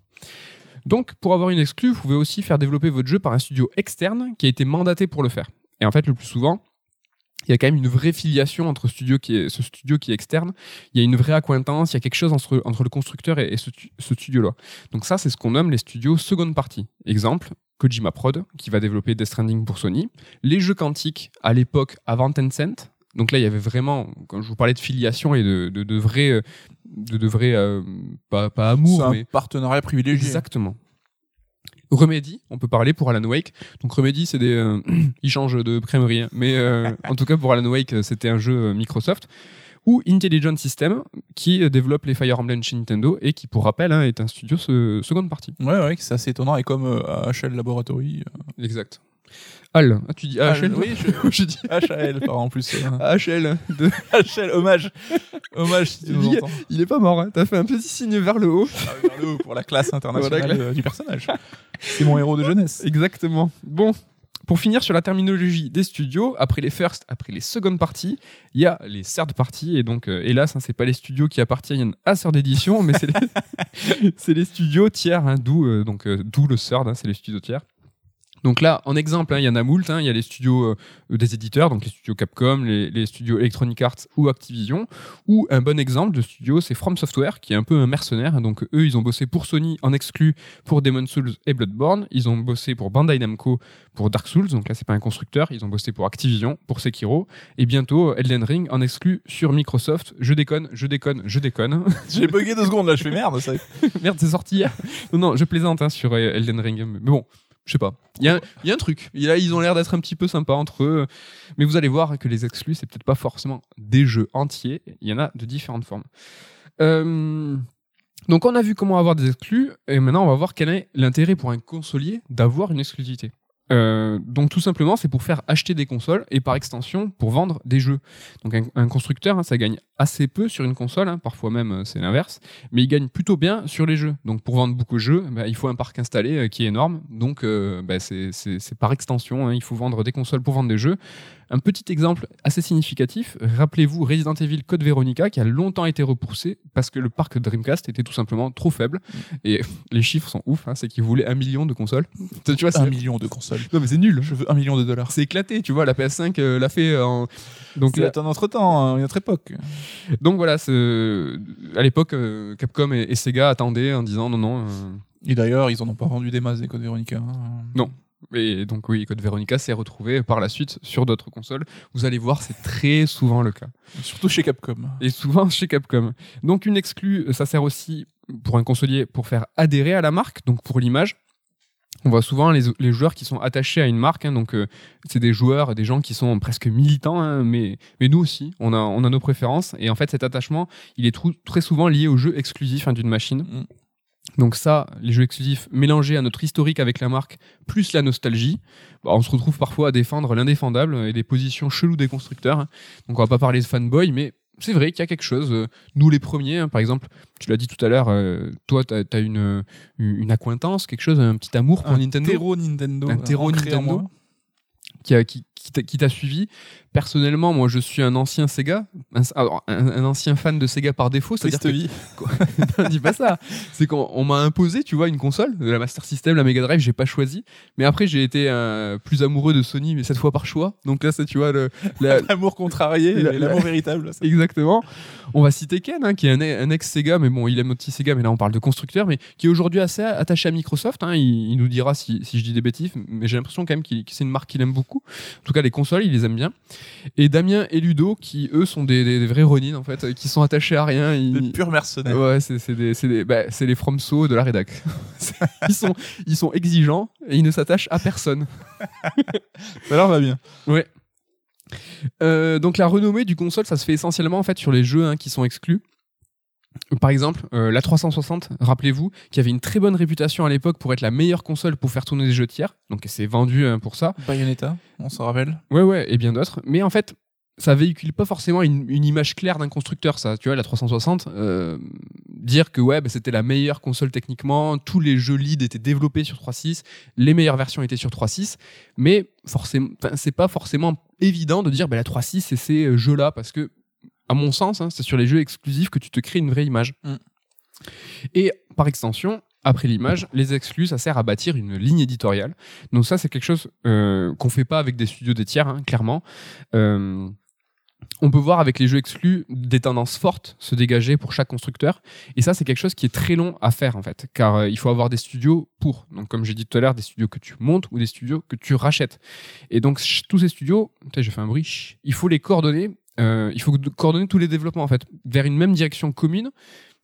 Donc pour avoir une exclue, vous pouvez aussi faire développer votre jeu par un studio externe qui a été mandaté pour le faire. Et en fait, le plus souvent, il y a quand même une vraie filiation entre studio qui est, ce studio qui est externe. Il y a une vraie accointance, il y a quelque chose entre, entre le constructeur et, et ce, tu- ce studio-là. Donc ça, c'est ce qu'on nomme les studios seconde partie. Exemple, Kojima Prod, qui va développer Death Stranding pour Sony. Les jeux quantiques, à l'époque, avant Tencent. Donc là, il y avait vraiment, quand je vous parlais de filiation et de, de, de vrais, euh, de, de euh, pas, pas amour, un mais partenariat privilégié. Exactement. Remedy, on peut parler pour Alan Wake. Donc Remedy, c'est des, euh, ils changent de crèmerie, hein. mais euh, en tout cas pour Alan Wake, euh, c'était un jeu euh, Microsoft. Ou Intelligent System, qui euh, développe les Fire Emblem chez Nintendo et qui, pour rappel, hein, est un studio se- seconde partie. Ouais, ouais, c'est assez étonnant. Et comme HL Laboratory. Exact. Al, ah, tu dis AHL oui, je dis HL, par en plus. euh, AHL. de- HL, hommage. Hommage si tu nous Il- entends. Il est pas mort, hein. t'as fait un petit signe vers le haut. Ah vers le haut pour la classe internationale euh, du personnage. C'est mon héros de jeunesse. Exactement. Bon, pour finir sur la terminologie des studios, après les first, après les second parties, il y a les third parties. Et donc, euh, hélas, hein, c'est pas les studios qui appartiennent à Third Edition, mais c'est les, studios tiers, hein, d'où euh, donc euh, d'où le third, hein, c'est les studios tiers. Donc là, en exemple, hein, il y en a moult. hein. Il y a les studios euh, des éditeurs, donc les studios Capcom, les, les studios Electronic Arts ou Activision. Ou un bon exemple de studio, c'est From Software, qui est un peu un mercenaire. Donc eux, ils ont bossé pour Sony en exclu pour Demon's Souls et Bloodborne. Ils ont bossé pour Bandai Namco pour Dark Souls. Donc là, c'est pas un constructeur. Ils ont bossé pour Activision pour Sekiro. Et bientôt, Elden Ring en exclu sur Microsoft. Je déconne, je déconne, je déconne. J'ai bugué deux secondes là, je fais merde. Ça... Merde, c'est sorti hier. Non, non, je plaisante hein, sur euh, Elden Ring. Mais bon, je sais pas. Il y a, un truc. Ils ont l'air d'être un petit peu sympas entre eux. Mais vous allez voir que les exclus, c'est peut-être pas forcément des jeux entiers. Il y en a de différentes formes. Euh, Donc, on a vu comment avoir des exclus. Et maintenant, on va voir quel est l'intérêt pour un consolier d'avoir une exclusivité. Euh, donc tout simplement, c'est pour faire acheter des consoles et par extension pour vendre des jeux. Donc un, constructeur, hein, ça gagne assez peu sur une console, hein, parfois même euh, c'est l'inverse, mais il gagne plutôt bien sur les jeux. Donc pour vendre beaucoup de jeux, bah, il faut un parc installé euh, qui est énorme. Donc bah, c'est par extension, hein, il faut vendre des consoles pour vendre des jeux. Un petit exemple assez significatif, rappelez-vous Resident Evil Code Veronica qui a longtemps été repoussé parce que le parc Dreamcast était tout simplement trop faible. Et les chiffres sont ouf, c'est qu'ils voulaient un million de consoles. tu vois, Un million de consoles. Non mais c'est nul. Je veux un million de dollars. C'est éclaté, tu vois, la PS5 euh, l'a fait en... Donc, C'est là- un autre temps, une autre époque. donc voilà, à l'époque, euh, Capcom et, et Sega attendaient en disant non, non. euh, Et d'ailleurs, ils en ont pas rendu des masses des codes Veronica. hein. Non. Et donc oui, Code Veronica s'est retrouvé par la suite sur d'autres consoles. Vous allez voir, c'est très souvent le cas. Surtout chez Capcom. Et souvent chez Capcom. Donc une exclue, ça sert aussi pour un consolier pour faire adhérer à la marque, donc pour l'image. On voit souvent les, les joueurs qui sont attachés à une marque, hein, donc euh, c'est des joueurs, des gens qui sont presque militants, hein, mais, mais nous aussi, on a, on a nos préférences. Et en fait, cet attachement, il est très souvent lié au jeu exclusif hein, d'une machine. Mm. Donc ça, les jeux exclusifs mélangés à notre historique avec la marque, plus la nostalgie, bah, on se retrouve parfois à défendre l'indéfendable et des positions cheloues des constructeurs. Donc on va pas parler de fanboy, mais c'est vrai qu'il y a quelque chose. euh, Nous les premiers, hein, par exemple, tu l'as dit tout à l'heure, euh, toi tu as, une, une acquaintance, quelque chose, un petit amour pour un Nintendo terreau Nintendo. Un terreau Nintendo. qui, a- qui, qui t'a- suivi. Personnellement, moi je suis un ancien Sega, un, alors, un- un ancien fan de Sega par défaut, c'est-à-dire Triste que vie. non, dis pas ça. C'est qu'on on m'a imposé, tu vois, une console, la Master System, la Mega Drive, j'ai pas choisi. Mais après, j'ai été euh, plus amoureux de Sony, mais cette fois par choix. Donc là, c'est, tu vois, la- L'amour contrarié La- et l'amour véritable. ça. exactement. On va citer Ken, hein, qui est un, un ex-Sega, mais bon, il aime aussi Sega, mais là, on parle de constructeur, mais qui est aujourd'hui assez attaché à Microsoft. hein. Il, il nous dira si, si je dis des bêtises, mais j'ai l'impression quand même qu'il, que c'est une marque qu'il aime beaucoup. En tout cas, cas, les consoles, ils les aiment bien. Et Damien et Ludo, qui eux sont des, des- des vrais Ronin en fait, qui sont attachés à rien. ils- Des purs mercenaires. Ouais, c'est c'est des- c'est des- bah, c'est les Fromso de la rédac. Ils, sont, ils sont exigeants et ils ne s'attachent à personne. Ça leur va bien. Ouais. Euh, donc la renommée du console, ça se fait essentiellement en fait sur les jeux hein, qui sont exclus. Par exemple, euh, la 360, rappelez-vous, qui avait une très bonne réputation à l'époque pour être la meilleure console pour faire tourner des jeux tiers. Donc c'est vendu hein, pour ça. Bayonetta, on se rappelle. Ouais, ouais, et bien d'autres. Mais en fait, ça véhicule pas forcément une, une image claire d'un constructeur, ça. Tu vois, la 360, euh, dire que ouais, bah, c'était la meilleure console techniquement, tous les jeux lead étaient développés sur 3.6, les meilleures versions étaient sur 3.6, mais forcément, c'est pas forcément évident de dire bah, la 3.6 c'est ces euh, jeux-là, parce que, à mon sens, hein, c'est sur les jeux exclusifs que tu te crées une vraie image. Mm. Et par extension, après l'image, les exclus, ça sert à bâtir une ligne éditoriale. Donc ça, c'est quelque chose euh, qu'on fait pas avec des studios des tiers, hein, clairement. Euh, on peut voir avec les jeux exclus des tendances fortes se dégager pour chaque constructeur. Et ça, c'est quelque chose qui est très long à faire, en fait. Car euh, il faut avoir des studios pour. Donc, comme j'ai dit tout à l'heure, des studios que tu montes ou des studios que tu rachètes. Et donc, tous ces studios, j'ai fait un bruit, il faut les coordonner. Euh, il faut co- coordonner tous les développements, en fait, vers une même direction commune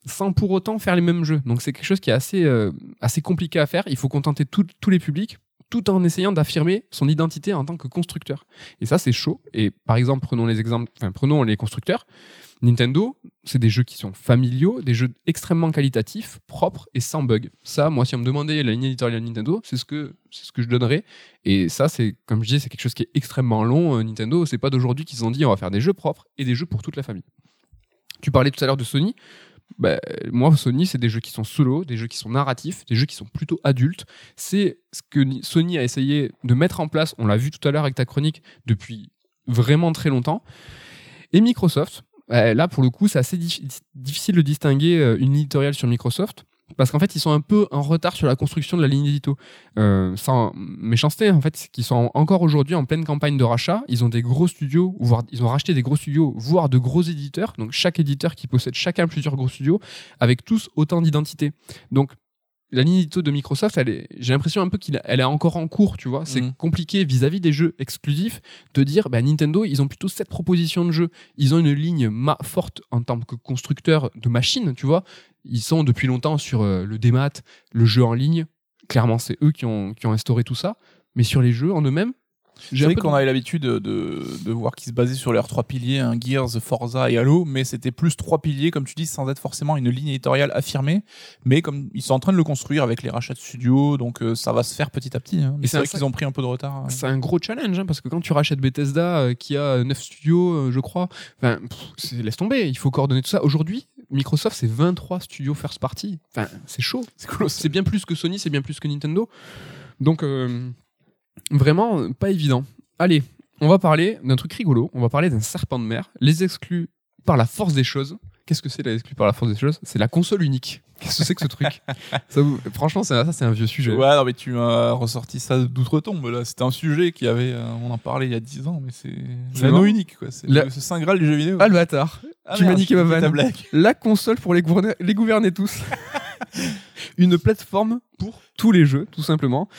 sans pour autant faire les mêmes jeux. Donc, c'est quelque chose qui est assez, euh, assez compliqué à faire. Il faut contenter tous les publics tout en essayant d'affirmer son identité en tant que constructeur. Et ça, c'est chaud. Et par exemple, prenons les exemples, enfin, prenons les constructeurs. Nintendo, c'est des jeux qui sont familiaux, des jeux extrêmement qualitatifs, propres et sans bug. Ça, moi, si on me demandait la ligne éditoriale Nintendo, c'est ce que c'est ce que je donnerais. Et ça, c'est comme je disais, c'est quelque chose qui est extrêmement long. Euh, Nintendo, c'est pas d'aujourd'hui qu'ils ont dit on va faire des jeux propres et des jeux pour toute la famille. Tu parlais tout à l'heure de Sony. Bah, moi, Sony, c'est des jeux qui sont solo, des jeux qui sont narratifs, des jeux qui sont plutôt adultes. C'est ce que Sony a essayé de mettre en place. On l'a vu tout à l'heure avec ta chronique depuis vraiment très longtemps. Et Microsoft, là, pour le coup, c'est assez dif- difficile de distinguer euh, une éditoriale sur Microsoft. Parce qu'en fait, ils sont un peu en retard sur la construction de la ligne édito. Euh, sans méchanceté, en fait, qu'ils sont encore aujourd'hui en pleine campagne de rachat. Ils ont des gros studios, voire ils ont racheté des gros studios, voire de gros éditeurs. Donc chaque éditeur qui possède chacun plusieurs gros studios, avec tous autant d'identités. Donc la ligne édito de Microsoft, elle est- j'ai l'impression un peu qu'elle est encore en cours, tu vois. C'est Mhm. compliqué vis-à-vis des jeux exclusifs de dire, bah, Nintendo, ils ont plutôt cette proposition de jeu. Ils ont une ligne ma- forte en tant que constructeur de machines, tu vois. Ils sont depuis longtemps sur euh, le démat, le jeu en ligne. Clairement, c'est eux qui ont, qui ont instauré tout ça. Mais sur les jeux en eux-mêmes, j'ai qu'on avait l'habitude de, de voir qu'ils se basaient sur leurs trois piliers, hein, Gears, Forza et Halo, mais c'était plus trois piliers, comme tu dis, sans être forcément une ligne éditoriale affirmée. Mais comme ils sont en train de le construire avec les rachats de studios, donc euh, ça va se faire petit à petit. hein. Mais c'est vrai qu'ils ont pris un peu de retard. hein. C'est un gros challenge, hein, parce que quand tu rachètes Bethesda, euh, qui a 9 studios, euh, je crois, enfin, pff, laisse tomber, il faut coordonner tout ça. Aujourd'hui, Microsoft, c'est 23 studios first party. Enfin, c'est chaud. C'est cool. Bien plus que Sony, c'est bien plus que Nintendo. Donc, euh, vraiment, pas évident. Allez, on va parler d'un truc rigolo. On va parler d'un serpent de mer. Les exclus par la force des choses. Qu'est-ce que c'est les exclus par la force des choses? C'est la console unique. Qu'est-ce que c'est que ce truc? Ça vous- Franchement, c'est- ça, c'est un vieux sujet. Ouais, non, mais tu m'as ressorti ça d'outre-tombe. Là, c'était un sujet qui avait, euh, on en parlait il y a 10 ans, mais c'est l'anneau unique, quoi. C'est La- ce saint graal du jeu vidéo. Ah, le bâtard Ah, tu m'as niqué ma vanne. la console pour les gouverner, les gouverner tous. Une plateforme pour tous les jeux, tout simplement.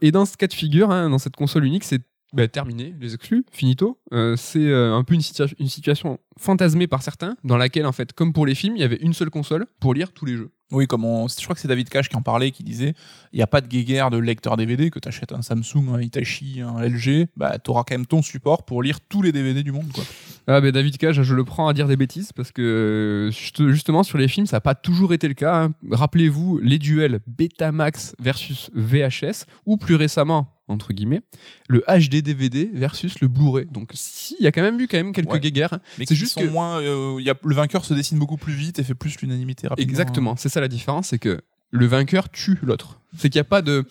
Et dans ce cas de figure, hein, dans cette console unique, c'est bah, terminé, les exclus, finito. Euh, c'est euh, un peu une, une situation fantasmée par certains, dans laquelle, en fait, comme pour les films, il y avait une seule console pour lire tous les jeux. Oui, comme on... je crois que c'est David Cage qui en parlait, qui disait il n'y a pas de guéguerre de lecteur DVD, que tu achètes un Samsung, un Hitachi, un LG, bah, tu auras quand même ton support pour lire tous les DVD du monde. Quoi. Ah David Cage, je le prends à dire des bêtises parce que juste- justement sur les films, ça n'a pas toujours été le cas. hein. Rappelez-vous les duels Betamax versus VHS ou plus récemment entre guillemets le HD DVD versus le Blu-ray. Donc si il y a quand même eu quand même quelques Ouais. guéguerres. Mais C'est juste sont que- moins. euh, y a... Le vainqueur se dessine beaucoup plus vite et fait plus l'unanimité rapidement. Exactement, c'est ça la différence, c'est que le vainqueur tue l'autre. C'est qu'il n'y a pas de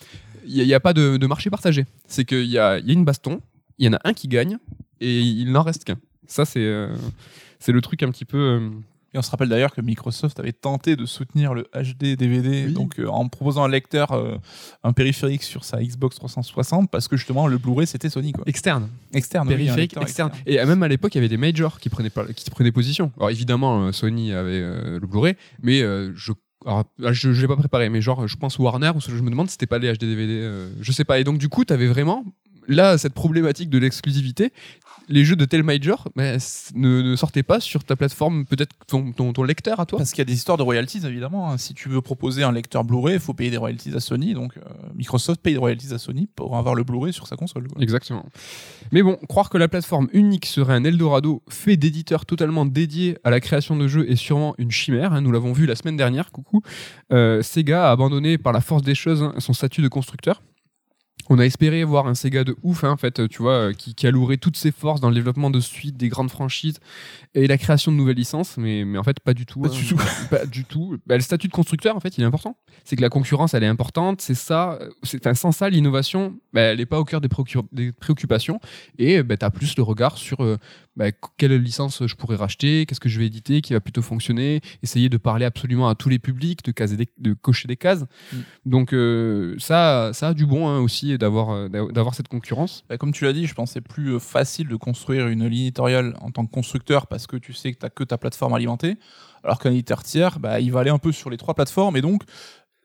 il y a- il y a, pas de, de marché partagé. C'est qu'il y y a une baston, il y en a un qui gagne et il n'en reste qu'un. Ça c'est euh, c'est le truc un petit peu euh, Et on se rappelle d'ailleurs que Microsoft avait tenté de soutenir le HD DVD, Oui. donc euh, en proposant un lecteur, euh, un périphérique sur sa Xbox 360, parce que justement le Blu-ray c'était Sony quoi. externe. Externe, périphérique externe. Et euh, même à l'époque, il y avait des majors qui prenaient, pas- qui prenaient position. Alors évidemment, Sony avait euh, le Blu-ray, mais je alors, là, je ne l'ai pas préparé, mais genre, je pense Warner, ou je me demande si c'était pas les HD DVD, euh, je sais pas. Et donc, du coup, tu avais vraiment là, cette problématique de l'exclusivité, les jeux de tel major ne, ne sortaient pas sur ta plateforme, peut-être ton, ton, ton lecteur à toi? Parce qu'il y a des histoires de royalties, évidemment. hein. Si tu veux proposer un lecteur Blu-ray, il faut payer des royalties à Sony. Donc, euh, Microsoft paye des royalties à Sony pour avoir le Blu-ray sur sa console. quoi. Exactement. Mais bon, croire que la plateforme unique serait un Eldorado fait d'éditeurs totalement dédiés à la création de jeux est sûrement une chimère. hein. Nous l'avons vu la semaine dernière, coucou. Euh, Sega a abandonné par la force des choses hein, son statut de constructeur. On a espéré voir un Sega de ouf, hein, en fait, tu vois, euh, qui, qui allouerait toutes ses forces dans le développement de suites, des grandes franchises et la création de nouvelles licences, mais, mais en fait, pas du tout. Pas hein. du tout. Pas du tout. Bah, le statut de constructeur, en fait, il est important. C'est que la concurrence, elle est importante. C'est ça. euh, C'est un sans ça, l'innovation, bah, elle n'est pas au cœur des, préoccu- des préoccupations. Et bah, tu as plus le regard sur euh, bah, quelle licence je pourrais racheter, qu'est-ce que je vais éditer, qui va plutôt fonctionner, essayer de parler absolument à tous les publics, de, caser des- de cocher des cases. Mm. Donc euh, ça, ça a du bon hein, aussi d'avoir euh, d'avoir cette concurrence. Bah, comme tu l'as dit, je pense que c'est plus euh, facile de construire une ligne éditoriale en tant que constructeur parce que tu sais que tu que ta plateforme alimentée. Alors qu'un éditeur tiers, bah, il va aller un peu sur les trois plateformes et donc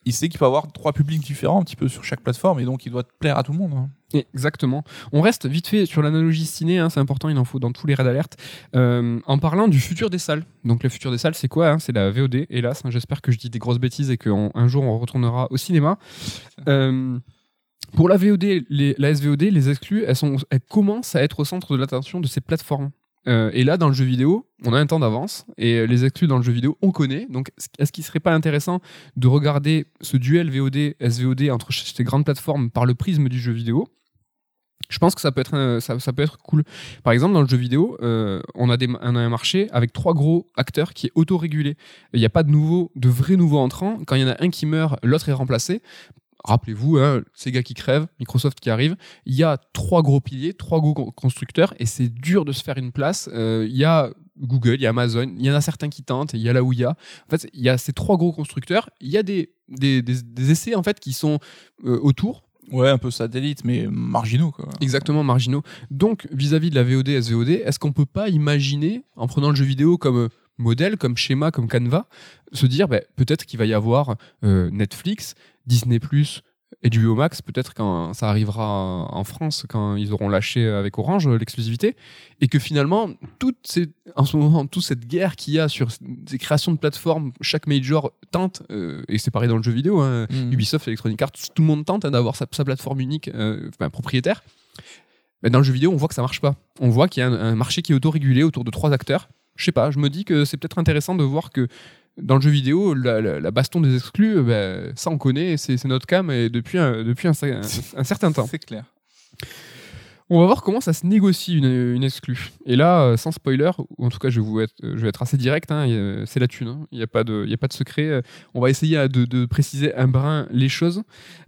il sait qu'il peut avoir trois publics différents un petit peu sur chaque plateforme et donc il doit plaire à tout le monde. hein. Exactement. On reste vite fait sur l'analogie ciné, hein, c'est important, il en faut dans tous les raids d'alerte, euh, en parlant du futur des salles. Donc le futur des salles, c'est quoi hein? C'est la VOD, hélas. J'espère que je dis des grosses bêtises et qu'un jour on retournera au cinéma. Euh, pour la VOD, la SVOD, les exclus, elles, commencent à être au centre de l'attention de ces plateformes. Euh, et là, dans le jeu vidéo, on a un temps d'avance et les exclus dans le jeu vidéo, on connaît. Donc, est-ce qu'il serait pas intéressant de regarder ce duel VOD, SVOD entre ces grandes plateformes par le prisme du jeu vidéo? Je pense que ça peut être ça, peut être cool. Par exemple, dans le jeu vidéo, euh, on, a un marché avec trois gros acteurs qui est autorégulé. Il n'y a pas de nouveaux, de vrais nouveaux entrants. Quand il y en a un qui meurt, l'autre est remplacé. Rappelez-vous, hein, Sega qui crève, Microsoft qui arrive. Il y a trois gros piliers, trois gros con- constructeurs, et c'est dur de se faire une place. Euh, Il y a Google, il y a Amazon, il y en a certains qui tentent, il y a la Ouya. En fait, il y a ces trois gros constructeurs. Il y a des, des, des- des essais en fait qui sont euh, autour. Ouais, un peu satellite, mais marginaux. Quoi. Exactement, marginaux. Donc, vis-à-vis de la VOD, SVOD, est-ce qu'on peut pas imaginer, en prenant le jeu vidéo comme euh, modèle, comme schéma, comme canevas, se dire bah, peut-être qu'il va y avoir euh, Netflix, Disney+, HBO Max, peut-être quand ça arrivera en France, quand ils auront lâché avec Orange euh, l'exclusivité, et que finalement, ces, en ce moment, toute cette guerre qu'il y a sur ces créations de plateformes, chaque major tente, euh, et c'est pareil dans le jeu vidéo, hein, Mhm. Ubisoft, Electronic Arts, tout le monde tente hein, d'avoir sa, sa plateforme unique, euh, propriétaire. Mais dans le jeu vidéo, on voit que ça marche pas. On voit qu'il y a un, un marché qui est autorégulé autour de trois acteurs. Je sais pas, je me dis que c'est peut-être intéressant de voir que dans le jeu vidéo, la, la- la baston des exclus, ben, ça on connaît, c'est notre cam et depuis un, depuis un, un- un certain temps. C'est clair. On va voir comment ça se négocie une, une exclue. Et là, euh, sans spoiler, ou en tout cas, je vais, vous être, je vais être assez direct, hein, c'est la thune. hein. Il n'y a, pas de- y a pas de secret. Euh, On va essayer de, de préciser un brin les choses.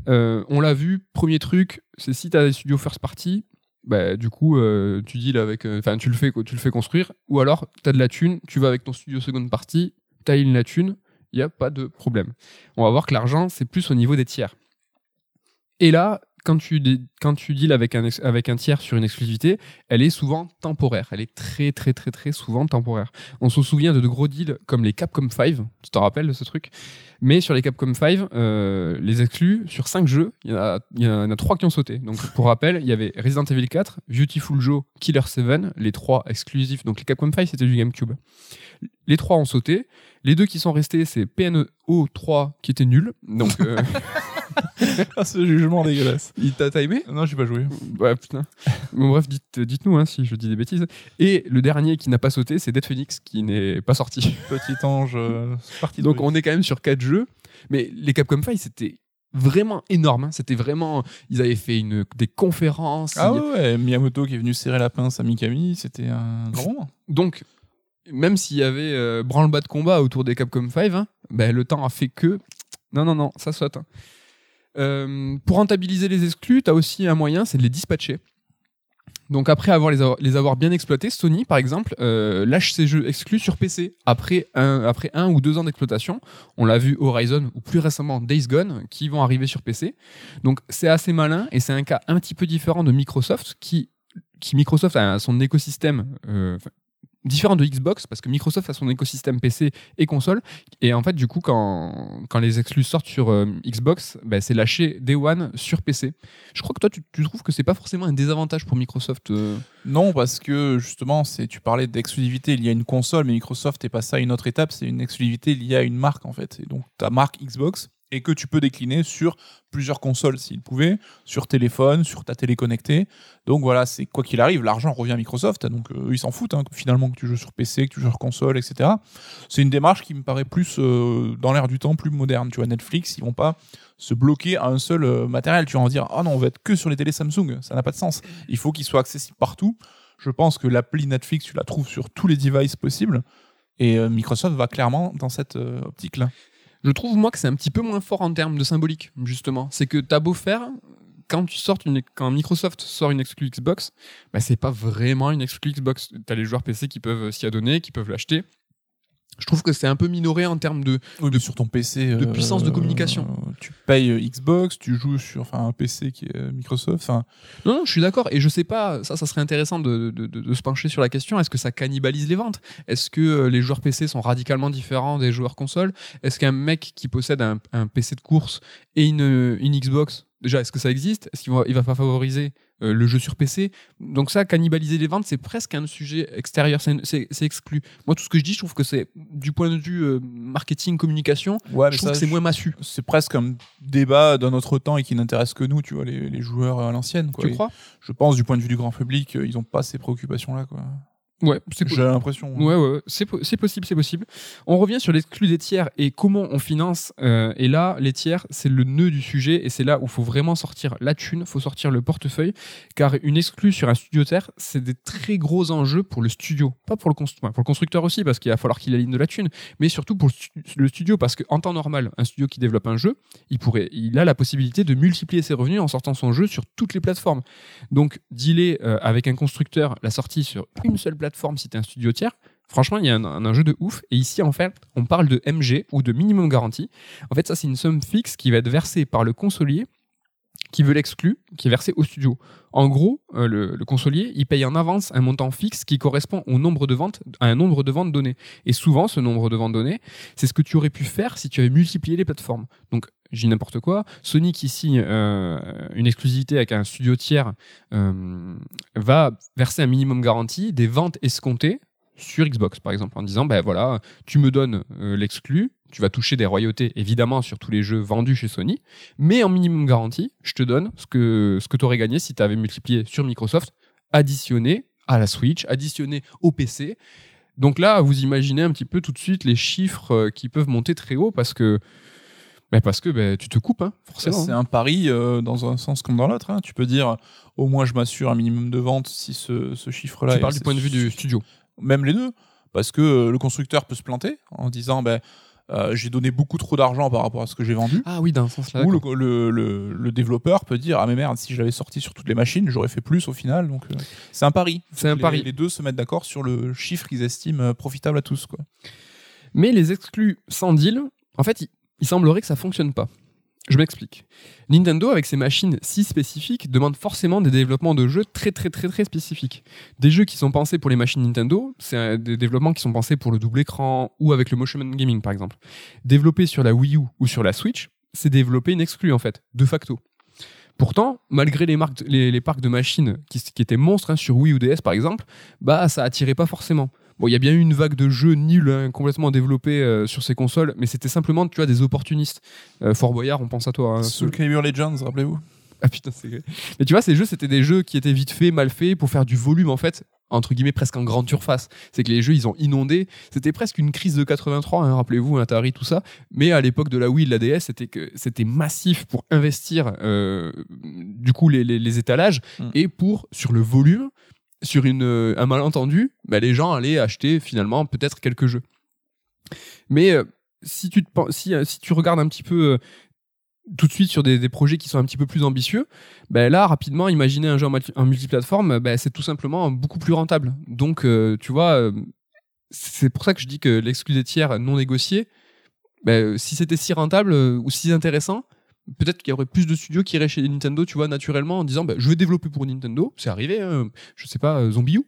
Euh, on l'a vu, premier truc, c'est si tu as des studios first party, bah, du coup, euh, tu avec, euh, enfin, tu le fais, tu le fais construire, ou alors tu as de la thune, tu vas avec ton studio second party, tu as la thune, il n'y a pas de problème. On va voir que l'argent, c'est plus au niveau des tiers. Et là, quand tu, quand tu deals avec un, avec un tiers sur une exclusivité, elle est souvent temporaire. Elle est très, très, très, très souvent temporaire. On se souvient de, de gros deals comme les Capcom 5, tu te rappelles de ce truc? Mais sur les Capcom 5, euh, les exclus, sur 5 jeux, il y, en a- y en a 3 qui ont sauté. Donc, pour rappel, il y avait Resident Evil 4, Beautiful Joe, Killer 7, les 3 exclusifs. Donc, les Capcom 5, c'était du GameCube. Les 3 ont sauté. Les deux qui sont restés, c'est PNO 3 qui était nul. Donc, euh, Ah, ce jugement dégueulasse. il t'a t'as aimé Non, j'ai pas joué. Ouais, putain. Bon, bref, dites, dites-nous hein, si je dis des bêtises. Et le dernier qui n'a pas sauté, c'est Dead Phoenix qui n'est pas sorti. Petit ange, euh, c'est parti. Donc on est quand même sur 4 jeux. Mais les Capcom 5, c'était vraiment énorme. hein. C'était vraiment. Ils avaient fait une, des conférences. Ah Il- ouais, Miyamoto qui est venu serrer la pince à Mikami, c'était un grand moment. Donc, même s'il y avait euh, branle-bas de combat autour des Capcom 5, hein, ben, le temps a fait que. Non, non, non, ça saute. hein. Euh, pour rentabiliser les exclus, tu as aussi un moyen, c'est de les dispatcher. Donc après avoir les, avoir, bien exploités, Sony par exemple euh, lâche ses jeux exclus sur PC après un, après un ou deux ans d'exploitation. On l'a vu Horizon ou plus récemment Days Gone qui vont arriver sur PC. Donc c'est assez malin et c'est un cas un petit peu différent de Microsoft qui, qui Microsoft a son écosystème euh, différent de Xbox parce que Microsoft a son écosystème PC et console et en fait du coup quand, quand les exclus sortent sur euh, Xbox bah, c'est lâché Day One sur PC je crois que toi tu, trouves que c'est pas forcément un désavantage pour Microsoft euh Non, parce que justement, c'est tu parlais d'exclusivité liée à une console, mais Microsoft est passé à une autre étape, c'est une exclusivité liée à une marque en fait. Et donc ta marque Xbox et que tu peux décliner sur plusieurs consoles s'il pouvait, sur téléphone, sur ta télé connectée. Donc voilà, c'est quoi qu'il arrive, l'argent revient à Microsoft, donc euh, ils s'en foutent hein, finalement que tu joues sur PC, que tu joues sur console, etc. C'est une démarche qui me paraît plus euh, dans l'air du temps, plus moderne. Tu vois, Netflix, ils vont pas se bloquer à un seul euh, matériel. Tu vas en dire, ah non, on va être que sur les télés Samsung, ça n'a pas de sens. Il faut qu'il soit accessible partout. Je pense que l'appli Netflix, tu la trouves sur tous les devices possibles. Et Microsoft va clairement dans cette optique-là. Je trouve moi que c'est un petit peu moins fort en termes de symbolique justement. C'est que t'as beau faire quand tu quand Microsoft sort une exclue Xbox bah, c'est pas vraiment une exclue Xbox. T'as les joueurs PC qui peuvent s'y adonner qui peuvent l'acheter je trouve que c'est un peu minoré en termes de Oui, sur ton PC. de puissance de communication. Tu payes euh, Xbox, tu joues sur enfin, un PC qui est euh, Microsoft. Non, non, je suis d'accord. Et je sais pas, ça, ça serait intéressant de, de- de- se pencher sur la question. Est-ce que ça cannibalise les ventes? Est-ce que euh, les joueurs PC sont radicalement différents des joueurs console? Est-ce qu'un mec qui possède un, un PC de course et une, une Xbox, déjà, est-ce que ça existe? Est-ce qu'il va, il va pas favoriser euh, le jeu sur PC Donc ça, cannibaliser les ventes, c'est presque un sujet extérieur, c'est exclu. Moi, tout ce que je dis, je trouve que c'est, du point de vue euh, marketing, communication, ouais, je trouve que c'est moins massu. C'est presque un débat d'un autre temps et qui n'intéresse que nous, tu vois, les, les joueurs à l'ancienne. Tu Et crois Je pense, du point de vue du grand public, euh, ils n'ont pas ces préoccupations-là. quoi. Ouais, c'est J'ai l'impression. Ouais, ouais, ouais. c'est po- c'est possible, c'est possible. On revient sur l'exclu des tiers et comment on finance. euh, et là, les tiers, c'est le nœud du sujet et c'est là où il faut vraiment sortir la thune, faut sortir le portefeuille, car une exclue sur un studio tiers, c'est des très gros enjeux pour le studio, pas pour le, pour constructeur aussi, parce qu'il va falloir qu'il aligne de la thune, mais surtout pour le stu- le studio, parce qu'en temps normal, un studio qui développe un jeu, il pourrait, il a la possibilité de multiplier ses revenus en sortant son jeu sur toutes les plateformes. Donc, dealer euh, avec un constructeur la sortie sur une seule plateforme si tu es un studio tiers, franchement, il y a un, un enjeu de ouf. Et ici, en fait, on parle de MG ou de minimum garantie. En fait, ça, c'est une somme fixe qui va être versée par le consolier qui veut l'exclu, qui est versé au studio. En gros, euh, le, consolier, il paye en avance un montant fixe qui correspond à un nombre de ventes données. Et souvent, ce nombre de ventes données, c'est ce que tu aurais pu faire si tu avais multiplié les plateformes. Donc, dis n'importe quoi. Sony qui signe euh, une exclusivité avec un studio tiers euh, va verser un minimum garantie des ventes escomptées sur Xbox, par exemple, en disant, ben voilà, tu me donnes l'exclu, tu vas toucher des royautés, évidemment, sur tous les jeux vendus chez Sony, mais en minimum garantie, je te donne ce que, ce que tu aurais gagné si tu avais multiplié sur Microsoft, additionné à la Switch, additionné au PC. Donc là, vous imaginez un petit peu tout de suite les chiffres euh, qui peuvent monter très haut parce que, ben parce que ben, tu te coupes, hein, forcément. C'est un pari euh, dans un sens comme dans l'autre. hein. Tu peux dire, au moins, je m'assure un minimum de ventes si ce, ce chiffre-là. tu est- parles du point de vue du studio. Même les deux. Parce que euh, le constructeur peut se planter en disant, ben, euh, j'ai donné beaucoup trop d'argent par rapport à ce que j'ai vendu. Ah oui, dans un sens là. Ou le, le, le- le développeur peut dire ah mais merde si je l'avais sorti sur toutes les machines j'aurais fait plus au final donc euh, c'est un pari C'est un Les- pari. les deux se mettent d'accord sur le chiffre qu'ils estiment euh, profitable à tous quoi Mais les exclus sans deal, en fait, il, il semblerait que ça fonctionne pas. Je m'explique. Nintendo, avec ses machines si spécifiques, demande forcément des développements de jeux très très très très spécifiques. Des jeux qui sont pensés pour les machines Nintendo, c'est des développements qui sont pensés pour le double écran ou avec le motion gaming par exemple. Développés sur la Wii U ou sur la Switch, c'est développer une exclue en fait, de facto. Pourtant, malgré les, parcs de machines qui, qui étaient monstres hein, sur Wii ou DS par exemple, bah ça attirait pas forcément. Bon, il y a bien eu une vague de jeux nuls, hein, complètement développés euh, sur ces consoles, mais c'était simplement, tu vois, des opportunistes. Euh, Fort Boyard, on pense à toi. hein. Soul Calibur Legends rappelez-vous Ah putain, c'est vrai. Mais tu vois, ces jeux, c'était des jeux qui étaient vite faits, mal faits, pour faire du volume, en fait, entre guillemets, presque en grande surface. C'est que les jeux, ils ont inondé. C'était presque une crise de 83, hein, rappelez-vous, Atari, tout ça. Mais à l'époque de la Wii, de la DS, c'était que c'était massif pour investir, euh, du coup, les, les- les étalages, Mm. et pour, sur le volume, sur une, euh, un malentendu, bah, les gens allaient acheter finalement peut-être quelques jeux. Mais euh, si, tu te, si, euh, si tu regardes un petit peu tout de suite sur des, projets qui sont un petit peu plus ambitieux, ben là, rapidement, imaginer un jeu en, multi- en multiplateforme, ben, c'est tout simplement beaucoup plus rentable. Donc, tu vois, c'est pour ça que je dis que l'exclu des tiers non négocié, ben, si c'était si rentable ou si intéressant, peut-être qu'il y aurait plus de studios qui iraient chez Nintendo, tu vois, naturellement, en disant, ben, je vais développer pour Nintendo. C'est arrivé, hein. je sais pas, euh, Zombie U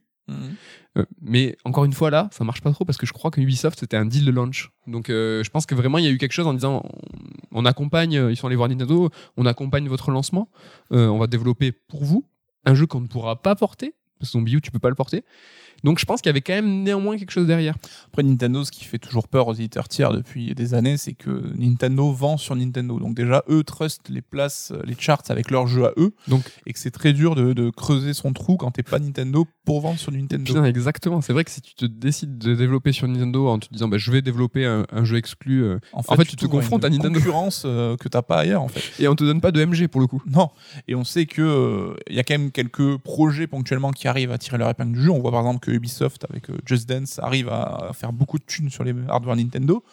Euh, mais encore une fois là, ça marche pas trop parce que je crois que Ubisoft c'était un deal de launch. Donc euh, je pense que vraiment il y a eu quelque chose en disant on, on accompagne, euh, ils sont allés voir Nintendo, on accompagne votre lancement, on va développer pour vous un jeu qu'on ne pourra pas porter parce que Zombie U tu peux pas le porter. Donc je pense qu'il y avait quand même néanmoins quelque chose derrière. Après Nintendo, ce qui fait toujours peur aux éditeurs tiers depuis des années, c'est que Nintendo vend sur Nintendo. Donc déjà, eux trustent les places, les charts avec leurs jeux à eux. Donc et que c'est très dur de, de creuser son trou quand t'es pas Nintendo pour vendre sur Nintendo. Putain, exactement. C'est vrai que si tu te décides de développer sur Nintendo en te disant bah, je vais développer un, un jeu exclu euh, En fait, tu te confrontes une à Nintendo. concurrence euh, que t'as pas ailleurs en fait. et on te donne pas de MG pour le coup. Non. Et on sait que euh, il y a quand même quelques projets ponctuellement qui arrivent à tirer leur épingle du jeu. On voit par exemple que Ubisoft avec euh, Just Dance arrive à faire beaucoup de thunes sur les hardware Nintendo,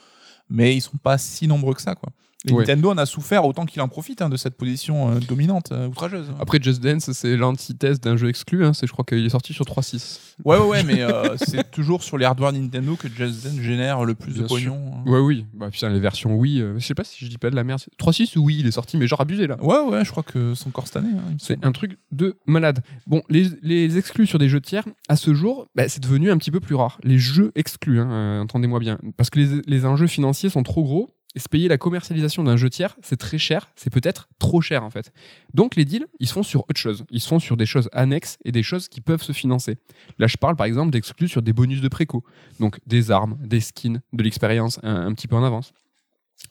mais ils sont pas si nombreux que ça quoi. Et Ouais. Nintendo en a souffert autant qu'il en profite hein, de cette position euh, dominante, euh, outrageuse. Après Just Dance, c'est l'antithèse d'un jeu exclu. Hein. C'est, je crois qu'il est sorti sur 3.6. Ouais, ouais, ouais, mais euh, c'est toujours sur les hardware Nintendo que Just Dance génère le plus Bien de pognon. hein. Ouais, oui. Bah, putain, les versions Wii, je sais pas si je dis pas de la merde. 3.6 ou Wii, il est sorti, mais genre abusé là. Ouais, ouais, je crois que c'est encore cette année. hein, C'est un truc de malade. Bon, les, les exclus sur des jeux tiers, à ce jour, bah, c'est devenu un petit peu plus rare. Les jeux exclus, hein, entendez-moi bien. Parce que les, les enjeux financiers sont trop gros. Et se payer la commercialisation d'un jeu tiers, c'est très cher, c'est peut-être trop cher en fait. Donc les deals, ils se font sur autre chose. Ils se font sur des choses annexes et des choses qui peuvent se financer. Là, je parle par exemple d'exclus sur des bonus de préco. Donc des armes, des skins, de l'expérience un, un petit peu en avance.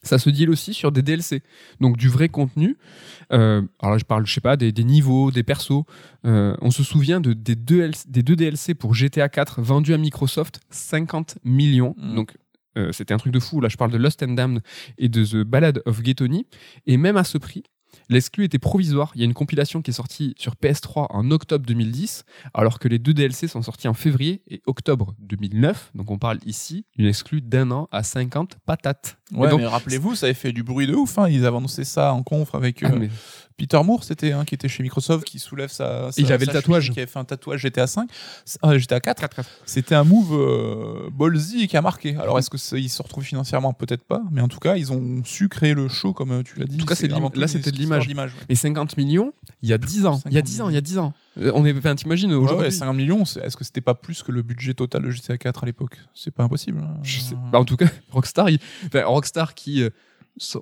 Ça se deal aussi sur des DLC, donc du vrai contenu. Euh, alors là, je parle, je sais pas, des, des niveaux, des persos. Euh, on se souvient de, des, deux LC des deux DLC pour GTA 4 vendus à Microsoft, 50 millions. Mm. Donc euh, c'était un truc de fou. Là, je parle de Lost and Damned et de The Ballad of Gay Tony. Et même à ce prix, l'exclu était provisoire. Il y a une compilation qui est sortie sur PS3 en octobre 2010, alors que les deux DLC sont sortis en février et octobre 2009. Donc on parle ici d'une exclu d'un an à 50 patates. Ouais, donc- mais rappelez-vous, ça avait fait du bruit de ouf. hein. Ils avaient annoncé ça en conf avec euh, Ah, mais- Peter Moore, c'était un qui était chez Microsoft, qui soulève sa. sa- Il avait sa le tatouage. chemise, Qui avait fait un tatouage GTA 5, euh, GTA 4. 4 C'était un move euh, ballsy qui a marqué. Alors est-ce que ils se retrouvent financièrement? Peut-être pas, mais en tout cas, ils ont su créer le show comme euh, tu l'as dit. En tout cas, c'est là, c'était de l'image. ouais. Et 50 millions, il y a 10 ans. Il y a 10 ans, il y a 10 ans. Euh, On est, enfin, t'imagines aujourd'hui. ouais, 50 millions, est-ce que c'était pas plus que le budget total de GTA 4 à l'époque? C'est pas impossible. hein. Je sais- bah, en tout cas, Rockstar, il- enfin, Rockstar qui, euh,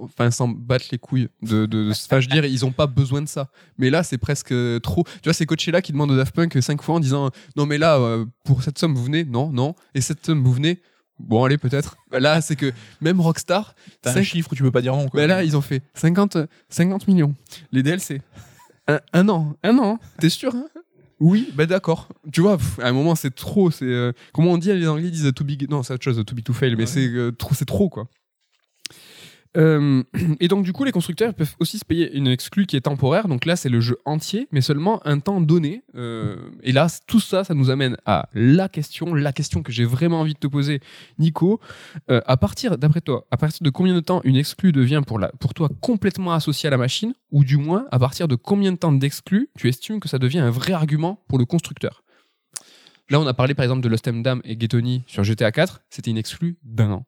enfin, s'en battent les couilles. De, de, enfin, je veux dire, ils ont pas besoin de ça. Mais là, c'est presque trop. Tu vois, c'est Coachella qui demande au Daft Punk 5 fois en disant, non, mais là, euh, pour cette somme, vous venez, non, non, et cette somme, vous venez? Bon, allez, peut-être. Là, c'est que même Rockstar, T'as un cinq- chiffre où tu peux pas dire non. Quoi. bah, là, ils ont fait 50, 50 millions. Les DLC. Un, un an. Un an. T'es sûr? Hein Oui, bah d'accord. Tu vois, à un moment, c'est trop. C'est euh, comment on dit Les Anglais disent too big. Non, c'est autre chose, too big to fail. Mais Ouais. c'est euh, trop, c'est trop quoi. Euh, et donc du coup, les constructeurs peuvent aussi se payer une exclue qui est temporaire. Donc là, c'est le jeu entier, mais seulement un temps donné. Euh, et là, tout ça, ça nous amène à la question, la question que j'ai vraiment envie de te poser, Nico. Euh, à partir, d'après toi, à partir de combien de temps une exclue devient pour, toi complètement associée à la machine, ou du moins à partir de combien de temps d'exclus tu estimes que ça devient un vrai argument pour le constructeur? Là, on a parlé par exemple de Lost Dam et Ghetoni sur GTA 4, c'était une exclue d'un an.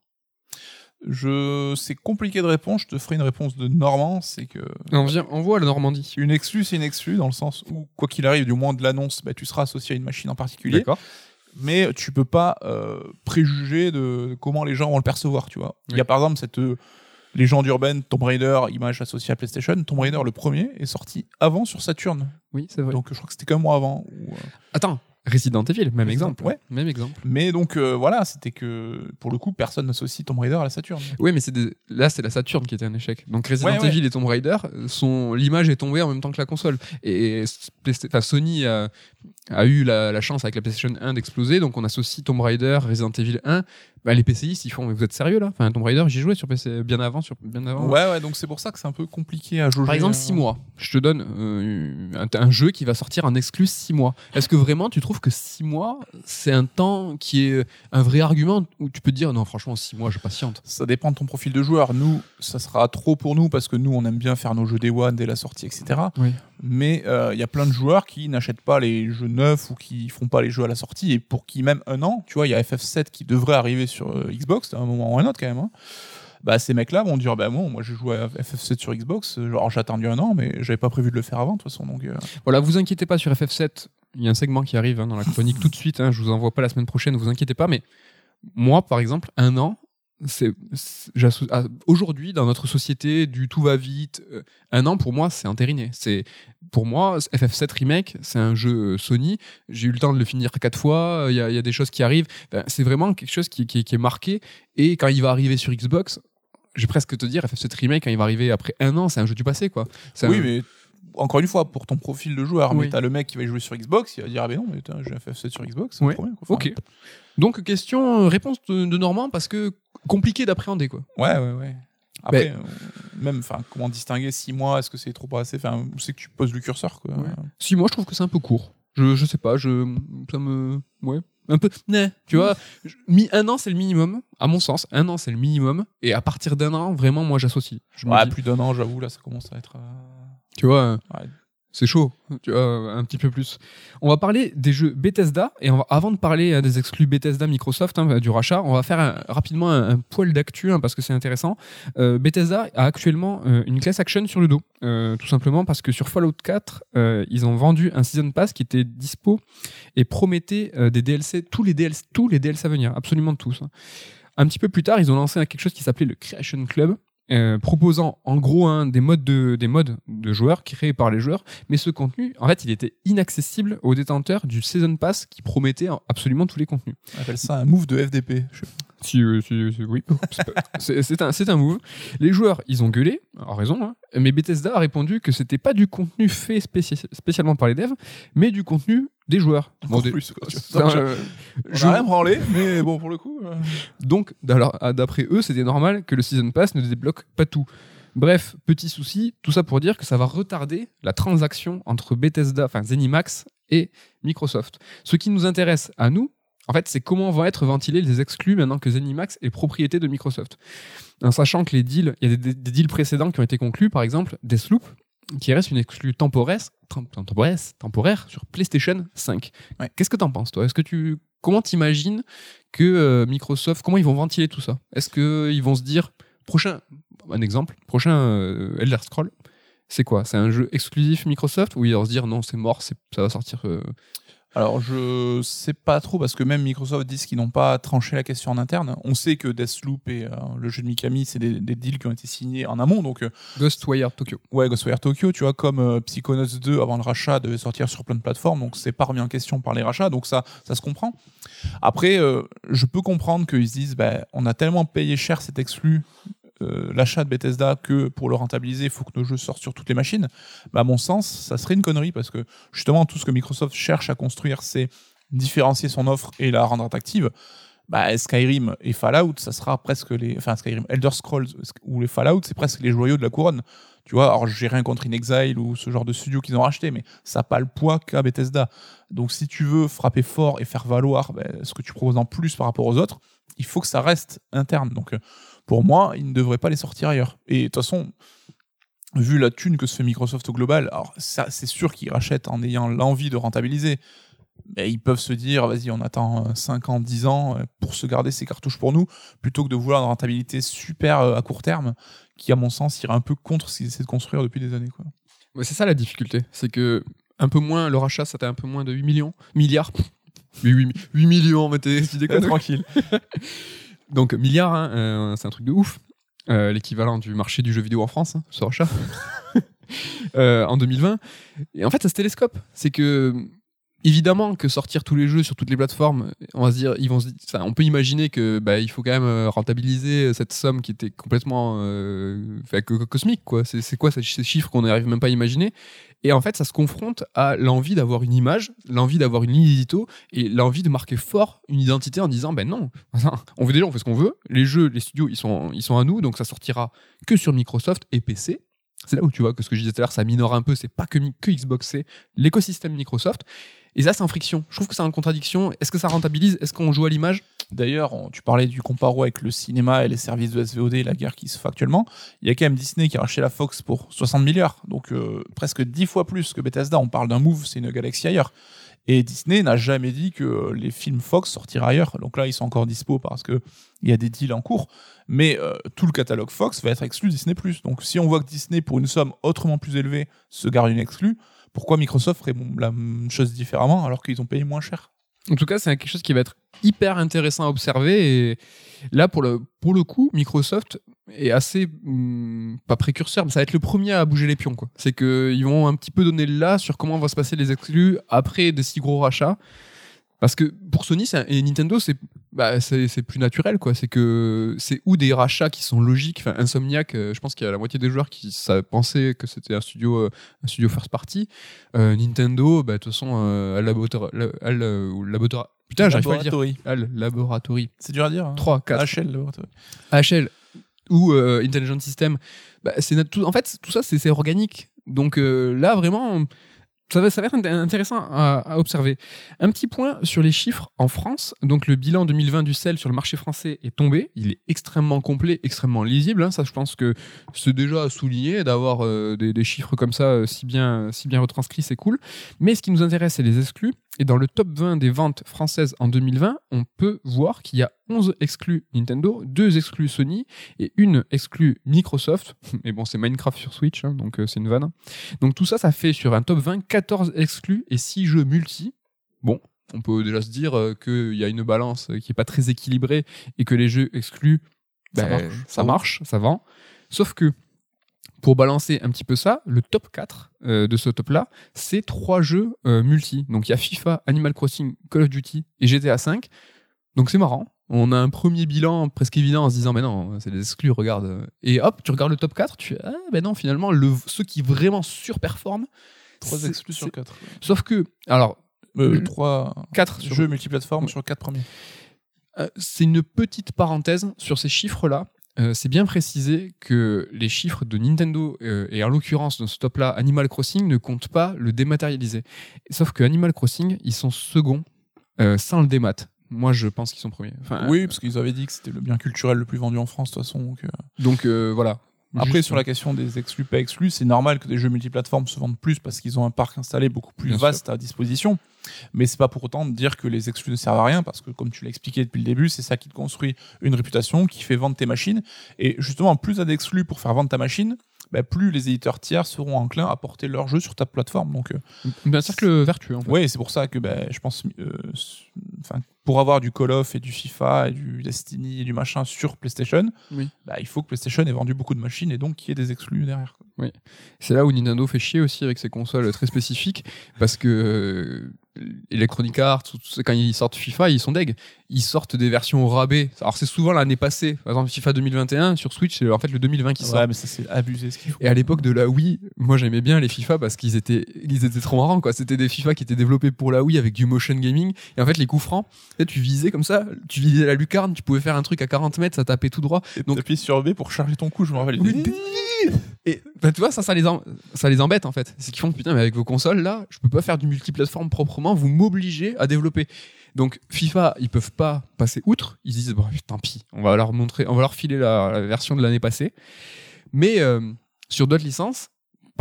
Je... C'est compliqué de répondre. Je te ferai une réponse de Normand. C'est que On, vient, on voit la Normandie. une exclue, c'est une exclue dans le sens où, quoi qu'il arrive, du moins de l'annonce, bah, tu seras associé à une machine en particulier. D'accord mais tu peux pas euh, préjuger de comment les gens vont le percevoir, tu vois. Il y a par exemple cette euh, légende urbaine Tomb Raider, image associée à PlayStation. Tomb Raider, le premier, est sorti avant sur Saturn. Oui, c'est vrai. Donc je crois que c'était qu'un mois avant. euh, Attends, Resident Evil, même Resident- exemple. ouais. Même exemple. Mais donc euh, voilà, c'était que pour le coup, personne n'associe Tomb Raider à la Saturn. Oui, mais c'est des- là, c'est la Saturn qui était un échec. Donc Resident Ouais, ouais. Evil et Tomb Raider, sont... l'image est tombée en même temps que la console. Et enfin, Sony a, a eu la, la chance avec la PlayStation 1 d'exploser. Donc on associe Tomb Raider, Resident Evil 1. Bah, les PCistes, ils font, mais vous êtes sérieux là? Enfin, Tomb Raider, j'y jouais sur PC bien avant. Sur... Bien avant. Ouais, ouais, donc c'est pour ça que c'est un peu compliqué à jauger. Par exemple, euh, 6 mois. Je te donne euh, un, un jeu qui va sortir en exclu 6 mois. Est-ce que vraiment tu trouves que 6 mois, c'est un temps qui est un vrai argument où tu peux te dire non, franchement, 6 mois, je patiente? Ça dépend de ton profil de joueur. Nous, ça sera trop pour nous parce que nous, on aime bien faire nos jeux Day One dès la sortie, etc. Oui. Mais euh, il y a plein de joueurs qui n'achètent pas les jeux neufs ou qui font pas les jeux à la sortie et pour qui même un an, tu vois, il y a FF7 qui devrait arriver sur euh, Xbox à un moment ou un autre quand même. hein. Bah, ces mecs-là vont dire bah bon, moi j'ai joué à FF7 sur Xbox, euh, genre j'ai attendu un an, mais j'avais pas prévu de le faire avant de toute façon. Donc euh, Voilà, vous inquiétez pas sur FF7. il y a un segment qui arrive hein, dans la chronique tout de suite. Hein, je vous envoie pas la semaine prochaine, vous inquiétez pas. Mais moi, par exemple, un an, c'est ah, aujourd'hui dans notre société du tout va vite. euh, un an pour moi, c'est entériné. C'est pour moi FF7 remake, c'est un jeu euh, Sony. J'ai eu le temps de le finir quatre fois. Il y a, il y a des choses qui arrivent. Ben, c'est vraiment quelque chose qui, qui- qui est marqué. Et quand il va arriver sur Xbox, je vais presque te dire FF7 remake quand il va arriver après un an, c'est un jeu du passé quoi. Oui, un- mais encore une fois, pour ton profil de joueur, Oui. mais t'as le mec qui va jouer sur Xbox, il va dire Ah, ben non, mais putain, j'ai un FF7 sur Xbox, c'est trop bien. quoi. Enfin, Ok. Donc question réponse de, de Normand parce que compliqué d'appréhender quoi. Ouais, ouais, ouais. Après, euh, même, enfin, comment distinguer 6 mois Est-ce que c'est trop pas assez Enfin, c'est que tu poses le curseur, quoi. Ouais. Si moi je trouve que c'est un peu court. Je, je sais pas, je ça me ouais un peu tu vois. Un an c'est le minimum à mon sens. Un an c'est le minimum et à partir d'un an vraiment moi j'associe. Je me Ouais, dis, plus d'un an, j'avoue, là, ça commence à être. euh, tu vois. Ouais. C'est chaud, tu vois, un petit peu plus. On va parler des jeux Bethesda et on va, avant de parler euh, des exclus Bethesda Microsoft hein, du rachat, on va faire un- rapidement un, un poil d'actu hein, parce que c'est intéressant. Euh, Bethesda a actuellement euh, une class action sur le dos, euh, tout simplement parce que sur Fallout 4, euh, ils ont vendu un season pass qui était dispo et promettait des DLC, tous les DLC, tous les DLC à venir, absolument tous. hein. Un petit peu plus tard, ils ont lancé quelque chose qui s'appelait le Creation Club. Euh, proposant en gros hein, des modes de des modes de joueurs créés par les joueurs mais ce contenu, en fait, il était inaccessible aux détenteurs du Season Pass qui promettait absolument tous les contenus. On appelle ça un move de FDP. Je. Si, euh, si- si- oui, c'est un, un move. Les joueurs, ils ont gueulé, en raison, hein, mais Bethesda a répondu que c'était pas du contenu fait spéci- spécialement par les devs, mais du contenu des joueurs. Encore des- plus, quoi, euh, je- rien branlé, mais bon, pour le coup. euh, donc, ah, d'après eux, c'était normal que le Season Pass ne débloque pas tout. Bref, petit souci, tout ça pour dire que ça va retarder la transaction entre Bethesda, enfin Zenimax et Microsoft. Ce qui nous intéresse à nous, en fait, c'est comment vont être ventilés les exclus maintenant que Zenimax est propriété de Microsoft. En sachant que les deals, il y a des, des deals précédents qui ont été conclus, par exemple Deathloop, qui reste une exclue temporaire, tem- temporaire, temporaire sur PlayStation 5. Ouais. Qu'est-ce que t'en penses, toi? Est-ce que tu comment t'imagines que euh, Microsoft, comment ils vont ventiler tout ça? Est-ce qu'ils vont se dire prochain, un exemple, prochain euh, Elder Scroll, c'est quoi? C'est un jeu exclusif Microsoft? Ou ils vont se dire non, c'est mort, ça va sortir euh, Alors, je sais pas trop parce que même Microsoft disent qu'ils n'ont pas tranché la question en interne. On sait que Deathloop et euh, le jeu de Mikami, c'est des, des deals qui ont été signés en amont. Donc, euh, Ghostwire Tokyo ouais, Ghostwire Tokyo, tu vois, comme euh, Psychonauts 2 avant le rachat devait sortir sur plein de plateformes. Donc, c'est pas remis en question par les rachats. Donc, ça, ça se comprend. Après, je peux comprendre qu'ils se disent, bah, on a tellement payé cher cet exclu. Euh, l'achat de Bethesda que pour le rentabiliser, il faut que nos jeux sortent sur toutes les machines. Bah, à mon sens, ça serait une connerie parce que justement, tout ce que Microsoft cherche à construire, c'est différencier son offre et la rendre attractive. Bah, Skyrim et Fallout, ça sera presque les. Enfin, Skyrim, Elder Scrolls ou les Fallout, c'est presque les joyaux de la couronne. Tu vois, alors j'ai rien contre InXile ou ce genre de studio qu'ils ont racheté, mais ça n'a pas le poids qu'a Bethesda. Donc, si tu veux frapper fort et faire valoir ben, ce que tu proposes en plus par rapport aux autres, il faut que ça reste interne. Donc, euh, pour moi, ils ne devraient pas les sortir ailleurs. Et de toute façon, vu la thune que se fait Microsoft au global, alors ça, c'est sûr qu'ils rachètent en ayant l'envie de rentabiliser. Mais ils peuvent se dire, vas-y, on attend euh, 5 ans, 10 ans euh, pour se garder ces cartouches pour nous, plutôt que de vouloir une rentabilité super euh, à court terme, qui, à mon sens, irait un peu contre ce qu'ils essaient de construire depuis des années. Quoi. Ouais, c'est ça la difficulté, c'est que un peu moins le rachat, ça un peu moins de 8 millions, milliards. Mais 8, 8 millions, mais t'es tu déconnes. tranquille. Donc milliards, hein, euh, c'est un truc de ouf. Euh, L'équivalent du marché du jeu vidéo en France, hein, ce rachat. Euh, en 2020. Et en fait, ça se télescope. C'est que évidemment que sortir tous les jeux sur toutes les plateformes, on va dire, ils vont on peut imaginer que bah, il faut quand même euh, rentabiliser cette somme qui était complètement euh, cosmique quoi. C'est quoi ces ces chiffres qu'on n'arrive même pas à imaginer? Et en fait, ça se confronte à l'envie d'avoir une image, l'envie d'avoir une ligne édito et l'envie de marquer fort une identité en disant ben non, on veut déjà on fait ce qu'on veut. Les jeux, les studios, ils sont ils sont à nous, donc ça sortira que sur Microsoft et PC. C'est là où tu vois que ce que je disais tout à l'heure, ça minore un peu, c'est pas que, que Xbox, c'est l'écosystème Microsoft. Et ça, c'est en friction. Je trouve que c'est en contradiction. Est-ce que ça rentabilise? Est-ce qu'on joue à l'image? D'ailleurs, tu parlais du comparo avec le cinéma et les services de SVOD et la guerre qui se fait actuellement. Il y a quand même Disney qui a racheté la Fox pour 60 milliards, donc euh, presque 10 fois plus que Bethesda. On parle d'un move, c'est une galaxie ailleurs. Et Disney n'a jamais dit que euh, les films Fox sortiraient ailleurs. Donc là, ils sont encore dispo parce que il y a des deals en cours. Mais euh, tout le catalogue Fox va être exclu Disney+. Donc si on voit que Disney, pour une somme autrement plus élevée, se garde une exclue, pourquoi Microsoft ferait la même chose différemment alors qu'ils ont payé moins cher? En tout cas, c'est quelque chose qui va être hyper intéressant à observer. Et là, pour le, pour le coup, Microsoft est assez hum, pas précurseur, mais ça va être le premier à bouger les pions. C'est qu'ils vont un petit peu donner le là sur comment vont se passer les exclus après des si gros rachats. Parce que pour Sony un- et Nintendo, c'est bah, plus naturel. quoi. C'est que c'est ou des rachats qui sont logiques. Enfin, Insomniac, euh, je pense qu'il y a la moitié des joueurs qui ça, pensaient que c'était un studio, euh, un studio first party. Euh, Nintendo, bah, de toute façon, euh, Al Laborator- la- Al, ou Laborator- Putain, j'arrive pas à dire. Laboratory. Al Laboratory. C'est dur à dire. hein. 3, 4. HL Laboratory. HL ou Intelligent System, bah, tout, en fait tout ça c'est organique. Donc là vraiment ça va, être int- intéressant à, observer. Un petit point sur les chiffres en France. Donc le bilan 2020 du sel sur le marché français est tombé. Il est extrêmement complet, extrêmement lisible. hein. Ça, je pense que c'est déjà à souligner d'avoir euh, des, des chiffres comme ça euh, si bien, si bien retranscrits, c'est cool. Mais ce qui nous intéresse, c'est les exclus. Et dans le top 20 des ventes françaises en 2020, on peut voir qu'il y a 11 exclus Nintendo, 2 exclus Sony et une exclue Microsoft. Mais bon, c'est Minecraft sur Switch, hein, donc euh, c'est une vanne. Donc tout ça, ça fait sur un top 20 14 exclus et 6 jeux multi. Bon, on peut déjà se dire euh, qu'il y a une balance qui est pas très équilibrée et que les jeux exclus, Ça ben, marche. ça marche, ça vend. Sauf que pour balancer un petit peu ça, le top 4 euh, de ce top-là, c'est trois jeux euh, multi. Donc il y a FIFA, Animal Crossing, Call of Duty et GTA V. Donc c'est marrant. On a un premier bilan presque évident en se disant, mais non, c'est des exclus, regarde. Et hop, tu regardes le top 4, tu fais, ah ben non, finalement, le, ceux qui vraiment surperforment, 3 c'est- exclus sur c'est- 4. Sauf que, alors, Le- 3 4 sur jeux multiplateformes sur 4 premiers. Euh, c'est une petite parenthèse sur ces chiffres-là. Euh, c'est bien précisé que les chiffres de Nintendo, euh, et en l'occurrence dans ce top-là, Animal Crossing, ne comptent pas le dématérialisé. Sauf que Animal Crossing, ils sont seconds euh, sans le démat. Moi, je pense qu'ils sont premiers. Enfin, oui, parce qu'ils avaient dit que c'était le bien culturel le plus vendu en France, de toute façon. donc, euh. Donc euh, voilà. Après, Juste- sur la question des exclus, pas exclus, c'est normal que des jeux multiplateformes se vendent plus parce qu'ils ont un parc installé beaucoup plus Bien vaste à disposition. Mais c'est pas pour autant de dire que les exclus ne servent à rien parce que, comme tu l'as expliqué depuis le début, c'est ça qui te construit une réputation, qui fait vendre tes machines. Et justement, plus t'as d'exclus pour faire vendre ta machine, bah, plus les éditeurs tiers seront enclins à porter leur jeu sur ta plateforme. Donc, euh, un cercle vertueux. En fait. Ouais, c'est pour ça que ben, je pense, euh, enfin, pour avoir du Call of et du FIFA et du Destiny et du machin sur PlayStation, Oui. bah, il faut que PlayStation ait vendu beaucoup de machines et donc qu'il y ait des exclus derrière. quoi. C'est là où Nintendo fait chier aussi avec ses consoles très spécifiques parce que Electronic Arts, quand ils sortent FIFA, ils sont deg. Ils sortent des versions au rabais. Alors c'est souvent l'année passée. Par exemple, FIFA 2021 sur Switch, c'est en fait le 2020 qui sort. Ouais, mais ça c'est abusé ce qu'il faut. Et à l'époque de la Wii, moi j'aimais bien les FIFA parce qu'ils étaient, ils étaient trop marrants quoi. C'était des FIFA qui étaient développés pour la Wii avec du motion gaming. Et en fait, les coups francs, tu sais, tu visais comme ça, tu visais la lucarne, tu pouvais faire un truc à 40 mètres, ça tapait tout droit. Donc Donc- t'appuies sur B pour charger ton coup, je me rappelle. Oui. Et bah, tu vois, ça, ça les, ça les embête en fait. C'est qu'ils font putain, mais avec vos consoles là, je peux pas faire du multiplateforme proprement, vous m'obligez à développer. Donc FIFA, ils peuvent pas passer outre. Ils se disent bon, tant pis, on va leur montrer, on va leur filer la, la version de l'année passée. Mais euh, sur d'autres licences,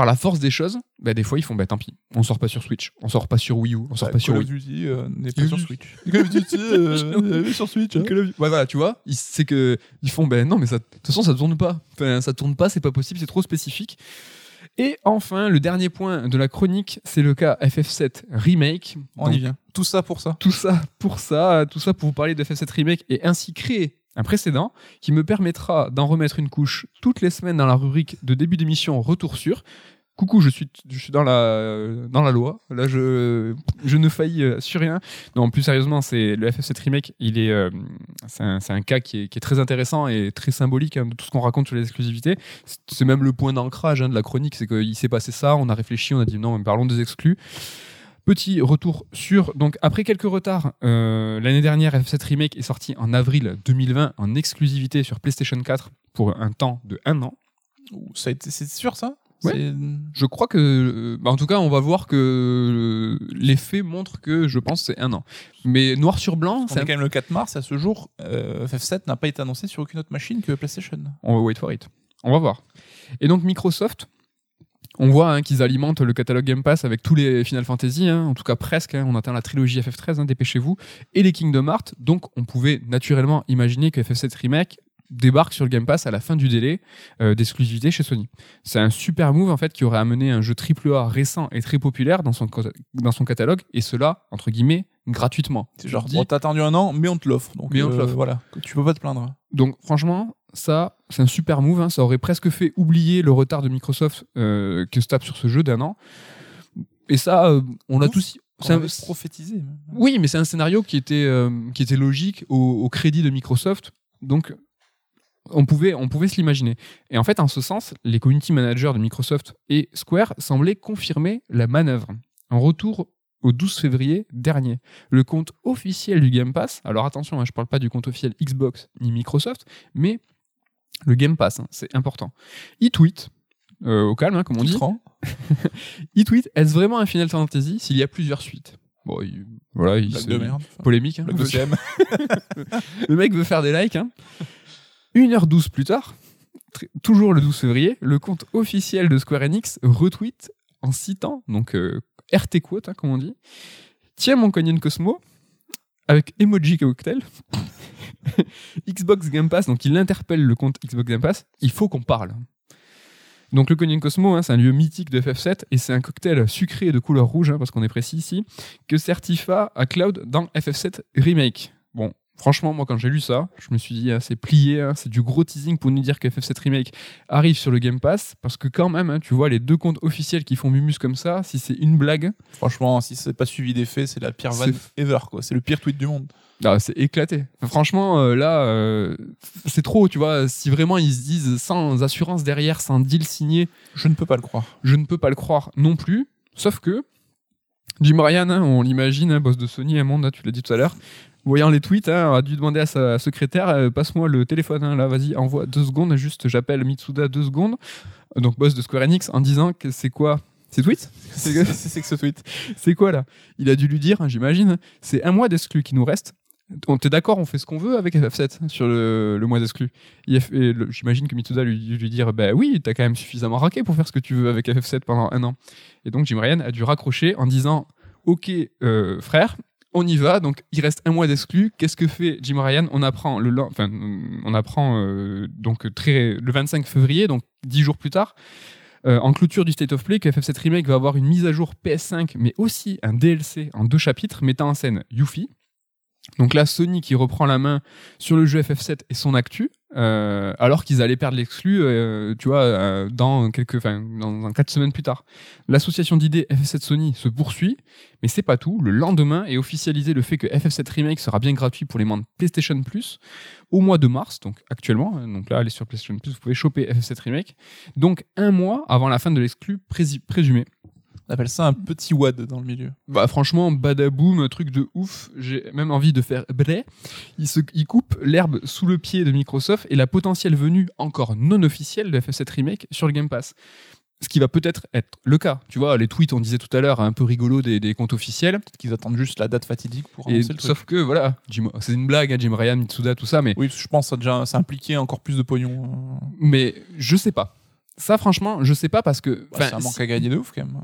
par la force des choses, bah, des fois ils font bah tant pis, on sort pas sur Switch, on sort pas sur Wii U, on sort Ouais, pas sur Call Wii. of Duty euh, n'est pas sur Switch. Call of Duty euh, sur Switch. hein. Ouais, voilà, tu vois, ils- c'est que ils font ben non, mais ça, de toute façon, ça tourne pas. Enfin, ça tourne pas, c'est pas possible, c'est trop spécifique. Et enfin, le dernier point de la chronique, c'est le cas FF7 Remake. On Donc, y vient. Tout ça pour ça. Tout ça pour ça, tout ça pour vous parler de FF7 Remake et ainsi créer un précédent qui me permettra d'en remettre une couche toutes les semaines dans la rubrique de début d'émission Retour sur. Coucou, je suis, dans, la, dans la loi. Là, je, je ne faillis euh, sur rien. Non, plus sérieusement, c'est le FF7 Remake. Il est, euh, c'est un, un cas qui est, qui est très intéressant et très symbolique hein, de tout ce qu'on raconte sur les exclusivités. C'est- C'est même le point d'ancrage hein, de la chronique, c'est qu'il s'est passé ça, on a réfléchi, on a dit non, mais parlons des exclus. Petit retour sur. Donc, après quelques retards, euh, l'année dernière, F7 Remake est sorti en avril 2020 en exclusivité sur PlayStation 4 pour un temps de un an. C'est sûr ça? Ouais. Je crois que. euh, bah, en tout cas, on va voir que euh, les faits montrent que je pense que c'est un an. Mais noir sur blanc, c'est un- quand même le 4 mars, à ce jour, euh, FF7 n'a pas été annoncé sur aucune autre machine que PlayStation. On va wait for it. On va voir. Et donc Microsoft, on voit hein, qu'ils alimentent le catalogue Game Pass avec tous les Final Fantasy, hein, en tout cas presque. hein, on atteint la trilogie FF13, hein, dépêchez-vous, et les Kingdom Hearts. Donc on pouvait naturellement imaginer que FF7 Remake débarque sur le Game Pass à la fin du délai euh, d'exclusivité chez Sony. C'est un super move en fait qui aurait amené un jeu AAA récent et très populaire dans son, dans son catalogue et cela entre guillemets gratuitement. C'est genre, dis- bon, t'as attendu un an, mais on te l'offre. Donc, Mais on te euh, l'offre. Voilà, tu peux pas te plaindre. Donc franchement, ça, c'est un super move. hein. Ça aurait presque fait oublier le retard de Microsoft euh, que se tape sur ce jeu d'un an. Et ça, euh, on a Ouf. tous. On c'est un- prophétisé. oui, mais c'est un scénario qui était, euh, qui était logique au, au crédit de Microsoft. Donc, on pouvait, on pouvait se l'imaginer. Et en fait, en ce sens, les community managers de Microsoft et Square semblaient confirmer la manœuvre. En retour au 12 février dernier, le compte officiel du Game Pass, alors attention, hein, je ne parle pas du compte officiel Xbox ni Microsoft, mais le Game Pass, hein, c'est important. Il tweet, euh, au calme, hein, comme on dit, il tweet Est-ce vraiment un Final Fantasy s'il y a plusieurs suites? Bon, il- voilà, il de merde. polémique. hein. Blague de CM. Le mec veut faire des likes. Hein. 1h12 plus tard, toujours le 12 février, le compte officiel de Square Enix retweet en citant, donc euh, RT quote, hein, comme on dit, Tiens mon Canyon Cosmo, avec emoji cocktail, Xbox Game Pass, donc il interpelle le compte Xbox Game Pass, il faut qu'on parle. Donc le Canyon Cosmo, hein, c'est un lieu mythique de FF7 et c'est un cocktail sucré de couleur rouge, hein, parce qu'on est précis ici, que certifa à Cloud dans FF7 Remake. Bon, franchement, moi quand j'ai lu ça, je me suis dit, ah, c'est plié, hein, c'est du gros teasing pour nous dire que FF7 Remake arrive sur le Game Pass, parce que quand même, hein, tu vois les deux comptes officiels qui font Mumus comme ça, si c'est une blague, Franchement, si c'est pas suivi des faits, c'est la pire vanne ever. quoi. C'est le pire tweet du monde. ah, c'est éclaté. Franchement, euh, là, euh, c'est trop, tu vois, si vraiment ils se disent sans assurance derrière, sans deal signé, Je ne peux pas le croire. je ne peux pas le croire non plus, sauf que Jim Ryan, hein, on l'imagine, hein, boss de Sony, un monde, hein, tu l'as dit tout à l'heure, voyant les tweets, hein, a dû demander à sa secrétaire, euh, passe-moi le téléphone, hein, là, vas-y, envoie deux secondes, juste j'appelle Mitsuda deux secondes, donc boss de Square Enix, en disant que c'est quoi C'est tweet C'est que ce tweet. C'est quoi là? Il a dû lui dire, hein, j'imagine, c'est un mois d'exclus qui nous reste. On t'es d'accord, on fait ce qu'on veut avec FF7 sur le, le mois d'exclus. J'imagine que Mitsuda lui, lui dire, bah oui, t'as quand même suffisamment raqué pour faire ce que tu veux avec FF7 pendant un an. Et donc Jim Ryan a dû raccrocher en disant, ok euh, frère, on y va. Donc il reste un mois d'exclus. Qu'est-ce que fait Jim Ryan? On apprend le, len- enfin, on apprend euh, 25 février, donc dix jours plus tard. euh, en clôture du State of Play, que FF7 Remake va avoir une mise à jour PS5, mais aussi un DLC en deux chapitres mettant en scène Yuffie. Donc là, Sony qui reprend la main sur le jeu FF7 et son actu, euh, alors qu'ils allaient perdre l'exclu, euh, tu vois, euh, dans quelques, enfin, dans, quatre semaines plus tard. L'association d'idées FF7 Sony se poursuit, mais c'est pas tout. Le lendemain est officialisé le fait que FF7 Remake sera bien gratuit pour les membres PlayStation Plus au mois de mars, donc actuellement. hein, Donc là, allez sur PlayStation Plus, vous pouvez choper FF7 Remake. Donc un mois avant la fin de l'exclu présumé. On appelle ça un petit WAD dans le milieu. Bah franchement, badaboum, truc de ouf. J'ai même envie de faire bré. Il, se, il coupe l'herbe sous le pied de Microsoft et la potentielle venue encore non officielle de FF7 Remake sur le Game Pass. Ce qui va peut-être être le cas. Tu vois, les tweets, on disait tout à l'heure, un peu rigolo des, des comptes officiels. Peut-être qu'ils attendent juste la date fatidique pour Et, annoncer le truc. sauf que, voilà, Jim- c'est une blague, hein, Jim Ryan, Mitsuda, tout ça, mais, Oui, je pense que ça, déjà, ça impliquait encore plus de pognon. mais je sais pas. Ça, franchement, je sais pas parce que. Bah, c'est un manque à gagner de ouf quand même.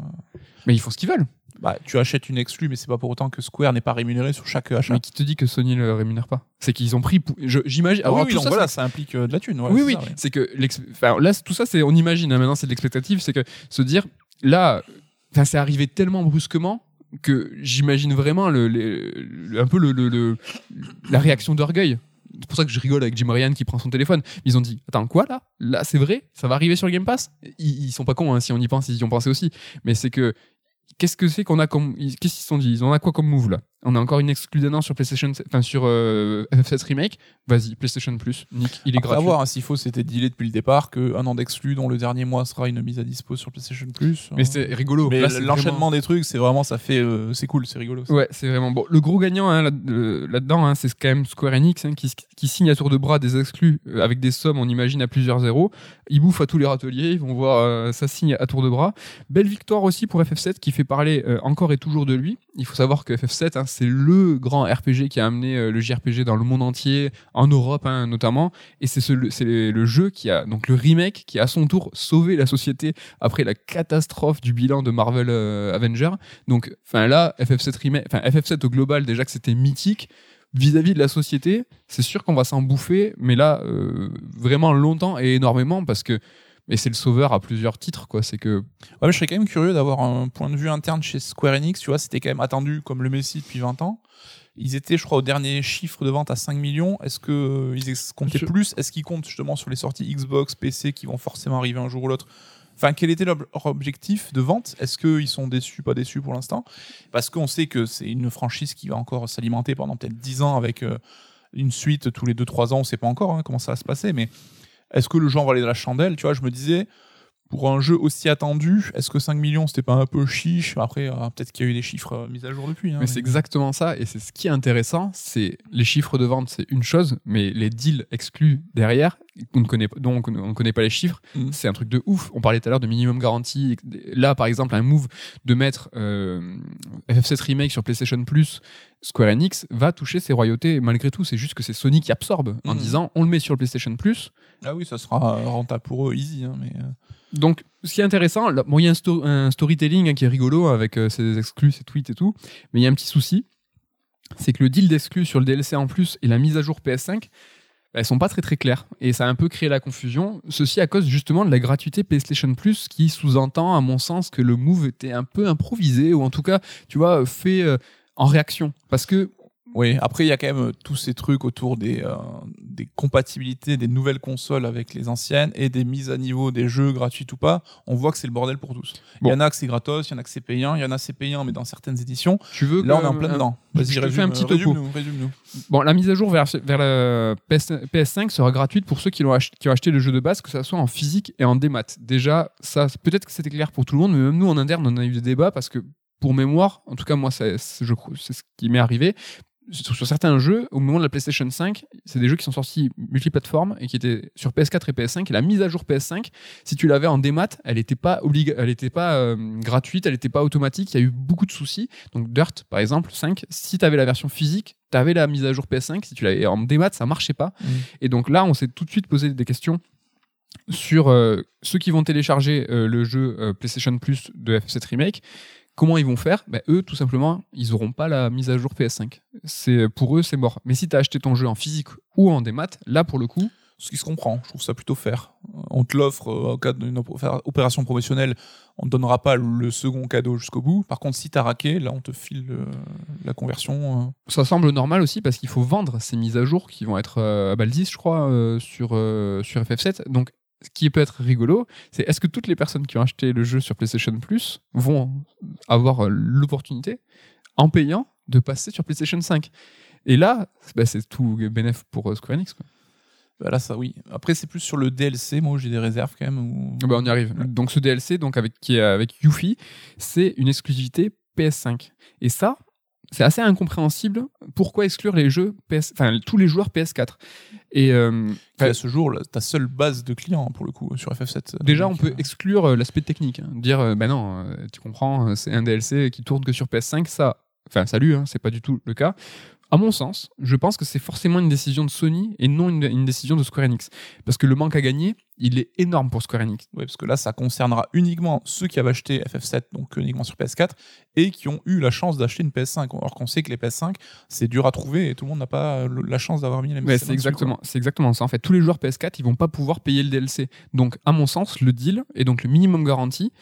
mais ils font ce qu'ils veulent. Bah, tu achètes une exclue, mais c'est pas pour autant que Square n'est pas rémunéré sur chaque achat. Mais qui te dit que Sony le rémunère pas? C'est qu'ils ont pris. J'imagine. Ah oui, tout ça, voilà, ça implique euh, de la thune. ouais, oui, oui, ouais. c'est que enfin, là, tout ça, c'est on imagine. hein, maintenant, c'est de l'expectative, c'est que se dire là, c'est arrivé tellement brusquement que j'imagine vraiment le, un peu la réaction d'orgueil. C'est pour ça que je rigole avec Jim Ryan qui prend son téléphone. Ils ont dit Attends, quoi là? Là, c'est vrai? Ça va arriver sur le Game Pass? Ils, ils sont pas cons, hein, si on y pense, ils y ont pensé aussi. Mais c'est que. Qu'est-ce que c'est qu'on a comme. Qu'est-ce qu'ils se sont dit? Ils ont quoi comme move là? On a encore une exclue d'un an sur PlayStation. Enfin, sur euh, FF7 Remake? Vas-y, PlayStation Plus. Nick, il est Après, à gratuit. voir hein, s'il faut, c'était dealé depuis le départ qu'un an d'exclus dont le dernier mois sera une mise à dispo sur PlayStation Plus. Mais c'est rigolo. Mais l'enchaînement des trucs, c'est vraiment, ça fait, euh, c'est cool, c'est rigolo. ça. Ouais, c'est vraiment bon. Le gros gagnant hein, là- euh, là-dedans, hein, c'est quand même Square Enix hein, qui, qui signe à tour de bras des exclus euh, avec des sommes, on imagine, à plusieurs zéros. Ils bouffent à tous les râteliers, ils vont voir euh, ça signe à tour de bras. Belle victoire aussi pour FF7 qui fait parler euh, encore et toujours de lui. Il faut savoir que FF7, hein, c'est le grand RPG qui a amené euh, le JRPG dans le monde entier, en Europe hein, notamment. Et c'est ce- le- jeu qui a, donc le remake, qui a à son tour sauvé la société après la catastrophe du bilan de Marvel euh, Avenger. Donc, enfin là, FF7 remake, enfin FF7 au global déjà que c'était mythique. vis-à-vis de la société, c'est sûr qu'on va s'en bouffer, mais là, euh, vraiment longtemps et énormément, parce que mais c'est le sauveur à plusieurs titres, quoi. C'est que Ouais, mais je serais quand même curieux d'avoir un point de vue interne chez Square Enix. Tu vois, c'était quand même attendu comme le Messi depuis 20 ans. Ils étaient, je crois, au dernier chiffre de vente à 5 millions. Est-ce que euh, comptaient plus? Est-ce qu'ils comptent justement sur les sorties Xbox, PC qui vont forcément arriver un jour ou l'autre? Enfin, quel était leur objectif de vente? Est-ce qu'ils sont déçus, pas déçus pour l'instant? Parce qu'on sait que c'est une franchise qui va encore s'alimenter pendant peut-être 10 ans avec euh, une suite tous les 2-3 ans. On sait pas encore hein, comment ça va se passer, mais est-ce que le en valait de la chandelle Tu vois, je me disais, pour un jeu aussi attendu, est-ce que 5 millions c'était pas un peu chiche? Après, euh, peut-être qu'il y a eu des chiffres euh, mis à jour depuis. hein, Mais c'est exactement ça, et c'est ce qui est intéressant, c'est les chiffres de vente, c'est une chose, mais les deals exclus derrière, on ne connaît, pas- dont on ne connaît pas les chiffres, Mhm. c'est un truc de ouf. On parlait tout à l'heure de minimum garantie. Là, par exemple, un move de mettre euh, FF7 Remake sur PlayStation Plus, Square Enix va toucher ses royautés malgré tout. C'est juste que c'est Sony qui absorbe en Mhm. disant on le met sur le PlayStation Plus, Ah oui, ça sera rentable pour eux, easy. hein, mais, euh, donc, ce qui est intéressant, bon, il y a un, sto- un storytelling hein, qui est rigolo avec euh, ses exclus, ses tweets et tout, mais il y a un petit souci, c'est que le deal d'exclus sur le DLC en plus et la mise à jour PS5, bah, elles sont pas très très claires et ça a un peu créé la confusion. Ceci à cause justement de la gratuité PlayStation Plus qui sous-entend, à mon sens, que le move était un peu improvisé ou en tout cas, tu vois, fait euh, en réaction. Parce que Oui, après, il y a quand même euh, tous ces trucs autour des, euh, des compatibilités des nouvelles consoles avec les anciennes et des mises à niveau des jeux gratuits ou pas. On voit que c'est le bordel pour tous. Il Bon. y en a que c'est gratos, il y en a que c'est payant, il y en a c'est payant, mais dans certaines éditions. tu veux Là, on est en plein un- dedans. Vas-y, résume, fais un petit euh, résume-nous, résume-nous. Bon, la mise à jour vers, vers la PS, PS5 sera gratuite pour ceux qui, ont acheté le jeu de base, que ça soit en physique et en démat. Déjà, ça, peut-être que c'était clair pour tout le monde, mais même nous en interne, on a eu des débats parce que, pour mémoire, en tout cas, moi, c'est ce qui m'est arrivé. Sur, sur certains jeux, au moment de la PlayStation 5, c'est des jeux qui sont sortis multiplateformes et qui étaient sur PS4 et PS5. Et la mise à jour PS5, si tu l'avais en démat, elle n'était pas, elle était pas euh, gratuite, elle n'était pas automatique. Il y a eu beaucoup de soucis. Donc Dirt, par exemple, 5, si tu avais la version physique, tu avais la mise à jour PS5. Si tu l'avais en démat, ça marchait pas. Mhm. Et donc là, on s'est tout de suite posé des questions sur euh, ceux qui vont télécharger euh, le jeu PlayStation Plus de F7 Remake. Comment ils vont faire Ben, Eux, tout simplement, ils n'auront pas la mise à jour PS5. C'est Pour eux, c'est mort. Mais si tu as acheté ton jeu en physique ou en démat, là, pour le coup, Ce qui se comprend, je trouve ça plutôt fair. On te l'offre euh, au cas d'une opé- opération promotionnelle, on ne donnera pas le second cadeau jusqu'au bout. Par contre, si t'as raqué, là, on te file euh, la conversion. euh. ça semble normal aussi parce qu'il faut vendre ces mises à jour qui vont être à balle 10, je crois, sur, sur FF7. Donc, ce qui peut être rigolo, c'est est-ce que toutes les personnes qui ont acheté le jeu sur PlayStation Plus vont avoir euh, l'opportunité, en payant, de passer sur PlayStation 5 Et là, bah, c'est tout bénéf pour euh, Square Enix. Quoi. Bah là, ça oui. Après, c'est plus sur le DLC, moi, j'ai des réserves quand même. où- Ah bah, on y arrive. Donc ce DLC, donc avec, qui est avec Yuffie, c'est une exclusivité PS5. Et ça, c'est assez incompréhensible. Pourquoi exclure les jeux PS, enfin tous les joueurs PS4 Et euh, à ce jour, là, ta seule base de clients, pour le coup, sur FF7. déjà, on peut euh, exclure euh, l'aspect technique, hein. dire euh, ben non, euh, tu comprends, euh, c'est un DLC qui tourne que sur PS5. Ça, enfin salut, hein, c'est pas du tout le cas. À mon sens, je pense que c'est forcément une décision de Sony et non une, une décision de Square Enix. Parce que le manque à gagner, il est énorme pour Square Enix. Ouais, parce que là, ça concernera uniquement ceux qui avaient acheté FF7, donc uniquement sur PS4, et qui ont eu la chance d'acheter une PS5. Alors qu'on sait que les PS5, c'est dur à trouver et tout le monde n'a pas la chance d'avoir mis les Ouais, mêmes c'est exactement, c'est exactement ça. En fait, tous les joueurs PS4, ils vont pas pouvoir payer le DLC. Donc, à mon sens, le deal et donc le minimum garanti,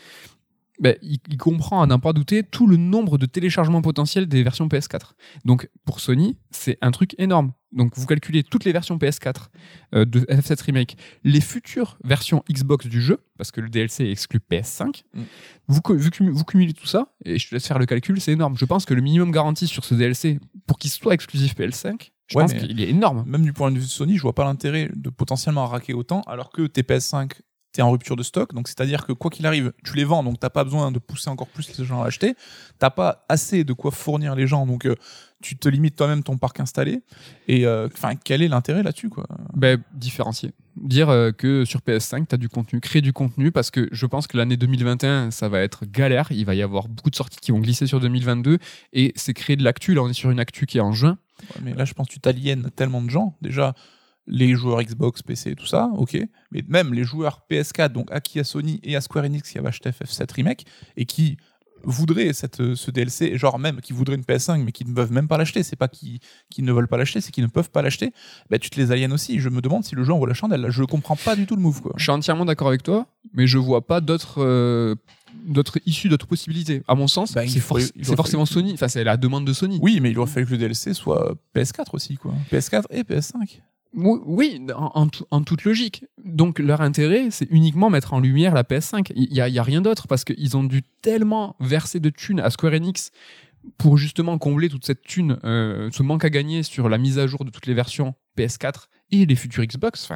ben, il, il comprend à n'en pas douter tout le nombre de téléchargements potentiels des versions PS4. Donc, pour Sony, c'est un truc énorme. Donc, vous calculez toutes les versions PS4 euh, de FF7 Remake, les futures versions Xbox du jeu, parce que le DLC exclut PS5. Mm. Vous, cumulez tout ça, et je te laisse faire le calcul, c'est énorme. Je pense que le minimum garanti sur ce DLC, pour qu'il soit exclusif PS5, je Ouais, pense qu'il est énorme. Même du point de vue de Sony, je vois pas l'intérêt de potentiellement raquer autant, alors que tes PS5, t'es en rupture de stock. Donc, c'est-à-dire que quoi qu'il arrive, tu les vends, donc t'as pas besoin de pousser encore plus les gens à acheter. T'as pas assez de quoi fournir les gens, donc euh, tu te limites toi-même ton parc installé. Et euh, enfin, quel est l'intérêt là-dessus, quoi? Ben, différencier. Dire euh, que sur PS5, tu as du contenu, créer du contenu, parce que je pense que l'année 2021, ça va être galère. Il va y avoir beaucoup de sorties qui vont glisser sur 2022, et c'est créer de l'actu. Là, on est sur une actu qui est en juin. Ouais, mais là, je pense que tu t'aliènes tellement de gens. Déjà, les joueurs Xbox, PC, tout ça, ok. Mais même les joueurs PS4, donc acquis à Sony et à Square Enix qui avaient acheté FF7 Remake et qui voudraient cette, ce DLC, genre même qui voudraient une PS5 mais qui ne peuvent même pas l'acheter, c'est pas qu'ils ne veulent pas l'acheter, c'est qu'ils ne peuvent pas l'acheter, bah, tu te les aliènes aussi. Je me demande si le jeu en vaut la chandelle. Je comprends pas du tout le move. Quoi. Je suis entièrement d'accord avec toi, mais je vois pas d'autres euh, d'autres issues, d'autres possibilités. À mon sens, Bah, c'est forcément Sony. Enfin, c'est la demande de Sony. Oui, mais il aurait fallu que le DLC soit PS4 aussi, quoi. PS4 et PS5. Oui, en, en tout- en toute logique. Donc leur intérêt, c'est uniquement mettre en lumière la PS5. Il y a, rien d'autre parce qu'ils ont dû tellement verser de thunes à Square Enix pour justement combler toute cette thune, euh, ce manque à gagner sur la mise à jour de toutes les versions PS4 et les futures Xbox.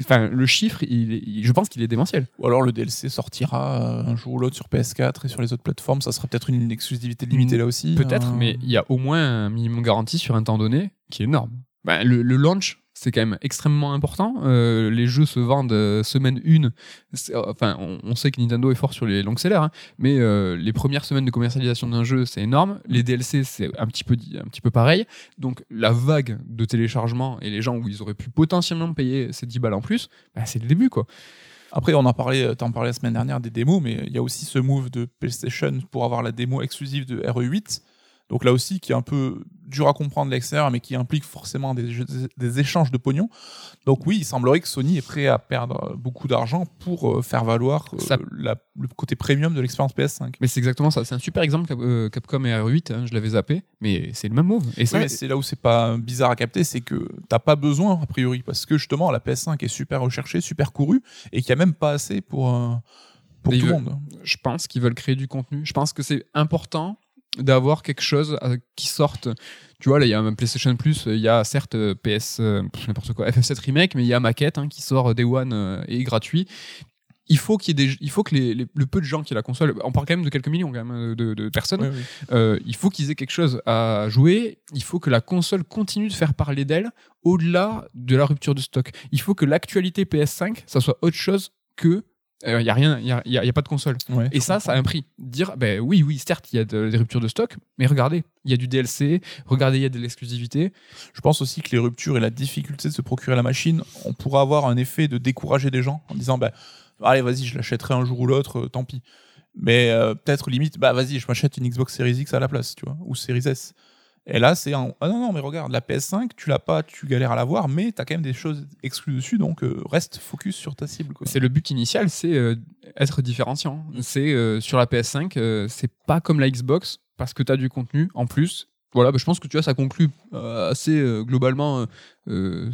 Enfin, le chiffre, il est- il- je pense qu'il est démentiel. Ou alors le DLC sortira un jour ou l'autre sur PS4 et sur les autres plateformes. Ça sera peut-être une exclusivité limitée là aussi. Peut-être, Euh, mais il y a au moins un minimum garanti sur un temps donné qui est énorme. Ben, le, le launch, c'est quand même extrêmement important. Euh, les jeux se vendent euh, semaine une. C'est- euh, Enfin, on, sait que Nintendo est fort sur les longs sellers, hein, mais les premières semaines de commercialisation d'un jeu, c'est énorme. Les DLC, c'est un petit peu un petit peu pareil. Donc la vague de téléchargement et les gens où ils auraient pu potentiellement payer ces 10 balles en plus, ben, c'est le début quoi. Après, on en parlait, t'en parlais la semaine dernière des démos, mais il y a aussi ce move de PlayStation pour avoir la démo exclusive de RE8. Donc là aussi, qui est un peu dur à comprendre de l'extérieur, mais qui implique forcément des, échanges de pognon. Donc oui, il semblerait que Sony est prêt à perdre beaucoup d'argent pour euh, faire valoir euh, Ça- la- le côté premium de l'expérience PS5. Mais c'est exactement ça. C'est un super exemple Cap- euh, Capcom et R8. hein, je l'avais zappé, mais c'est le même move. Et ça, Oui, mais c'est là où c'est pas bizarre à capter, c'est que t'as pas besoin a priori, parce que justement la PS5 est super recherchée, super courue, et qu'il y a même pas assez pour, euh, pour tout le monde. je pense qu'ils veulent créer du contenu. Je pense que c'est important d'avoir quelque chose euh, qui sorte. Tu vois, là, il y a un PlayStation Plus, il y a certes euh, PS, euh, n'importe quoi, FF7 Remake, mais il y a Maquette hein, qui sort Day One euh, et est gratuit. Il faut qu'il y ait des, il faut que les, les- le peu de gens qui aient la console, on parle quand même de quelques millions quand même euh, de, de personnes, oui. euh, il faut qu'ils aient quelque chose à jouer. Il faut que la console continue de faire parler d'elle au-delà de la rupture de stock. Il faut que l'actualité PS5, ça soit autre chose que il y a rien, il y a, y a- y a pas de console. Ouais, Et ça, ça a un prix. Dire, ben oui, oui, certes, il y a de- des ruptures de stock, mais regardez, il y a du DLC, regardez, il y a de l'exclusivité. Je pense aussi que les ruptures et la difficulté de se procurer la machine, on pourra avoir un effet de décourager des gens en disant bah, allez, vas-y, je l'achèterai un jour ou l'autre, euh, tant pis. Mais euh, peut-être limite, bah vas-y, je m'achète une Xbox Series X à la place, tu vois, ou Series S. Et là, c'est un. Ah non, non, mais regarde, la PS5, tu l'as pas, tu galères à l'avoir, mais t'as quand même des choses exclues dessus, donc euh, reste focus sur ta cible. C'est le but initial, c'est euh, être différenciant. C'est euh, sur la PS5, euh, c'est pas comme la Xbox parce que tu as du contenu en plus. Voilà, bah, je pense que tu vois, ça conclut euh, assez euh, globalement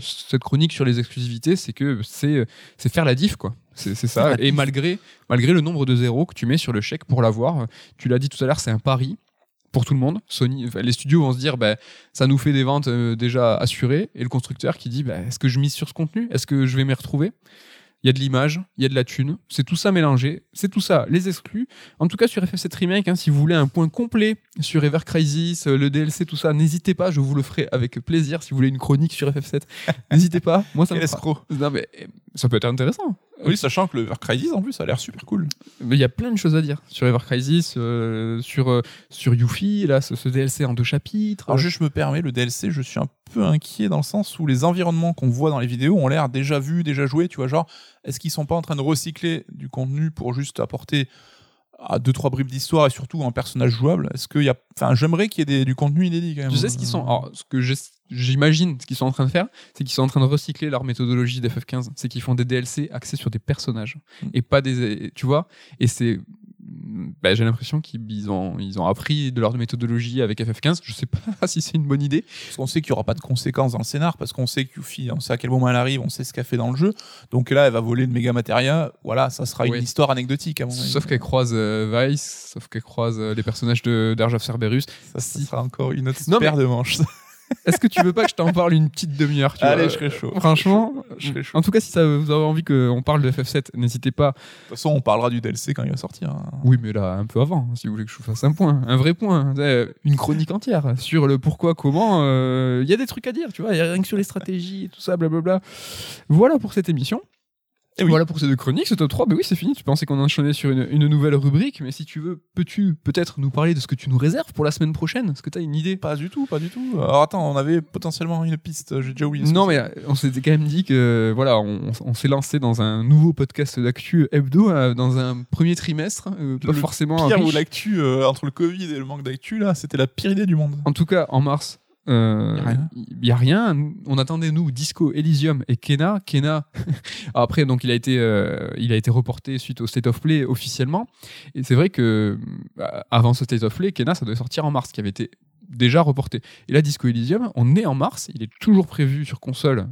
cette chronique sur les exclusivités, c'est que c'est euh, c'est faire la diff quoi. C'est ça. Et malgré malgré le nombre de zéros que tu mets sur le chèque pour l'avoir, tu l'as dit tout à l'heure, c'est un pari pour tout le monde. Sony, enfin, les studios vont se dire, bah, ça nous fait des ventes euh, déjà assurées, et le constructeur qui dit, bah, est-ce que je mise sur ce contenu? Est-ce que je vais m'y retrouver? Il y a de l'image, il y a de la thune, c'est tout ça mélangé, c'est tout ça, les exclus. En tout cas, sur FF7 Remake, hein, si vous voulez un point complet sur Ever Crisis, euh, le DLC, tout ça, n'hésitez pas, je vous le ferai avec plaisir. Si vous voulez une chronique sur FF7, n'hésitez pas, moi ça me. Non, mais euh, ça peut être intéressant. Oui, sachant que le Ever Crisis, en plus, ça a l'air super cool. Mais il y a plein de choses à dire sur Ever Crisis, euh, sur, euh, sur Yuffie, là, ce, ce DLC en deux chapitres. Alors, juste, je me permets, le DLC, je suis un peu inquiet dans le sens où les environnements qu'on voit dans les vidéos ont l'air déjà vus, déjà joués, tu vois, genre, est-ce qu'ils sont pas en train de recycler du contenu pour juste apporter à deux, trois bribes d'histoire et surtout un personnage jouable Est-ce qu'il y a. Enfin, j'aimerais qu'il y ait des- du contenu inédit quand même. Tu sais ce qu'ils sont. alors, ce que j'imagine, ce qu'ils sont en train de faire, c'est qu'ils sont en train de recycler leur méthodologie d'FF15. C'est qu'ils font des DLC axés sur des personnages Mm. et pas des. Tu vois Et c'est. Bah, j'ai l'impression qu'ils ont, ils ont appris de leur méthodologie avec FF15. Je sais pas si c'est une bonne idée. Parce qu'on sait qu'il n'y aura pas de conséquences dans le scénar, parce qu'on sait que Yuffie, on sait à quel moment elle arrive, on sait ce qu'elle fait dans le jeu. Donc là, elle va voler de méga matéria. Voilà, ça sera Ouais. une histoire anecdotique, à mon. Sauf qu'elle croise euh, Vice, sauf qu'elle croise euh, les personnages de d'Arge of Cerberus. Ça, ça sera encore une autre paire de manches. Est-ce que tu veux pas que je t'en parle une petite demi-heure Allez, vois je serais chaud. Franchement, Je serais chaud. en tout cas, si ça, vous avez envie qu'on parle de FF7, n'hésitez pas De toute façon, on parlera du DLC quand il va sortir. hein. Oui, mais là, un peu avant, si vous voulez que je vous fasse un point, un vrai point, une chronique entière sur le pourquoi, comment. euh, Il y a des trucs à dire, tu vois, il y a rien que sur les stratégies et tout ça, blablabla. Voilà pour cette émission. Et oui. Voilà pour ces deux chroniques, ce top 3. Ben oui, c'est fini. Tu pensais qu'on enchaînait sur une, une nouvelle rubrique, mais si tu veux, peux-tu peut-être nous parler de ce que tu nous réserves pour la semaine prochaine? Est-ce que tu as une idée? Pas du tout, pas du tout. Alors attends, on avait potentiellement une piste, j'ai déjà oublié. Non, mais euh, on s'était quand même dit que voilà, on, on s'est lancé dans un nouveau podcast d'actu hebdo euh, dans un premier trimestre, euh, pas Le forcément Pire où l'actu, euh, entre le Covid et le manque d'actu, là, c'était la pire idée du monde. En tout cas, en mars, euh, Y a rien. il y a rien. On attendait nous Disco, Elysium et Kena. Kena, après donc il a été euh, il a été reporté suite au State of Play officiellement. Et c'est vrai que bah, avant ce State of Play, Kena ça devait sortir en mars, qui avait été déjà reporté. Et là, Disco Elysium, on est en mars, il est toujours prévu sur console.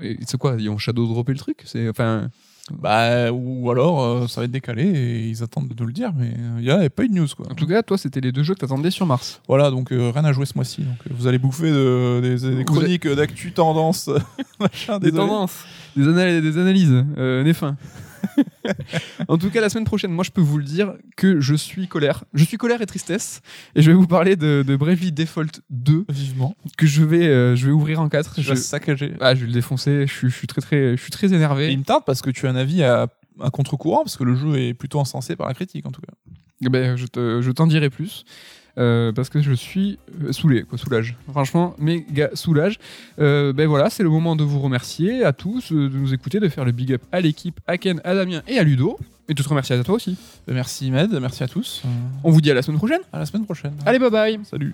Et c'est quoi Ils ont shadow droppé le truc? C'est enfin. Bah, ou alors, euh, ça va être décalé et ils attendent de nous le dire, mais il n'y a pas eu de news, quoi. En tout cas, toi, c'était les deux jeux que t'attendais sur mars. Voilà, donc euh, rien à jouer ce mois-ci. Donc euh, vous allez bouffer de- des, des chroniques d'actu tendance, machin, des désolé. tendances, des, anal- des analyses, euh, nez fin. en tout cas, la semaine prochaine, moi, je peux vous le dire que je suis colère. Je suis colère et tristesse. Et je vais vous parler de, de Bravely Default 2 Vivement. que je vais, euh, je vais ouvrir en 4. Je Je, vais saccager. ah, je vais le défoncer. Je suis, je suis très, très, je suis très énervé. Et il me tarde parce que tu as un avis à, à contre-courant, parce que le jeu est plutôt encensé par la critique, en tout cas. Eh ben, je te- je t'en dirai plus. Euh, parce que je suis euh, saoulé, quoi, soulage. Franchement, méga soulage. Euh, ben voilà, c'est le moment de vous remercier à tous, de nous écouter, de faire le big up à l'équipe, à Ken, à Damien et à Ludo. Et de te remercier à toi aussi. Merci Med, merci à tous. On vous dit à la semaine prochaine. À la semaine prochaine. Allez, bye bye Salut.